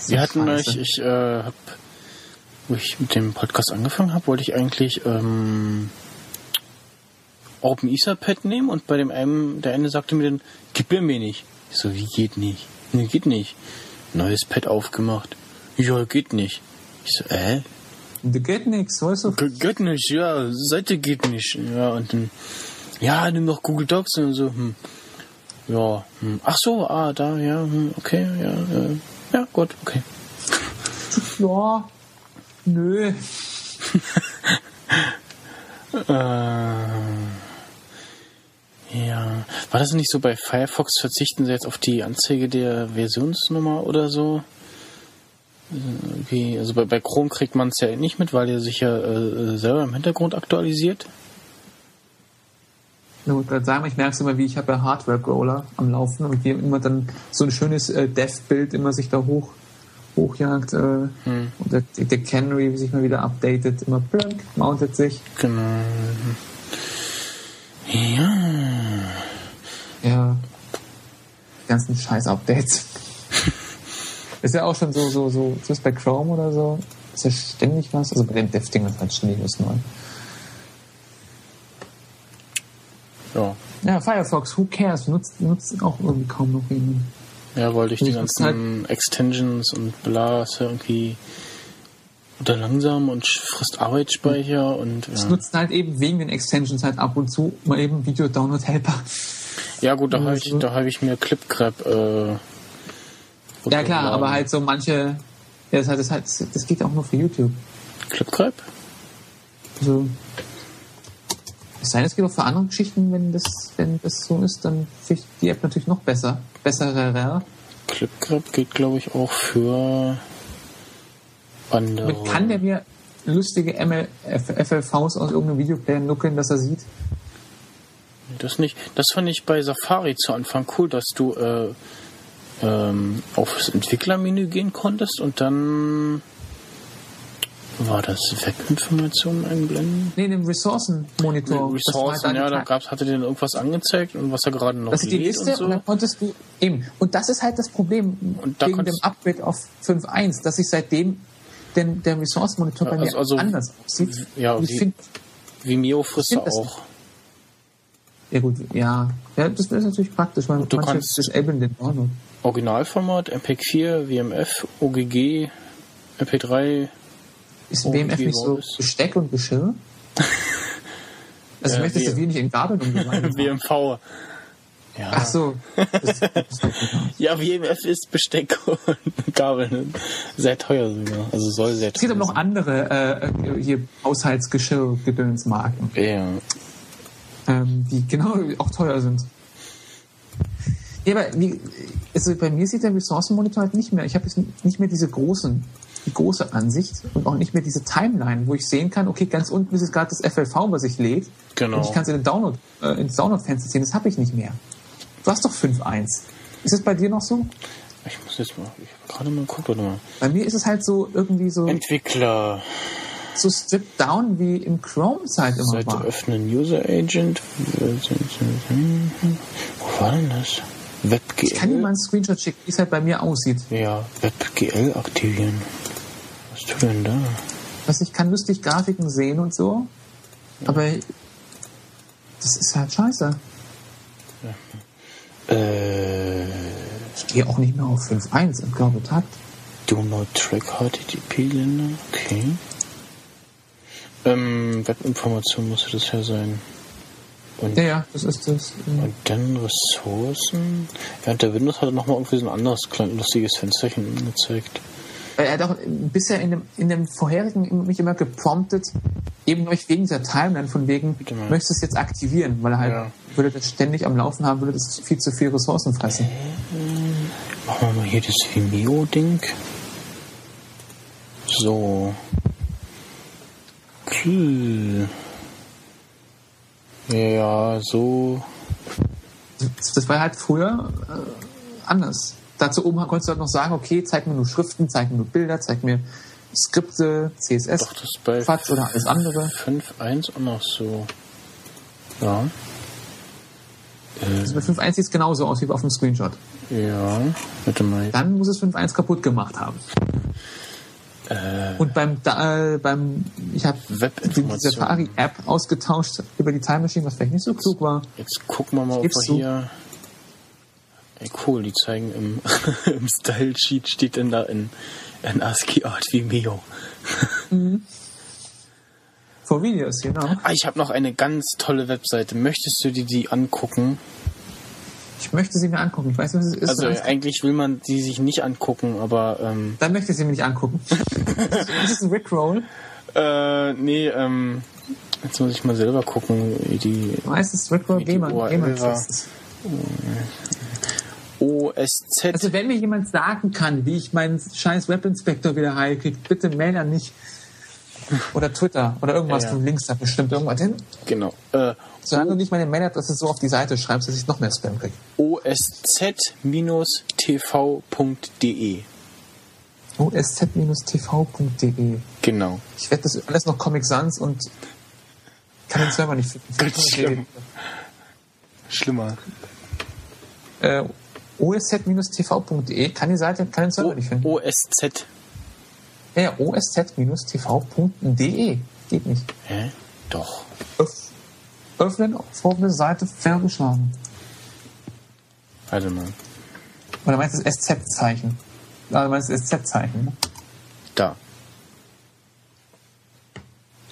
Wir hatten euch, ich äh, hab, wo ich mit dem Podcast angefangen habe, wollte ich eigentlich ähm, Open Etherpad nehmen und bei dem einen, der eine sagte mir dann, gib mir mir nicht. Ich so, wie geht nicht? Nee, geht nicht. Neues Pad aufgemacht. Ja, geht nicht. Ich so, äh? Da geht nix, weißt du? Ge- Geht nicht, ja, Seite geht nicht. Ja, und dann, ja, nimm doch Google Docs und so, hm. Ja, hm. ach so, ah, da, ja, hm, okay, ja, äh, ja, gut, okay. Ja, nö. *laughs* Äh, ja. War das nicht so bei Firefox verzichten sie jetzt auf die Anzeige der Versionsnummer oder so? Äh, Wie, also bei, bei Chrome kriegt man es ja nicht mit, weil er sich ja äh, selber im Hintergrund aktualisiert. Na gut, gerade sagen, ich merke es immer, wie ich habe ja Hardware-Growler am Laufen und wie immer dann so ein schönes äh, Dev-Bild immer sich da hoch hochjagt äh, und der, der Canary sich mal wieder updatet, immer plunk, mountet sich. Genau. Ja. Ja. Die ganzen Scheiß-Updates. *laughs* ist ja auch schon so, so, so, ist bei Chrome oder so, ist ja ständig was. Also bei dem Dev-Ding ist halt ständig was neu. Ja. Ja, Firefox, who cares? Nutzt, nutzt auch irgendwie kaum noch jemand. Ja, weil durch die Ich halt ganzen Extensions und bla ist ja irgendwie oder langsam und frisst Arbeitsspeicher und Es ja. nutzt halt eben wegen den Extensions halt ab und zu mal eben Video-Download-Helper. Ja gut, da *laughs* habe ich, da hab ich mir ClipGrab äh, Ja klar, aber halt so manche, ja, das, das, halt, das geht auch nur für YouTube. ClipGrab? Also, es sei denn, es geht auch für andere Geschichten, wenn das, wenn das so ist, dann finde ich die App natürlich noch besser. Besserer. ClipGrab geht glaube ich auch für andere. Damit kann der mir lustige ML, FLVs aus irgendeinem Videoplayer nuckeln, dass er sieht. Das nicht. Das fand ich bei Safari zu Anfang cool, dass du äh, ähm, aufs Entwicklermenü gehen konntest und dann War das Webinformationen einblenden? Nee, dem Ressourcenmonitor. Das war Ressourcen, ja, da gab's, hatte dir dann irgendwas angezeigt und was er gerade noch Das ist die Liste und so. und dann konntest du eben. Und das ist halt das Problem da wegen dem Upgrade auf 5.1, dass sich seitdem denn der Resource Monitor bei Also- mir also- anders aussieht. ja, ich wie- Vimeo frisst er auch. ja gut, ja, ja, das ist natürlich praktisch, weil Du kannst- disablen den Download. Originalformat, MPEG-4, WMF, OGG, MP3. Ist BMF wie nicht so? Besteck und Geschirr? *laughs* Also Äh, möchtest du wie- nicht in Gabeln umgewandelt? *laughs* WMV. Ja. Ach so. Ja, WMF ist Besteck und *laughs* Gabel. Sehr teuer sogar. Also soll sehr es gibt teuer aber noch andere äh, äh, hier Haushaltsgeschirr-Gedönsmarken, Ja. ähm, die genau auch teuer sind. Ja, aber wie, also bei mir sieht der Ressourcenmonitor halt nicht mehr. Ich habe jetzt nicht mehr diese großen, die große Ansicht und auch nicht mehr diese Timeline, wo ich sehen kann, okay, ganz unten ist jetzt gerade das FLV, was ich lädt. Genau. Und ich kann es in den Download, äh, ins Download-Fenster ziehen. Das habe ich nicht mehr. Du hast doch 5.1. Ist es bei dir noch so? Ich muss jetzt mal, ich habe gerade mal warte mal. Bei mir ist es halt so irgendwie so, Entwickler. so stripped down wie im Chrome-Zeit immer Seite war. öffnen, User Agent. Wo war denn das? WebGL. Ich kann dir mal einen Screenshot schicken, wie es halt bei mir aussieht. Ja, WebGL aktivieren. Was tut denn da? Also ich kann lustig Grafiken sehen und so, aber das ist halt scheiße. Äh, Ich gehe auch nicht mehr auf 5.1 und glaube Takt. Do not track HTTP-Länder. Okay. Ähm, Webinformation muss das ja sein. Und, Ja, ja, das ist das. äh, und dann Ressourcen. Ja, und der Windows hat nochmal irgendwie so ein anderes kleines lustiges Fensterchen angezeigt. Er hat auch bisher in dem, in dem vorherigen mich immer gepromptet, eben euch wegen dieser Timeline von wegen, mal. möchtest du es jetzt aktivieren, weil er halt Ja. würde das ständig am Laufen haben, würde das viel zu viel Ressourcen fressen. Machen wir mal hier das Vimeo-Ding. So. Cool. Ja, so. Das, das war halt früher äh, anders. Dazu oben konntest du halt noch sagen, okay, zeig mir nur Schriften, zeig mir nur Bilder, zeig mir Skripte, CSS, Doch, das ist bei FATS oder alles andere. 5.1 auch noch so. Ja. Also bei 5.1 sieht es genauso aus wie auf dem Screenshot. Ja. Warte mal. Dann muss es 5.1 kaputt gemacht haben. Äh, Und beim, da, äh, beim ich habe die. Safari-App ausgetauscht über die Time Machine, was vielleicht nicht so klug war. Jetzt gucken wir mal, ob wir hier. Ey, cool, die zeigen im, *laughs* im Style-Sheet steht denn da in, in ASCII Art Vimeo. Vor Videos, genau. Ah, ich habe noch eine ganz tolle Webseite. Möchtest du dir die angucken? Ich möchte sie mir angucken. Ich weiß nicht, was es ist. Also eigentlich will man die sich nicht angucken, aber ähm, *laughs* dann möchte ich sie mir nicht angucken. das ist ein Rickroll. äh, nee, ähm, jetzt muss ich mal selber gucken, wie die Meistens Rickroll Wie Gamer. Gamer. OSZ. Also wenn mir jemand sagen kann, wie ich meinen scheiß Webinspektor wieder heilkriege, bitte mail an mich. Oder Twitter oder irgendwas, Ja, ja. du linkst da bestimmt irgendwas hin. genau. Äh, Solange du nicht meine Mailadresse so auf die Seite schreibst, dass ich noch mehr Spam kriege. osz-tv.de. osz-tv.de Genau. Ich werde das alles noch Comic Sans und kann den Server nicht finden. Ganz schlimm. Schlimmer. Äh, osz-tv.de kann die Seite, kann den Server nicht finden. OSZ. Ja, ja, osz-tv.de. Geht nicht. Hä? Doch. Öff öffnen, folgende Seite fehlgeschlagen. Warte mal. Oder meinst du das SZ-Zeichen? Du meinst das SZ-Zeichen. Ne?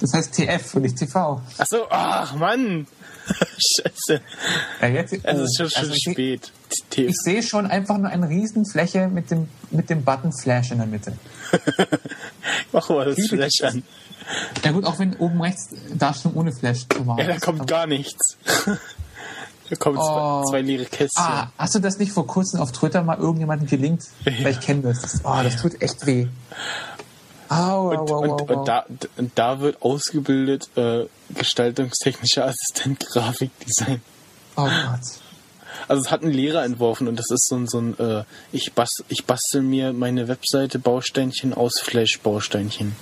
Das heißt TF und nicht TV. Ach so, ach Mann. *laughs* Scheiße. Ja, jetzt, Es ist schon, schon also ich, spät. T- Ich sehe schon einfach nur eine riesen Fläche mit dem, mit dem Button Flash in der Mitte. *laughs* Mach mal das Liebe Flash an. Ja gut, auch wenn oben rechts Darstellung ohne Flash zu war. Ja, da kommt gar nichts. *laughs* Da kommen Oh. zwei, leere Kästchen. Ah, hast du das nicht vor kurzem auf Twitter mal irgendjemandem gelinkt? Weil ich kenne das. das. Oh, das tut echt weh. Au, Und, au, und, au, au. und, da, und da wird ausgebildet äh, gestaltungstechnischer Assistent *laughs* Grafikdesign. Oh Gott. Also es hat ein Lehrer entworfen und das ist so ein, so ein äh, ich, bas, ich bastel mir meine Webseite Bausteinchen aus Flash Bausteinchen.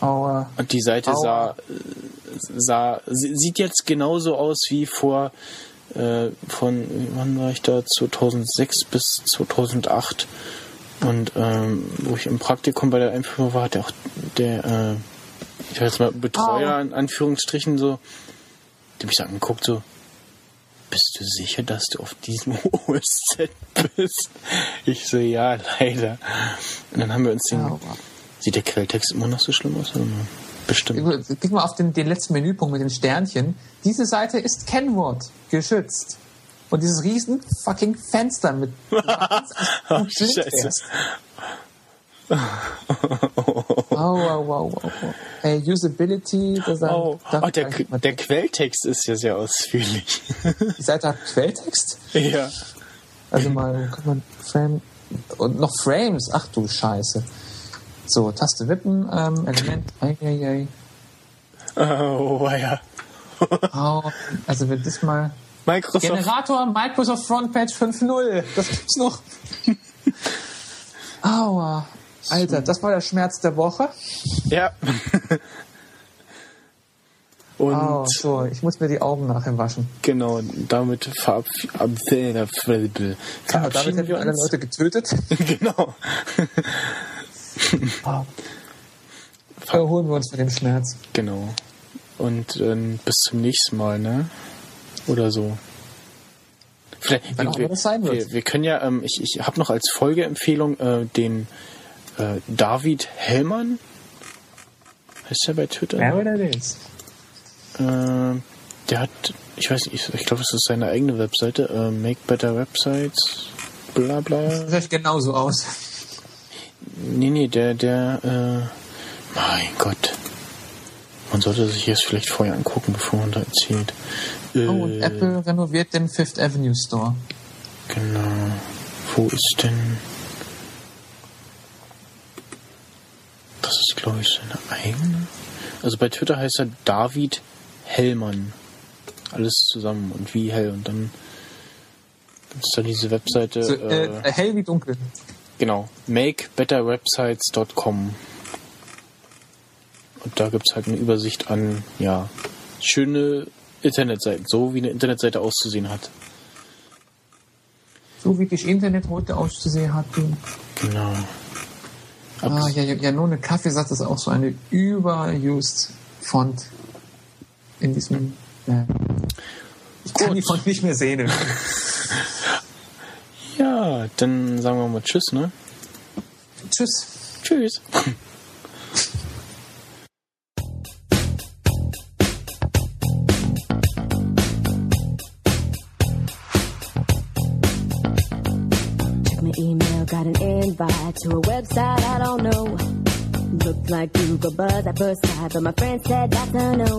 aber. Und die Seite Aua. sah, sah, sie- sieht jetzt genauso aus wie vor, äh, von, wann war ich da? 2006 bis 2008. Und ähm, wo ich im Praktikum bei der Einführung war, hat auch der, äh, ich sag jetzt mal, Betreuer in Anführungsstrichen so, der mich so angeguckt, so, bist du sicher, dass du auf diesem *laughs* OSZ bist? Ich so, ja, leider. Und dann haben wir uns den, Aua. sieht der Quelltext immer noch so schlimm aus? Oder? Bestimmt. Klick mal auf den, den letzten Menüpunkt mit den Sternchen. Diese Seite ist Kennwort geschützt. Und dieses riesen fucking Fenster mit *laughs* Oh, Scheiße. Oh, wow, wow, wow. wow. Äh, Usability, das Oh, oh der, mal- der Quelltext ist ja sehr ausführlich. Die Seite hat Quelltext? ja. Also mal, kann man Frame und noch Frames. Ach du Scheiße. So, Taste wippen, ähm, Element, ei, ei, ei. Oh, ja. Oh, also wenn das mal Microsoft. Generator Microsoft Frontpage 5.0. Das gibt's noch. *laughs* Aua. Alter, das war der Schmerz der Woche. Ja. *laughs* Und Oh, so, ich muss mir die Augen nachher waschen. genau, damit verab ab- äh, Aber damit verabschieden hätten wir alle. Leute getötet. *laughs* genau. Oh. Erholen wir uns von dem Schmerz. Genau. Und ähm, bis zum nächsten Mal, ne? Oder so. Vielleicht, Wann auch wir, immer das sein wird. wir, wir können ja, ähm, ich, ich habe noch als Folgeempfehlung äh, den äh, David Hellmann. Heißt der bei Twitter? Wer oder das? Äh, der hat, ich weiß nicht, ich, ich glaube, es ist seine eigene Webseite, äh, Make Better Websites, bla bla. Das sieht genauso aus. Nee, nee, der, der, äh, mein Gott. Man sollte sich jetzt vielleicht vorher angucken, bevor man da erzählt. Äh, Oh, und Apple renoviert den Fifth Avenue Store. Genau. Wo ist denn. Das ist, glaube ich, seine eigene. Also bei Twitter heißt er David Hellmann. Alles zusammen und wie hell. Und dann ist da diese Webseite. So, äh, äh, hell wie dunkel. Genau. makebetterwebsites.com. Und da gibt's halt eine Übersicht an, ja, schöne Internetseiten, so wie eine Internetseite auszusehen hat. So wie das Internet heute auszusehen hat. Du. Genau. Ah, ja, ja, ja, nur eine Kaffeesatz ist auch so eine überused Font in diesem. Äh, ich kann Gut. die Font nicht mehr sehen. *laughs* Ja, dann sagen wir mal Tschüss, ne? Tschüss. Tschüss. *laughs* got an invite to a website I don't know. Looked like Google Buzz at first sight, but my friend said that's a no.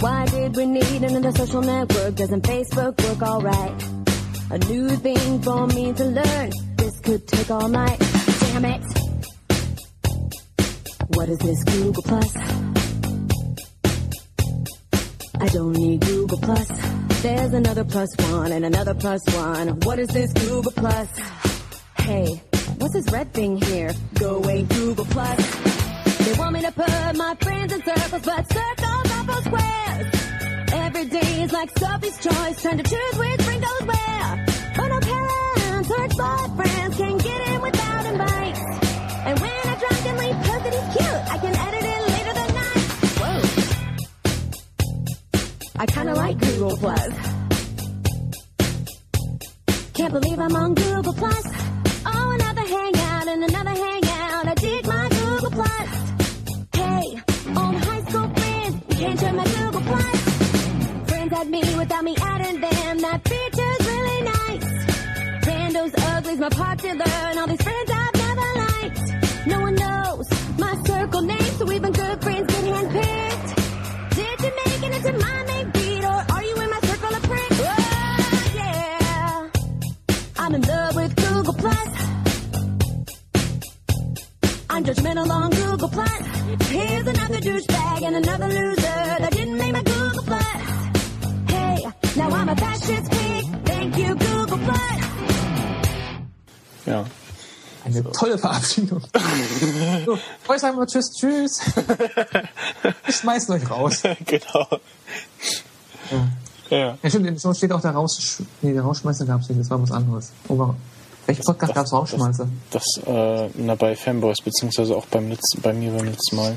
Why did we need another social network? Doesn't Facebook work alright? A new thing for me to learn. This could take all night. Damn it. What is this Google Plus? I don't need Google Plus. There's another plus one and another plus one. What is this Google Plus? Hey, what's this red thing here? Go away, Google Plus. They want me to put my friends in circles, but circles are for squares. Every day is like Sophie's choice, trying to choose which ring goes where. But no parents or boyfriends can get in without invites. And when I drunkenly post that he's cute, I can edit it later that night. Whoa. I kinda like Google Plus. Can't believe I'm on Google Plus. Hangout and another hangout. I dig my Google Plus. Hey, all my high school friends, you can't join my Google Plus. Friends add me without me adding them. That feature's really nice. Randos, uglies, my popular, and all these friends I've never liked. No one knows my circle name, so even good friends get handpicked. Did you make it into my main feed, or are you in my circle of pricks? Oh, yeah. I'm in love with Google Plus. I'm judgmental on Google Plus. Here's another douchebag and another loser that didn't make my Google Plus. Hey, now I'm a fascist pig. Thank you, Google Plus. Ja. Eine tolle Verabschiedung. *laughs* so, heute sagen wir Tschüss, Tschüss. Ich schmeiß euch raus. *laughs* genau. Ja. Ja. Ja, stimmt, in der Show steht auch der Raus... Nee, der Rausschmeißer gab's nicht, das war was anderes. Warum? Welchen Podcast Das- gab's Rausschmeißer? Das, äh, na, bei Fanboys, beziehungsweise auch beim letzten, bei mir beim letzten Mal.